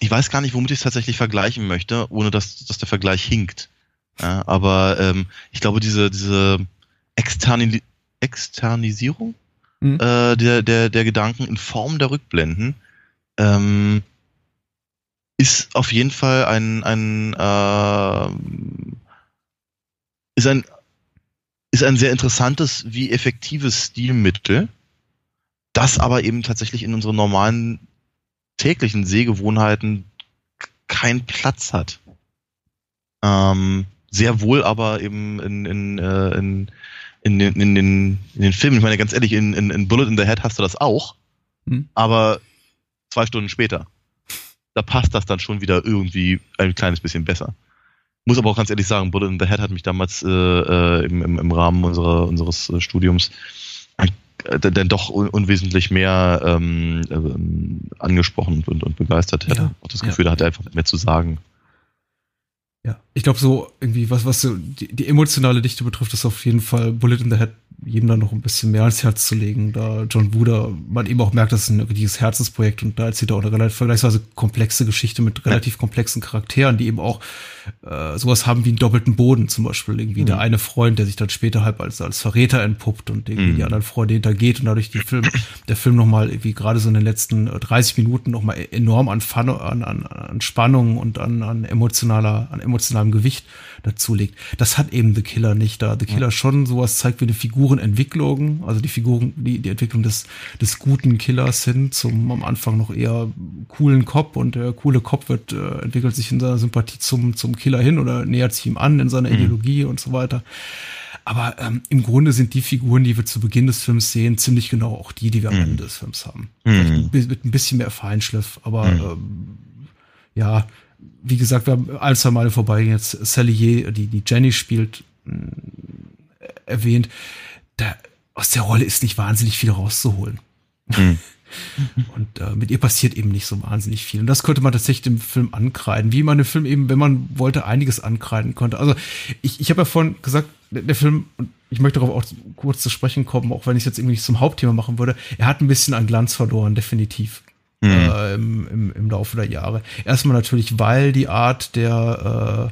ich weiß gar nicht, womit ich es tatsächlich vergleichen möchte, ohne dass, dass der Vergleich hinkt. Ja, aber ähm, ich glaube, diese, diese Externi Externisierung mhm. äh, der, der, der Gedanken in Form der Rückblenden ähm, ist auf jeden Fall ein, ein äh, ist ein ist ein sehr interessantes wie effektives Stilmittel, das aber eben tatsächlich in unseren normalen täglichen Sehgewohnheiten keinen Platz hat. Ähm, sehr wohl aber eben in, in, äh, in, in, den, in, den, in den Filmen. Ich meine, ganz ehrlich, in, in, in Bullet in the Head hast du das auch, hm. aber zwei Stunden später. Da passt das dann schon wieder irgendwie ein kleines bisschen besser. Muss aber auch ganz ehrlich sagen, Bullet in the Head hat mich damals äh, äh im, im, im Rahmen unserer, unseres äh, Studiums äh, dann doch un unwesentlich mehr ähm, äh, angesprochen und, und begeistert. Ja, auch das Gefühl, ja. da hat er einfach mehr zu sagen. Ja, ich glaube so irgendwie, was, was so die, die, emotionale Dichte betrifft, ist auf jeden Fall Bullet in the Head jedem dann noch ein bisschen mehr ans Herz zu legen, da John Wuder, man eben auch merkt, das ist ein richtiges Herzensprojekt und da erzählt er auch eine relativ vergleichsweise komplexe Geschichte mit relativ komplexen Charakteren, die eben auch äh, sowas haben wie einen doppelten Boden zum Beispiel. Irgendwie mhm. der eine Freund, der sich dann später halt als, als Verräter entpuppt und irgendwie mhm. die anderen Freunde hintergeht und dadurch die Film, der Film nochmal irgendwie gerade so in den letzten 30 Minuten nochmal enorm an, Fun, an, an, an Spannung und an, an emotionaler, an emotionalem Gewicht dazu legt. Das hat eben The Killer nicht da. The Killer ja. schon sowas zeigt wie eine Figurenentwicklung, also die Figuren, die, die Entwicklung des, des guten Killers hin zum am Anfang noch eher coolen Cop und der coole Cop wird, äh, entwickelt sich in seiner Sympathie zum, zum Killer hin oder nähert sich ihm an in seiner mhm. Ideologie und so weiter. Aber ähm, im Grunde sind die Figuren, die wir zu Beginn des Films sehen, ziemlich genau auch die, die wir am mhm. Ende des Films haben. Mhm. Mit ein bisschen mehr Feinschliff, aber mhm. ähm, ja, wie gesagt, wir haben ein, zwei Male vorbei jetzt Salier, die, die Jenny spielt, äh, erwähnt. Da, aus der Rolle ist nicht wahnsinnig viel rauszuholen. Mhm. Und äh, mit ihr passiert eben nicht so wahnsinnig viel. Und das könnte man tatsächlich dem Film ankreiden, wie man den Film eben, wenn man wollte, einiges ankreiden konnte. Also ich, ich habe ja vorhin gesagt, der, der Film, und ich möchte darauf auch kurz zu sprechen kommen, auch wenn ich es jetzt irgendwie nicht zum Hauptthema machen würde, er hat ein bisschen an Glanz verloren, definitiv. Mhm. Äh, im, im, im Laufe der Jahre. Erstmal natürlich, weil die Art der,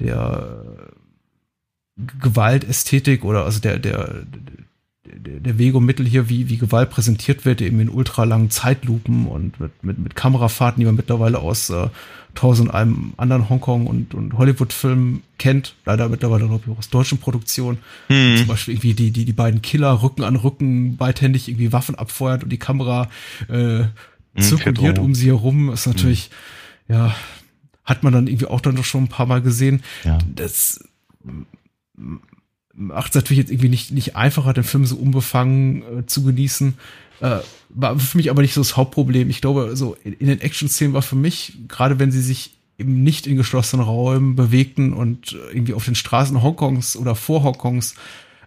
äh, der Gewaltästhetik oder also der, der, der, der Weg und Mittel hier, wie, wie Gewalt präsentiert wird, eben in ultralangen Zeitlupen und mit, mit, mit Kamerafahrten, die man mittlerweile aus äh, tausend einem anderen Hongkong- und, und Hollywood-Filmen kennt. Leider mittlerweile, glaube ich, auch aus deutschen Produktionen. Hm. Zum Beispiel irgendwie die, die, die beiden Killer Rücken an Rücken beidhändig irgendwie Waffen abfeuert und die Kamera äh, zirkuliert um sie herum. Ist natürlich, hm. ja, hat man dann irgendwie auch dann doch schon ein paar Mal gesehen. Ja. Das macht es natürlich jetzt irgendwie nicht, nicht einfacher, den Film so unbefangen äh, zu genießen. Äh, war für mich aber nicht so das Hauptproblem. Ich glaube, so in, in den Action-Szenen war für mich, gerade wenn sie sich eben nicht in geschlossenen Räumen bewegten und irgendwie auf den Straßen Hongkongs oder vor Hongkongs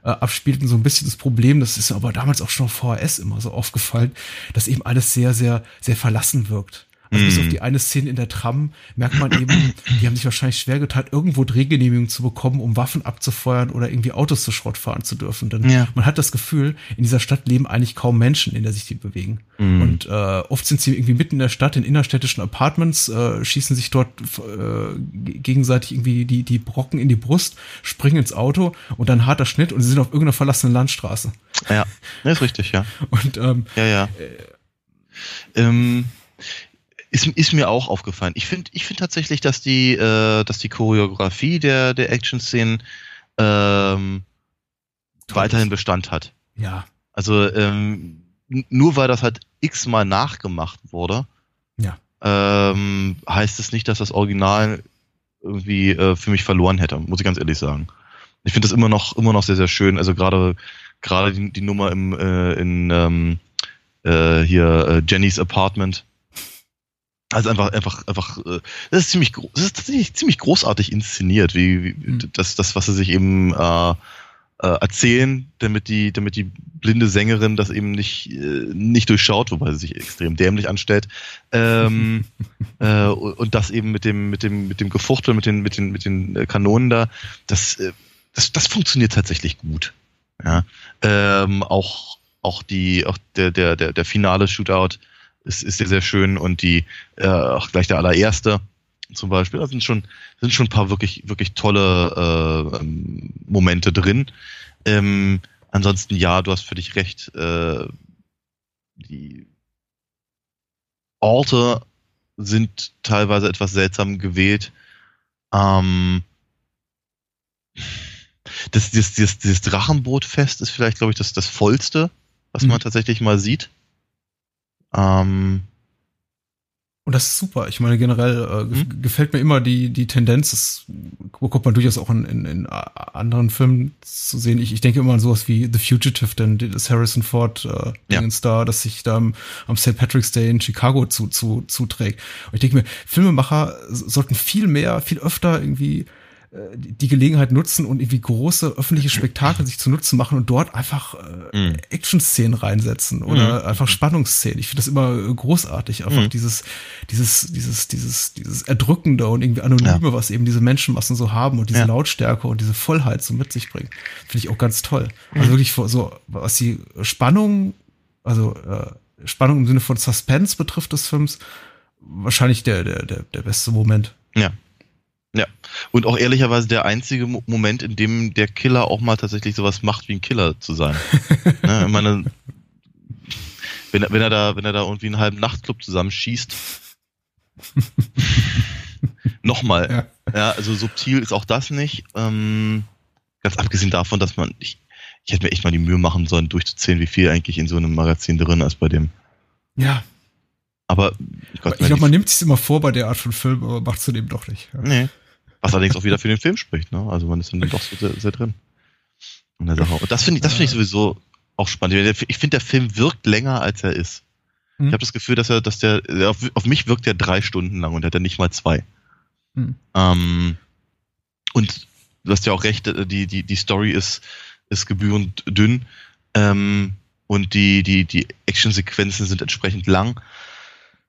äh, abspielten, so ein bisschen das Problem, das ist aber damals auch schon auf VHS immer so aufgefallen, dass eben alles sehr, sehr, sehr verlassen wirkt. Also bis auf die eine Szene in der Tram merkt man eben, die haben sich wahrscheinlich schwer getan, irgendwo Drehgenehmigungen zu bekommen, um Waffen abzufeuern oder irgendwie Autos zu Schrott fahren zu dürfen. Denn Ja. man hat das Gefühl, in dieser Stadt leben eigentlich kaum Menschen, in der sich die bewegen. Und äh, oft sind sie irgendwie mitten in der Stadt, in innerstädtischen Apartments, äh, schießen sich dort äh, gegenseitig irgendwie die, die Brocken in die Brust, springen ins Auto und dann harter Schnitt und sie sind auf irgendeiner verlassenen Landstraße. Ja, ist richtig, ja. Und ähm, Ja, ja. Ähm, ist, ist mir auch aufgefallen. Ich finde ich finde tatsächlich, dass die, äh, dass die Choreografie der, der Action-Szenen ähm, weiterhin. Bestand hat. ja, Also ähm, nur weil das halt x-mal nachgemacht wurde, ja. ähm, heißt es nicht, dass das Original irgendwie äh, für mich verloren hätte, muss ich ganz ehrlich sagen. Ich finde das immer noch immer noch sehr sehr schön. Also gerade gerade die, die Nummer im äh, in ähm, äh, hier äh, Jennys Apartment. Also einfach einfach einfach äh, das ist ziemlich das ist tatsächlich ziemlich großartig inszeniert, wie, wie Mhm. das das was sie sich eben äh, äh, erzählen, damit die damit die blinde Sängerin das eben nicht äh, nicht durchschaut, wobei sie sich extrem dämlich anstellt. Ähm, äh, und und das eben mit dem mit dem mit dem Gefuchtel mit den mit den mit den äh, Kanonen da, das äh, das das funktioniert tatsächlich gut. Ja, ähm, auch auch die auch der der der der finale Shootout ist ist sehr sehr schön und die äh, auch gleich der allererste zum Beispiel, da sind schon sind schon ein paar wirklich wirklich tolle äh, ähm, Momente drin. Ähm, ansonsten ja, du hast für dich recht. Äh, die Orte sind teilweise etwas seltsam gewählt. Ähm, das, das, das, dieses Drachenbootfest ist vielleicht, glaube ich, das, das vollste, was man Mhm. tatsächlich mal sieht. Ähm, Und das ist super. Ich meine, generell äh, Mhm. gefällt mir immer die, die Tendenz, das bekommt man durchaus auch in, in, in anderen Filmen zu sehen. Ich, ich denke immer an sowas wie The Fugitive, denn das Harrison Ford äh, Ja. Dingens da, das sich da am, am St. Patrick's Day in Chicago zu, zu, zuträgt. Und ich denke mir, Filmemacher sollten viel mehr, viel öfter irgendwie die Gelegenheit nutzen und irgendwie große öffentliche Spektakel sich zu nutzen machen und dort einfach äh, Mhm. Action-Szenen reinsetzen oder Mhm. einfach Spannungsszenen. Ich finde das immer äh, großartig, einfach Mhm. dieses, dieses, dieses, dieses, dieses Erdrückende und irgendwie Anonyme, was eben diese Menschenmassen so haben und diese Ja. Lautstärke und diese Vollheit so mit sich bringen. Finde ich auch ganz toll. Also wirklich so, was die Spannung, also äh, Spannung im Sinne von Suspense betrifft des Films, wahrscheinlich der, der, der, der beste Moment. Ja. Ja. Und auch ehrlicherweise der einzige Mo- Moment, in dem der Killer auch mal tatsächlich sowas macht, wie ein Killer zu sein. ne, ich meine, wenn, er- wenn er da, wenn er da irgendwie einen halben Nachtclub zusammenschießt. Nochmal. Ja. Ja. also subtil ist auch das nicht. Ähm, ganz abgesehen davon, dass man, ich, ich hätte mir echt mal die Mühe machen sollen, durchzuzählen, wie viel eigentlich in so einem Magazin drin ist bei dem. Ja, Aber ich, ich glaube, man nimmt sich immer vor bei der Art von Film, aber macht es eben doch nicht. Ja. Nee. Was allerdings auch wieder für den Film spricht, ne? Also man ist dann doch so sehr, sehr drin. In der Sache. Und das finde ich, das finde ich sowieso auch spannend. Ich finde, der Film wirkt länger, als er ist. Hm. Ich habe das Gefühl, dass er, dass der, der auf, auf mich wirkt er drei Stunden lang und hat er nicht mal zwei. Hm. Ähm, und du hast ja auch recht, äh, die, die, die Story ist, ist gebührend dünn. Ähm, und die, die, die Actionsequenzen sind entsprechend lang.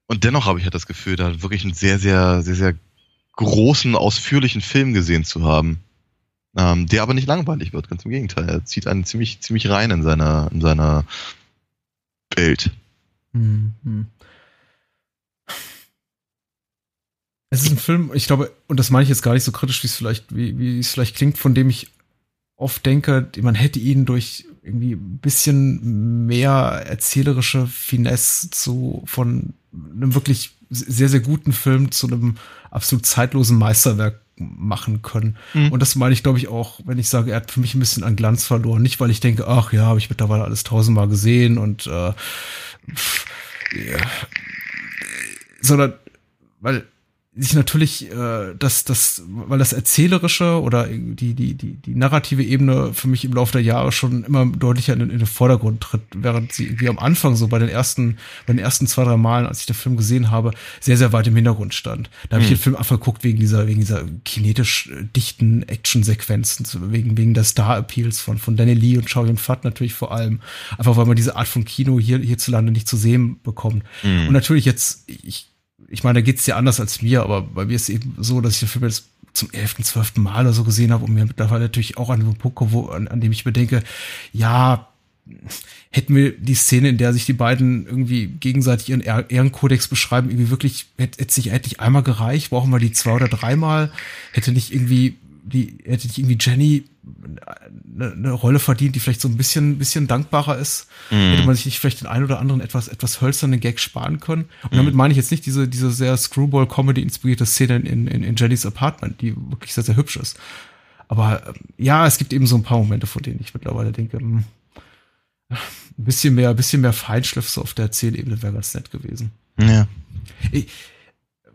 Und dennoch habe ich halt das Gefühl, da wirklich einen sehr, sehr, sehr, sehr großen, ausführlichen Film gesehen zu haben. Ähm, der aber nicht langweilig wird, ganz im Gegenteil. Er zieht einen ziemlich, ziemlich rein in seiner, in seiner Welt. Hm, hm. Es ist ein Film, ich glaube, und das meine ich jetzt gar nicht so kritisch, wie es vielleicht, wie, wie es vielleicht klingt, von dem ich oft denke, man hätte ihn durch irgendwie ein bisschen mehr erzählerische Finesse zu von einem wirklich sehr, sehr guten Film zu einem absolut zeitlosen Meisterwerk machen können. Mhm. Und das meine ich, glaube ich, auch, wenn ich sage, er hat für mich ein bisschen an Glanz verloren. Nicht, weil ich denke, ach ja, habe ich mittlerweile alles tausendmal gesehen und äh, pff, ja, sondern weil sich natürlich äh, das, das, weil das erzählerische oder die, die, die, die narrative Ebene für mich im Laufe der Jahre schon immer deutlicher in, in den Vordergrund tritt, während sie irgendwie am Anfang so bei den ersten, bei den ersten zwei, drei Malen, als ich den Film gesehen habe, sehr, sehr weit im Hintergrund stand. Da habe ich Hm. den Film einfach geguckt wegen dieser, wegen dieser kinetisch äh, dichten Actionsequenzen, wegen, wegen der Star-Appeals von, von Danny Lee und Chow Yun-Fat natürlich vor allem. Einfach weil man diese Art von Kino hier, hierzulande nicht zu sehen bekommt. Mhm. Und natürlich jetzt, ich ich meine, da geht's dir anders als mir, aber bei mir ist es eben so, dass ich den Film jetzt zum elften, zwölften Mal oder so gesehen habe und mir mittlerweile natürlich auch an dem Punkt, wo, an, an dem ich mir denke, ja, hätten wir die Szene, in der sich die beiden irgendwie gegenseitig ihren Ehrenkodex beschreiben, irgendwie wirklich, hätte, hätte sich endlich einmal gereicht, brauchen wir die zwei oder dreimal, hätte nicht irgendwie die, hätte nicht irgendwie Jenny eine, eine Rolle verdient, die vielleicht so ein bisschen, bisschen dankbarer ist, mhm. hätte man sich nicht vielleicht den einen oder anderen etwas, etwas hölzernen Gag sparen können. Und mhm. damit meine ich jetzt nicht diese, diese sehr Screwball-Comedy inspirierte Szene in, in, in Jennys Apartment, die wirklich sehr, sehr hübsch ist. Aber ähm, ja, es gibt eben so ein paar Momente, von denen ich mittlerweile denke, mh, hm, ein bisschen mehr, ein bisschen mehr Feinschliff so auf der Erzählebene wäre ganz nett gewesen. Ja. Ich,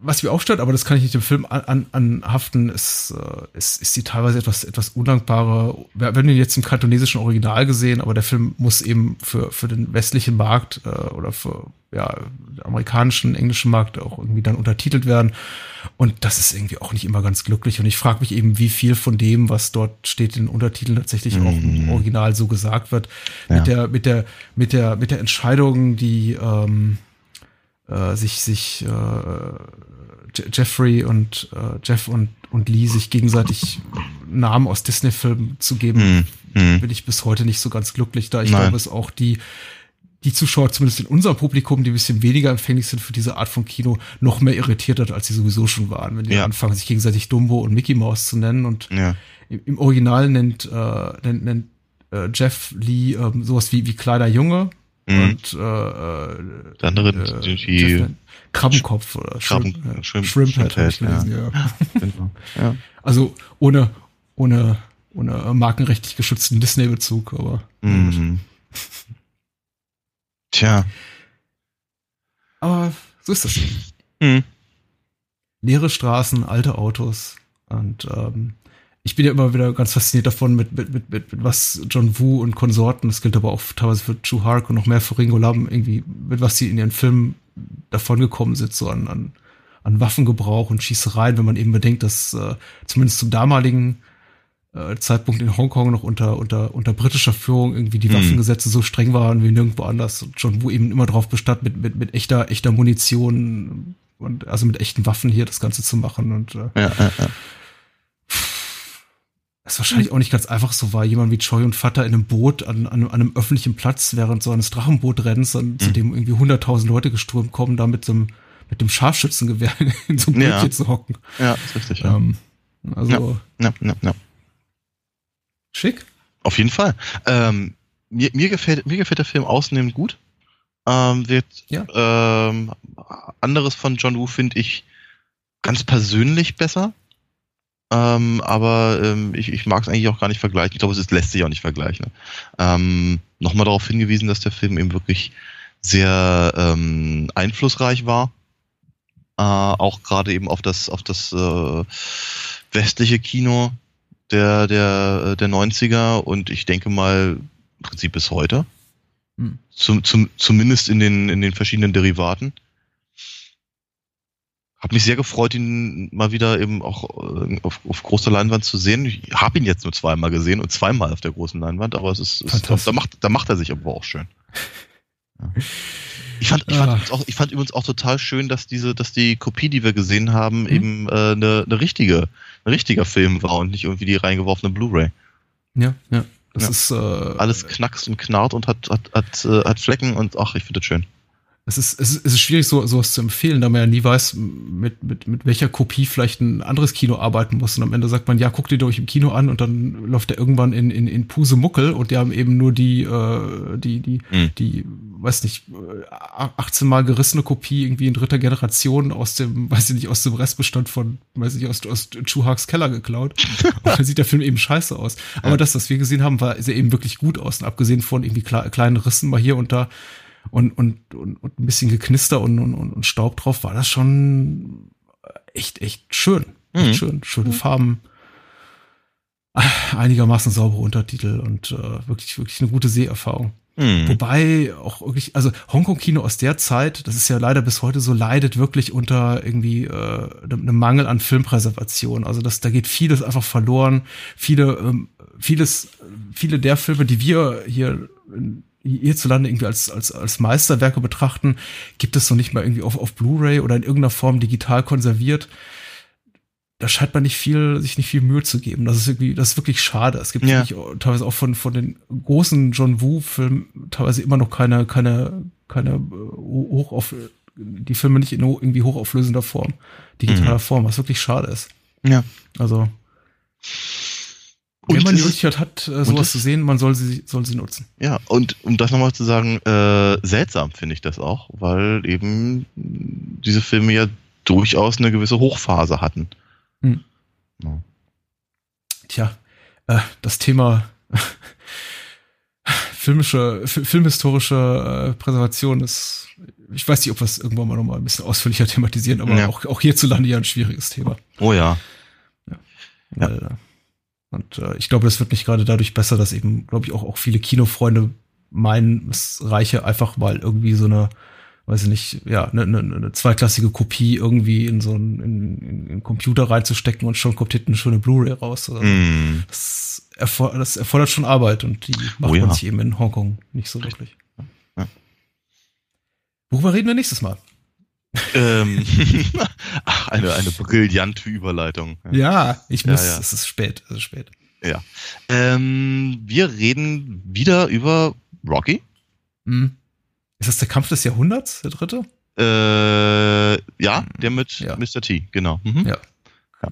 was mir aufstört, aber das kann ich nicht dem Film an, an, anhaften, ist, äh, ist, ist die teilweise etwas, etwas undankbare. Wir, wir haben ihn jetzt im kantonesischen Original gesehen, aber der Film muss eben für, für den westlichen Markt äh, oder für ja, den amerikanischen, englischen Markt auch irgendwie dann untertitelt werden. Und das ist irgendwie auch nicht immer ganz glücklich. Und ich frage mich eben, wie viel von dem, was dort steht in den Untertiteln, tatsächlich mhm. auch im mhm. Original so gesagt wird. Ja. Mit der, mit der, mit der, mit der Entscheidung, die ähm, äh, sich, sich äh, Jeffrey und äh, Jeff und, und Lee sich gegenseitig Namen aus Disney-Filmen zu geben, mhm. bin ich bis heute nicht so ganz glücklich da. Ich Nein. glaube, es auch die die Zuschauer, zumindest in unserem Publikum, die ein bisschen weniger empfänglich sind für diese Art von Kino, noch mehr irritiert hat, als sie sowieso schon waren, wenn die ja. anfangen, sich gegenseitig Dumbo und Mickey Mouse zu nennen. Und ja. im, Original nennt, äh, nennt, nennt äh, Jeff Lee ähm, sowas wie, wie kleiner Junge Mhm. Und äh, der andere äh, die Krabbenkopf oder Krabben, Shrimp, Shrimp, Shrimp, Shrimp halt, ich gelesen, ja. ja. Genau. ja. Also ohne, ohne, ohne markenrechtlich geschützten Disney-Bezug, aber. Mhm. Tja. Aber so ist das. Mhm. Leere Straßen, alte Autos und ähm, ich bin ja immer wieder ganz fasziniert davon, mit, mit, mit, mit, mit was John Woo und Konsorten, das gilt aber auch teilweise für Chu Hark und noch mehr für Ringo Lam, irgendwie, mit was sie in ihren Filmen davongekommen sind, so an, an, an Waffengebrauch und Schießereien, wenn man eben bedenkt, dass äh, zumindest zum damaligen äh, Zeitpunkt in Hongkong noch unter, unter, unter britischer Führung irgendwie die mhm. Waffengesetze so streng waren wie nirgendwo anders und John Woo eben immer drauf bestand, mit, mit, mit echter, echter Munition und also mit echten Waffen hier das Ganze zu machen und äh, ja, ja, ja was wahrscheinlich auch nicht ganz einfach so war, jemand wie Choi und Vater in einem Boot an, an, an einem öffentlichen Platz während so eines Drachenbootrennens, an, mhm. zu dem irgendwie 100.000 Leute geströmt kommen, da mit dem, mit dem Scharfschützengewehr in so einem Bötchen ja. zu hocken. Ja, ist richtig. Ja. Ähm, also. Ja, ja, ja, Schick. Auf jeden Fall. Ähm, mir, mir, gefällt, mir gefällt der Film ausnehmend gut. Ähm, wird, ja. ähm, anderes von John Woo finde ich ganz persönlich besser. Ähm, aber ähm, ich, ich mag es eigentlich auch gar nicht vergleichen. Ich glaube, es ist, lässt sich auch nicht vergleichen. Ähm, Nochmal darauf hingewiesen, dass der Film eben wirklich sehr ähm, einflussreich war. Äh, auch gerade eben auf das, auf das äh, westliche Kino der, der, der 90er und ich denke mal im Prinzip bis heute. Hm. Zum, zum, zumindest in den, in den verschiedenen Derivaten. Hab mich sehr gefreut, ihn mal wieder eben auch äh, auf, auf großer Leinwand zu sehen. Ich habe ihn jetzt nur zweimal gesehen und zweimal auf der großen Leinwand, aber es ist, ist da, macht, da macht er sich aber auch schön. Ja. Ich fand, ich, fand ah. auch, ich fand übrigens auch total schön, dass diese, dass die Kopie, die wir gesehen haben, mhm. eben äh, eine, eine richtige, ein richtiger Film war und nicht irgendwie die reingeworfene Blu-ray. Ja, ja. Das ja. ist äh, alles knackst und knarrt und hat, hat, hat, äh, hat Flecken und ach, ich finde das schön es ist, es ist, es ist schwierig, so, sowas zu empfehlen, da man ja nie weiß, mit, mit, mit welcher Kopie vielleicht ein anderes Kino arbeiten muss. Und am Ende sagt man, ja, guck dir doch im Kino an und dann läuft er irgendwann in, in, in Pusemuckel und die haben eben nur die, äh, die, die, mhm. die, weiß nicht, 18 mal gerissene Kopie irgendwie in dritter Generation aus dem, weiß ich nicht, aus dem Restbestand von, weiß ich nicht, aus, aus Chuhaks Keller geklaut. und dann sieht der Film eben scheiße aus. Aber ja. das, was wir gesehen haben, war sehr eben wirklich gut aus. Und abgesehen von irgendwie kleinen Rissen mal hier und da, und, und, und, und ein bisschen Geknister und, und, und Staub drauf, war das schon echt, echt schön. Echt mhm. schön. Schöne mhm. Farben, einigermaßen saubere Untertitel und äh, wirklich, wirklich eine gute Seherfahrung. Mhm. Wobei auch wirklich, also Hongkong-Kino aus der Zeit, das ist ja leider bis heute so, leidet wirklich unter irgendwie äh, einem Mangel an Filmpräservation. Also das, da geht vieles einfach verloren. Viele, ähm, vieles, viele der Filme, die wir hier in hierzulande irgendwie als, als, als Meisterwerke betrachten, gibt es noch nicht mal irgendwie auf, auf Blu-ray oder in irgendeiner Form digital konserviert. Da scheint man nicht viel, sich nicht viel Mühe zu geben. Das ist irgendwie, das ist wirklich schade. Es gibt Ja. teilweise auch von, von den großen John Woo-Filmen teilweise immer noch keine, keine, keine äh, hoch auf, die Filme nicht in irgendwie hochauflösender Form, digitaler Mhm. Form, was wirklich schade ist. Ja. Also, Und wenn man die Möglichkeit hat, äh, sowas zu sehen, man soll sie, soll sie nutzen. Ja, und um das nochmal zu sagen, äh, seltsam finde ich das auch, weil eben diese Filme ja durchaus eine gewisse Hochphase hatten. Hm. Ja. Tja, äh, das Thema filmische, fi- filmhistorische äh, Präservation ist, ich weiß nicht, ob wir es irgendwann mal nochmal ein bisschen ausführlicher thematisieren, aber Ja. auch, auch hierzulande ja ein schwieriges Thema. Oh ja. Weil, äh, und äh, ich glaube, das wird nicht gerade dadurch besser, dass eben, glaube ich, auch, auch viele Kinofreunde meinen, es reiche einfach mal irgendwie so eine, weiß ich nicht, ja, eine, eine, eine zweiklassige Kopie irgendwie in so einen, in, in, in einen Computer reinzustecken und schon kommt hinten eine schöne Blu-ray raus. Also, Hm. das, erfor das erfordert schon Arbeit und die macht Oh ja. man sich eben in Hongkong nicht so wirklich. Ja. Worüber reden wir nächstes Mal? Ähm, ach, eine, eine brillante Überleitung. Ja, ich Ja, muss, ja. es ist spät, es ist spät. Ja. Ähm, wir reden wieder über Rocky. Hm. Ist das der Kampf des Jahrhunderts, der dritte? Äh, ja, der mit Ja. Mr. T, genau. Mhm. Ja.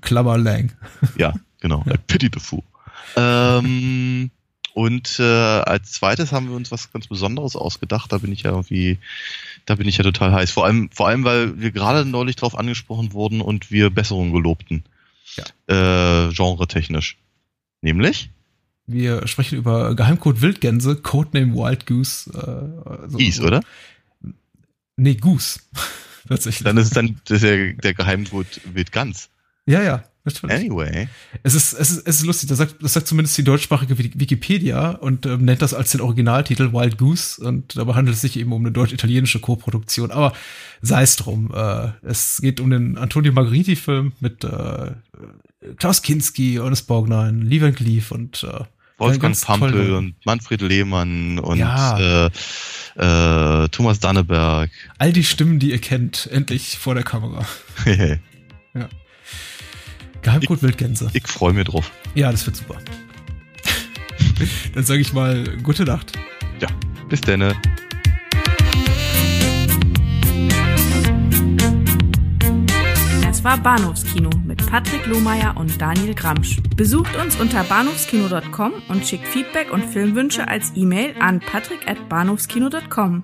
Klammer Lang. Ja, genau. Ja. I pity the fool. Ähm, und äh, als zweites haben wir uns was ganz Besonderes ausgedacht. Da bin ich ja irgendwie, da bin ich ja total heiß. Vor allem, vor allem, weil wir gerade neulich drauf angesprochen wurden und wir Besserungen gelobten. Ja. Äh, genre-technisch. Nämlich? Wir sprechen über Geheimcode Wildgänse, Codename Wild Goose. Äh, so, Is, oder? Nee, Goose. Tatsächlich. Dann ist es dann das ist der, der Geheimgut wird ganz. ja, ja, natürlich. Anyway. Es ist, es ist, es ist lustig, das sagt, das sagt zumindest die deutschsprachige Wiki- Wikipedia und ähm, nennt das als den Originaltitel Wild Goose und dabei handelt es sich eben um eine deutsch-italienische Co-Produktion. Aber sei es drum. Äh, es geht um den Antonio Margheriti-Film mit äh, Klaus Kinski, Ernest Borgnine, Lee Van Cleef und äh, Wolfgang Pampel und Manfred Lehmann und Ja. äh, äh, Thomas Danneberg. all die Stimmen, die ihr kennt, endlich vor der Kamera. Geheimcode Wildgänse. ich freue mich drauf. Ja, das wird super. Dann sage ich mal gute Nacht. Ja, bis dann. Das war Bahnhofskino mit Patrick Lohmeier und Daniel Gramsch. Besucht uns unter bahnhofskino.com und schickt Feedback und Filmwünsche als E-Mail an patrick@bahnhofskino.com.